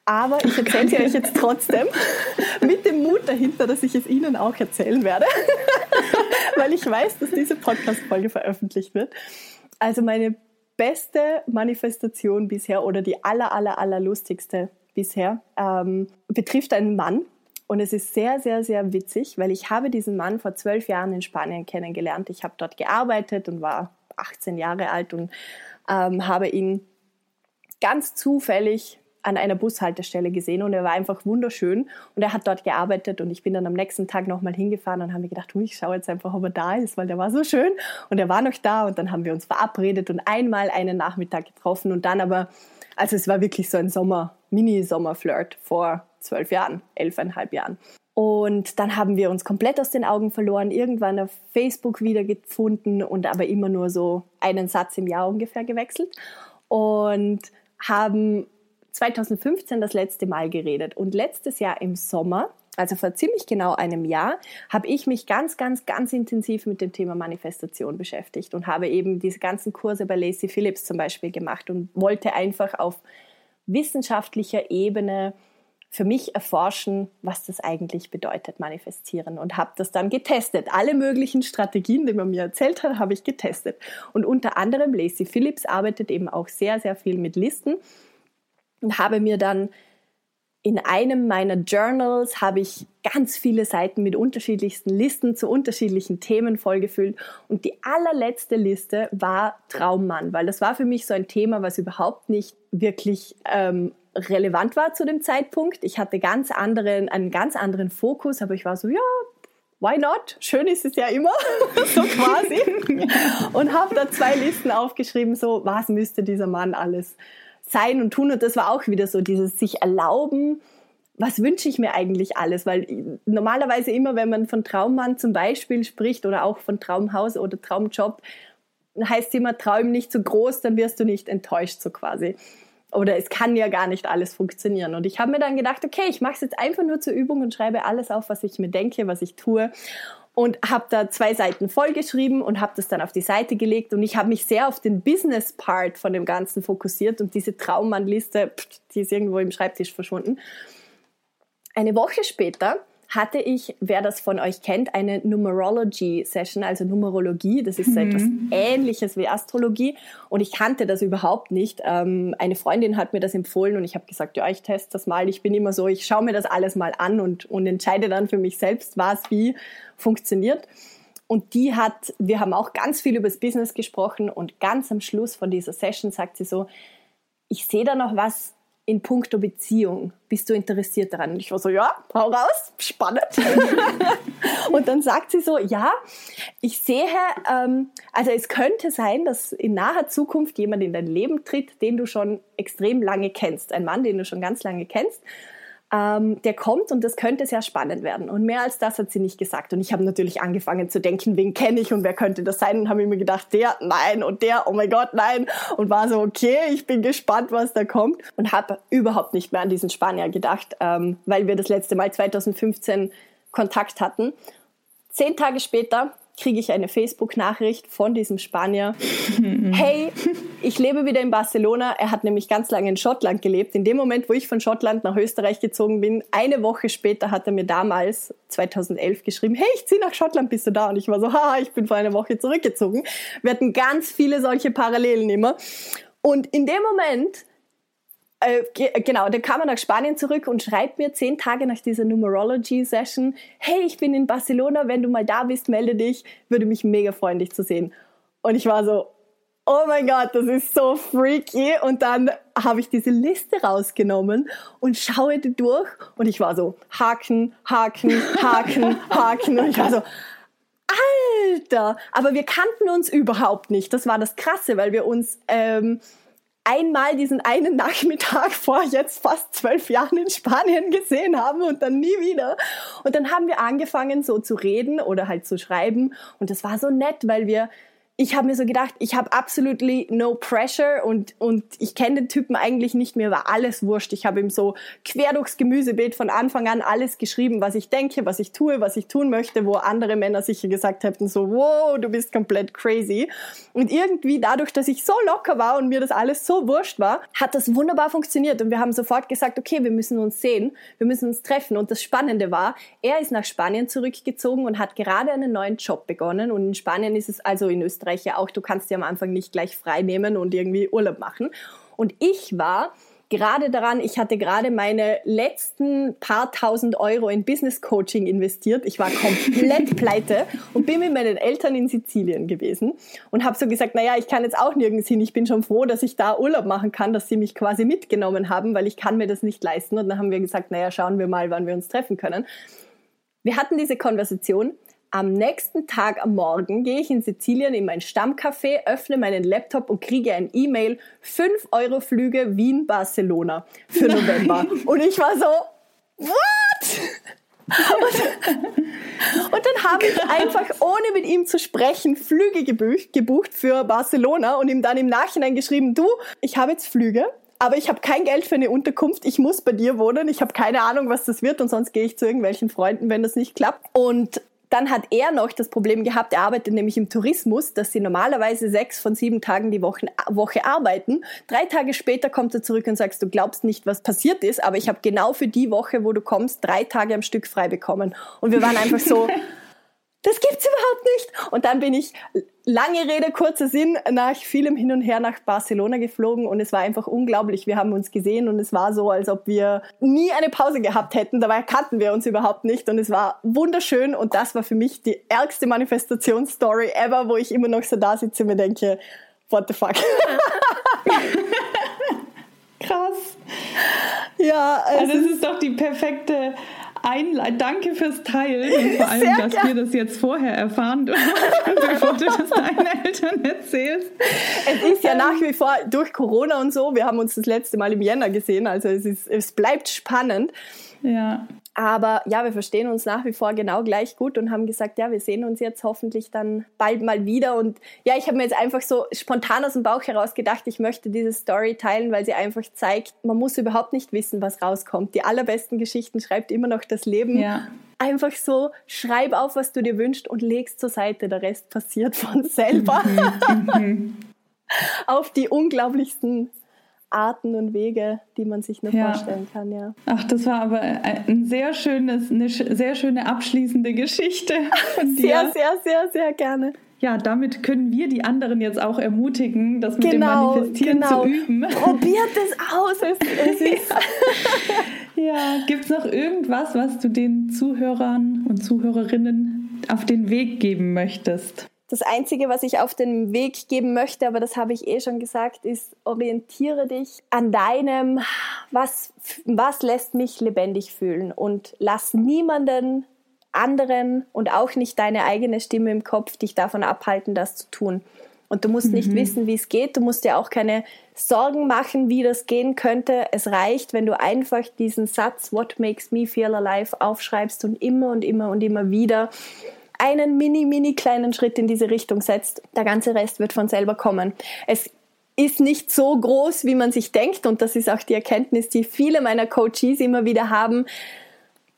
Aber ich erzähle sie euch jetzt trotzdem [laughs] mit dem Mut dahinter, dass ich es Ihnen auch erzählen werde, [laughs] weil ich weiß, dass diese Podcast-Folge veröffentlicht wird. Also meine beste Manifestation bisher oder die aller, aller, aller lustigste bisher ähm, betrifft einen Mann. Und es ist sehr, sehr, sehr witzig, weil ich habe diesen Mann vor zwölf Jahren in Spanien kennengelernt. Ich habe dort gearbeitet und war 18 Jahre alt und ähm, habe ihn ganz zufällig an einer Bushaltestelle gesehen und er war einfach wunderschön und er hat dort gearbeitet und ich bin dann am nächsten Tag nochmal hingefahren und habe mir gedacht, ich schaue jetzt einfach, ob er da ist, weil der war so schön und er war noch da und dann haben wir uns verabredet und einmal einen Nachmittag getroffen und dann aber, also es war wirklich so ein Sommer, Mini-Sommer-Flirt vor zwölf Jahren, elfeinhalb Jahren. Und dann haben wir uns komplett aus den Augen verloren, irgendwann auf Facebook wieder gefunden und aber immer nur so einen Satz im Jahr ungefähr gewechselt und haben 2015 das letzte Mal geredet. Und letztes Jahr im Sommer, also vor ziemlich genau einem Jahr, habe ich mich ganz, ganz, ganz intensiv mit dem Thema Manifestation beschäftigt und habe eben diese ganzen Kurse bei Lacey Phillips zum Beispiel gemacht und wollte einfach auf wissenschaftlicher Ebene für mich erforschen, was das eigentlich bedeutet, manifestieren. Und habe das dann getestet. Alle möglichen Strategien, die man mir erzählt hat, habe ich getestet. Und unter anderem Lacey Phillips arbeitet eben auch sehr, sehr viel mit Listen und habe mir dann in einem meiner Journals habe ich ganz viele Seiten mit unterschiedlichsten Listen zu unterschiedlichen Themen vollgefüllt. Und die allerletzte Liste war Traummann, weil das war für mich so ein Thema, was überhaupt nicht wirklich ähm, relevant war zu dem Zeitpunkt. Ich hatte ganz anderen, einen ganz anderen Fokus, aber ich war so, ja, why not? Schön ist es ja immer, [laughs] so quasi. [laughs] und habe da zwei Listen aufgeschrieben, so, was müsste dieser Mann alles sein und tun. Und das war auch wieder so dieses sich erlauben, was wünsche ich mir eigentlich alles? Weil normalerweise immer, wenn man von Traummann zum Beispiel spricht oder auch von Traumhaus oder Traumjob, heißt immer, Traum nicht zu groß, dann wirst du nicht enttäuscht, so quasi. Oder es kann ja gar nicht alles funktionieren. Und ich habe mir dann gedacht, okay, ich mache es jetzt einfach nur zur Übung und schreibe alles auf, was ich mir denke, was ich tue und habe da zwei Seiten vollgeschrieben und habe das dann auf die Seite gelegt und ich habe mich sehr auf den Business Part von dem Ganzen fokussiert und diese Traummannliste, die ist irgendwo im Schreibtisch verschwunden. Eine Woche später hatte ich, wer das von euch kennt, eine Numerology-Session, also Numerologie. Das ist so mhm. etwas Ähnliches wie Astrologie. Und ich kannte das überhaupt nicht. Ähm, eine Freundin hat mir das empfohlen und ich habe gesagt, ja, ich teste das mal. Ich bin immer so, ich schaue mir das alles mal an und, und entscheide dann für mich selbst, was wie funktioniert. Und die hat, wir haben auch ganz viel über das Business gesprochen und ganz am Schluss von dieser Session sagt sie so, ich sehe da noch was in puncto Beziehung. Bist du interessiert daran? Und ich war so, ja, hau raus, spannend. [laughs] und dann sagt sie so, ja, ich sehe, ähm, also es könnte sein, dass in naher Zukunft jemand in dein Leben tritt, den du schon extrem lange kennst. Ein Mann, den du schon ganz lange kennst ähm, der kommt und das könnte sehr spannend werden. Und mehr als das hat sie nicht gesagt. Und ich habe natürlich angefangen zu denken, wen kenne ich und wer könnte das sein? Und habe mir gedacht, der, nein und der, oh mein Gott, nein. Und war so, okay, ich bin gespannt, was da kommt. Und habe überhaupt nicht mehr an diesen Spanier gedacht, ähm, weil wir das letzte Mal 2015 Kontakt hatten. Zehn Tage später kriege ich eine Facebook-Nachricht von diesem Spanier. [laughs] hey, ich lebe wieder in Barcelona. Er hat nämlich ganz lange in Schottland gelebt. In dem Moment, wo ich von Schottland nach Österreich gezogen bin, eine Woche später hat er mir damals, 2011, geschrieben, hey, ich ziehe nach Schottland, bist du da? Und ich war so, haha, ich bin vor einer Woche zurückgezogen. Wir hatten ganz viele solche Parallelen immer. Und in dem Moment äh, genau, dann kam er nach Spanien zurück und schreibt mir zehn Tage nach dieser Numerology-Session, hey, ich bin in Barcelona, wenn du mal da bist, melde dich, würde mich mega freuen, dich zu sehen. Und ich war so, oh mein Gott, das ist so freaky. Und dann habe ich diese Liste rausgenommen und schaue die durch und ich war so, Haken, Haken, Haken, [laughs] Haken. Und ich war so, Alter! Aber wir kannten uns überhaupt nicht. Das war das Krasse, weil wir uns... Ähm, einmal diesen einen Nachmittag [laughs] vor jetzt fast zwölf Jahren in Spanien gesehen haben und dann nie wieder. Und dann haben wir angefangen so zu reden oder halt zu schreiben und das war so nett, weil wir ich habe mir so gedacht, ich habe absolutely no pressure und, und ich kenne den Typen eigentlich nicht mehr, war alles wurscht. Ich habe ihm so quer durchs Gemüsebeet von Anfang an alles geschrieben, was ich denke, was ich tue, was ich tun möchte, wo andere Männer sicher gesagt hätten, so, wow, du bist komplett crazy. Und irgendwie dadurch, dass ich so locker war und mir das alles so wurscht war, hat das wunderbar funktioniert und wir haben sofort gesagt, okay, wir müssen uns sehen, wir müssen uns treffen. Und das Spannende war, er ist nach Spanien zurückgezogen und hat gerade einen neuen Job begonnen und in Spanien ist es, also in Österreich, Österreich ja auch, du kannst dir am Anfang nicht gleich frei nehmen und irgendwie Urlaub machen. Und ich war gerade daran, ich hatte gerade meine letzten paar tausend Euro in Business Coaching investiert. Ich war komplett [laughs] pleite und bin mit meinen Eltern in Sizilien gewesen und habe so gesagt, naja, ich kann jetzt auch nirgends hin. Ich bin schon froh, dass ich da Urlaub machen kann, dass sie mich quasi mitgenommen haben, weil ich kann mir das nicht leisten. Und dann haben wir gesagt, naja, schauen wir mal, wann wir uns treffen können. Wir hatten diese Konversation am nächsten Tag am Morgen gehe ich in Sizilien in mein Stammcafé, öffne meinen Laptop und kriege ein E-Mail, 5 Euro Flüge Wien-Barcelona für Nein. November. Und ich war so, what? Und, und, dann habe ich einfach, ohne mit ihm zu sprechen, Flüge gebucht, gebucht für Barcelona und ihm dann im Nachhinein geschrieben, du, ich habe jetzt Flüge, aber ich habe kein Geld für eine Unterkunft, ich muss bei dir wohnen, ich habe keine Ahnung, was das wird und sonst gehe ich zu irgendwelchen Freunden, wenn das nicht klappt. Und dann hat er noch das Problem gehabt, er arbeitet nämlich im Tourismus, dass sie normalerweise sechs von sieben Tagen die Woche, Woche arbeiten. Drei Tage später kommt er zurück und sagt, du glaubst nicht, was passiert ist, aber ich habe genau für die Woche, wo du kommst, drei Tage am Stück frei bekommen. Und wir waren einfach so, [laughs] das gibt's überhaupt nicht. Und dann bin ich, lange Rede, kurzer Sinn, nach vielem Hin und Her nach Barcelona geflogen und es war einfach unglaublich. Wir haben uns gesehen und es war so, als ob wir nie eine Pause gehabt hätten. Dabei kannten wir uns überhaupt nicht und es war wunderschön und das war für mich die ärgste Manifestationsstory ever, wo ich immer noch so da sitze und mir denke, what the fuck. [laughs] Krass. Ja, also das ist doch die perfekte Einleitung. Danke fürs Teilen und vor allem, Sehr dass gern. wir das jetzt vorher erfahren, bevor du das deinen Eltern erzählst. Es ist ja nach wie vor durch Corona und so. Wir haben uns das letzte Mal im Jänner gesehen, also es, ist, es bleibt spannend. Ja. Aber ja, wir verstehen uns nach wie vor genau gleich gut und haben gesagt, ja, wir sehen uns jetzt hoffentlich dann bald mal wieder. Und ja, ich habe mir jetzt einfach so spontan aus dem Bauch heraus gedacht, ich möchte diese Story teilen, weil sie einfach zeigt, man muss überhaupt nicht wissen, was rauskommt. Die allerbesten Geschichten schreibt immer noch das Leben. Ja. Einfach so, schreib auf, was du dir wünschst und legst zur Seite. Der Rest passiert von selber. Mhm. [laughs] mhm. auf die unglaublichsten Arten und Wege, die man sich nur ja. vorstellen kann, ja. Ach, das war aber ein sehr schönes, eine sehr schöne abschließende Geschichte von [laughs] dir. Sehr, sehr, sehr, sehr gerne. Ja, damit können wir die anderen jetzt auch ermutigen, das mit genau, dem Manifestieren genau. zu üben. [laughs] Probiert es aus. Es, es [laughs] ist ja, gibt es noch irgendwas, was du den Zuhörern und Zuhörerinnen auf den Weg geben möchtest? Das Einzige, was ich auf den Weg geben möchte, aber das habe ich eh schon gesagt, ist, orientiere dich an deinem, was, was lässt mich lebendig fühlen und lass niemanden anderen und auch nicht deine eigene Stimme im Kopf dich davon abhalten, das zu tun. Und du musst mhm. nicht wissen, wie es geht. Du musst dir auch keine Sorgen machen, wie das gehen könnte. Es reicht, wenn du einfach diesen Satz, What makes me feel alive, aufschreibst und immer und immer und immer wieder einen mini, mini kleinen Schritt in diese Richtung setzt, der ganze Rest wird von selber kommen. Es ist nicht so groß, wie man sich denkt und das ist auch die Erkenntnis, die viele meiner Coaches immer wieder haben.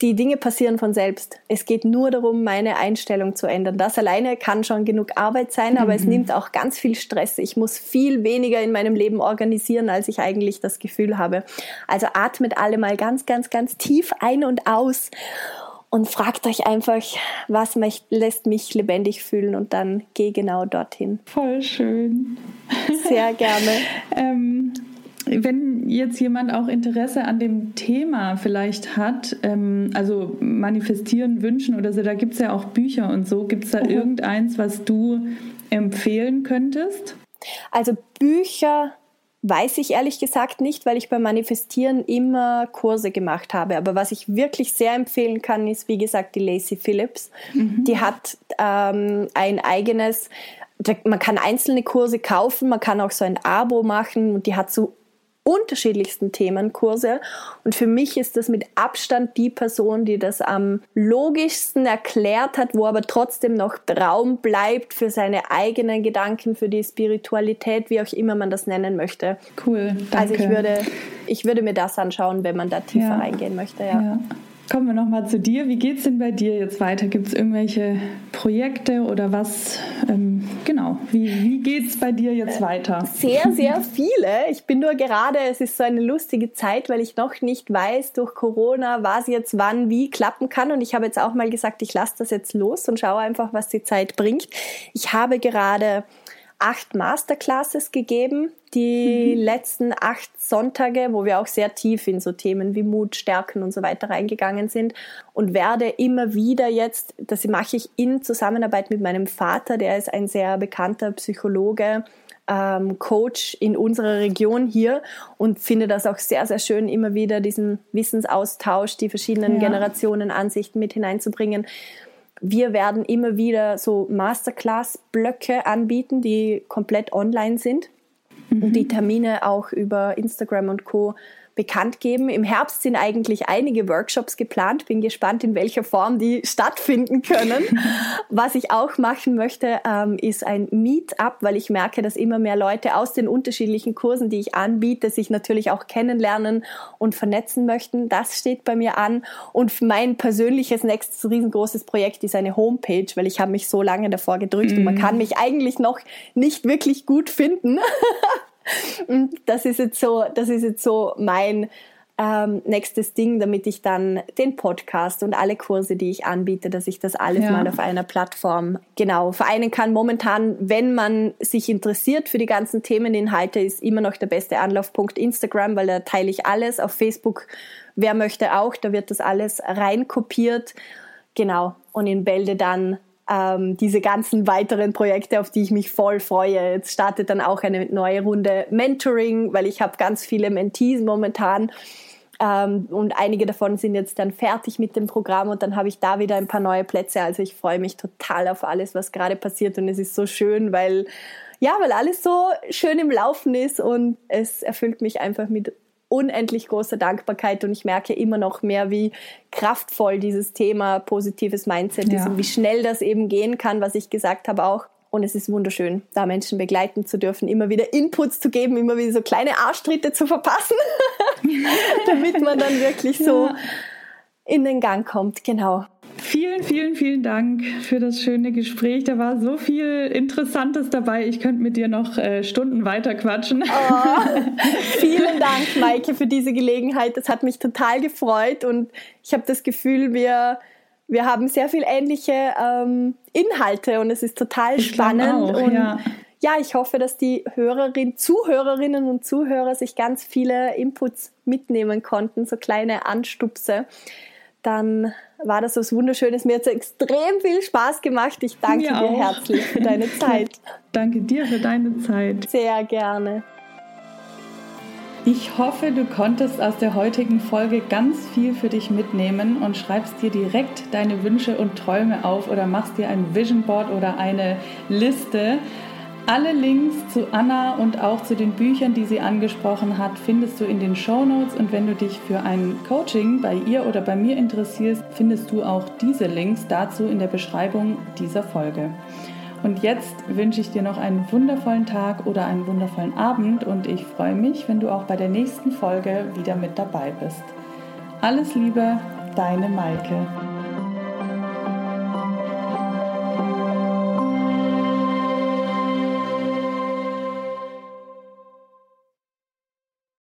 Die Dinge passieren von selbst. Es geht nur darum, meine Einstellung zu ändern. Das alleine kann schon genug Arbeit sein, aber mhm. es nimmt auch ganz viel Stress. Ich muss viel weniger in meinem Leben organisieren, als ich eigentlich das Gefühl habe. Also atmet alle mal ganz, ganz, ganz tief ein und aus und fragt euch einfach, was mich, lässt mich lebendig fühlen und dann geh genau dorthin. Voll schön. Sehr gerne. [laughs] ähm, wenn jetzt jemand auch Interesse an dem Thema vielleicht hat, ähm, also manifestieren, wünschen oder so, da gibt es ja auch Bücher und so. Gibt es da mhm. irgendeins, was du empfehlen könntest? Also Bücher Weiß ich ehrlich gesagt nicht, weil ich beim Manifestieren immer Kurse gemacht habe. Aber was ich wirklich sehr empfehlen kann, ist, wie gesagt, die Lacey Phillips. Mhm. Die hat ähm, ein eigenes, man kann einzelne Kurse kaufen, man kann auch so ein Abo machen und die hat so unterschiedlichsten Themenkurse. Und für mich ist das mit Abstand die Person, die das am logischsten erklärt hat, wo aber trotzdem noch Raum bleibt für seine eigenen Gedanken, für die Spiritualität, wie auch immer man das nennen möchte. Cool. Danke. Also ich würde, ich würde mir das anschauen, wenn man da tiefer ja. reingehen möchte. Ja. ja. Kommen wir nochmal zu dir. Wie geht es denn bei dir jetzt weiter? Gibt es irgendwelche Projekte oder was? Ähm, genau, wie, wie geht es bei dir jetzt weiter? Sehr, sehr viele. Ich bin nur gerade, es ist so eine lustige Zeit, weil ich noch nicht weiß durch Corona, was jetzt wann wie klappen kann. Und ich habe jetzt auch mal gesagt, ich lasse das jetzt los und schaue einfach, was die Zeit bringt. Ich habe gerade acht Masterclasses gegeben, die mhm. letzten acht Sonntage, wo wir auch sehr tief in so Themen wie Mut, Stärken und so weiter reingegangen sind und werde immer wieder jetzt, das mache ich in Zusammenarbeit mit meinem Vater, der ist ein sehr bekannter Psychologe, ähm, Coach in unserer Region hier und finde das auch sehr, sehr schön, immer wieder diesen Wissensaustausch, die verschiedenen ja. Generationen Ansichten mit hineinzubringen. Wir werden immer wieder so Masterclass-Blöcke anbieten, die komplett online sind mhm. und die Termine auch über Instagram und Co bekannt geben. Im Herbst sind eigentlich einige Workshops geplant. Bin gespannt, in welcher Form die stattfinden können. [laughs] Was ich auch machen möchte, ähm, ist ein Meetup, weil ich merke, dass immer mehr Leute aus den unterschiedlichen Kursen, die ich anbiete, sich natürlich auch kennenlernen und vernetzen möchten. Das steht bei mir an. Und mein persönliches nächstes riesengroßes Projekt ist eine Homepage, weil ich habe mich so lange davor gedrückt mm. und man mhm. kann mich eigentlich noch nicht wirklich gut finden. [laughs] Das ist jetzt so, das ist jetzt so mein ähm, nächstes Ding, damit ich dann den Podcast und alle Kurse, die ich anbiete, dass ich das alles ja. mal auf einer Plattform genau vereinen kann. Momentan, wenn man sich interessiert für die ganzen Themeninhalte, ist immer noch der beste Anlaufpunkt Instagram, weil da teile ich alles. Auf Facebook, wer möchte auch, da wird das alles reinkopiert. Genau. Und in Bälde dann ähm, diese ganzen weiteren Projekte, auf die ich mich voll freue. Jetzt startet dann auch eine neue Runde Mentoring, weil ich habe ganz viele Mentees momentan. Ähm, und einige davon sind jetzt dann fertig mit dem Programm und dann habe ich da wieder ein paar neue Plätze. Also ich freue mich total auf alles, was gerade passiert und es ist so schön, weil ja, weil alles so schön im Laufen ist und es erfüllt mich einfach mit unendlich großer Dankbarkeit und ich merke immer noch mehr, wie kraftvoll dieses Thema positives Mindset ja. ist und wie schnell das eben gehen kann, was ich gesagt habe auch. Und es ist wunderschön, da Menschen begleiten zu dürfen, immer wieder Inputs zu geben, immer wieder so kleine Arschtritte zu verpassen, [laughs] damit man dann wirklich so ja. in den Gang kommt. Genau. Vielen, vielen, vielen Dank für das schöne Gespräch. Da war so viel Interessantes dabei. Ich könnte mit dir noch äh, Stunden weiter quatschen. Oh, [laughs] vielen Dank, Maike, für diese Gelegenheit. Das hat mich total gefreut und ich habe das Gefühl, wir, wir haben sehr viel ähnliche ähm, Inhalte und es ist total ich spannend. Auch, und ja. ja, ich hoffe, dass die Hörerin, Zuhörerinnen und Zuhörer sich ganz viele Inputs mitnehmen konnten, so kleine Anstupse. Dann war das was Wunderschönes. Mir hat es extrem viel Spaß gemacht. Ich danke Mir dir auch. herzlich für deine [laughs] Zeit. danke dir für deine Zeit. Sehr gerne. Ich hoffe, du konntest aus der heutigen Folge ganz viel für dich mitnehmen und schreibst dir direkt deine Wünsche und Träume auf oder machst dir ein Vision Board oder eine Liste alle Links zu Anna und auch zu den Büchern, die sie angesprochen hat, findest du in den Show Notes. Und wenn du dich für ein Coaching bei ihr oder bei mir interessierst, findest du auch diese Links dazu in der Beschreibung dieser Folge. Und jetzt wünsche ich dir noch einen wundervollen Tag oder einen wundervollen Abend und ich freue mich, wenn du auch bei der nächsten Folge wieder mit dabei bist. Alles Liebe, deine Maike.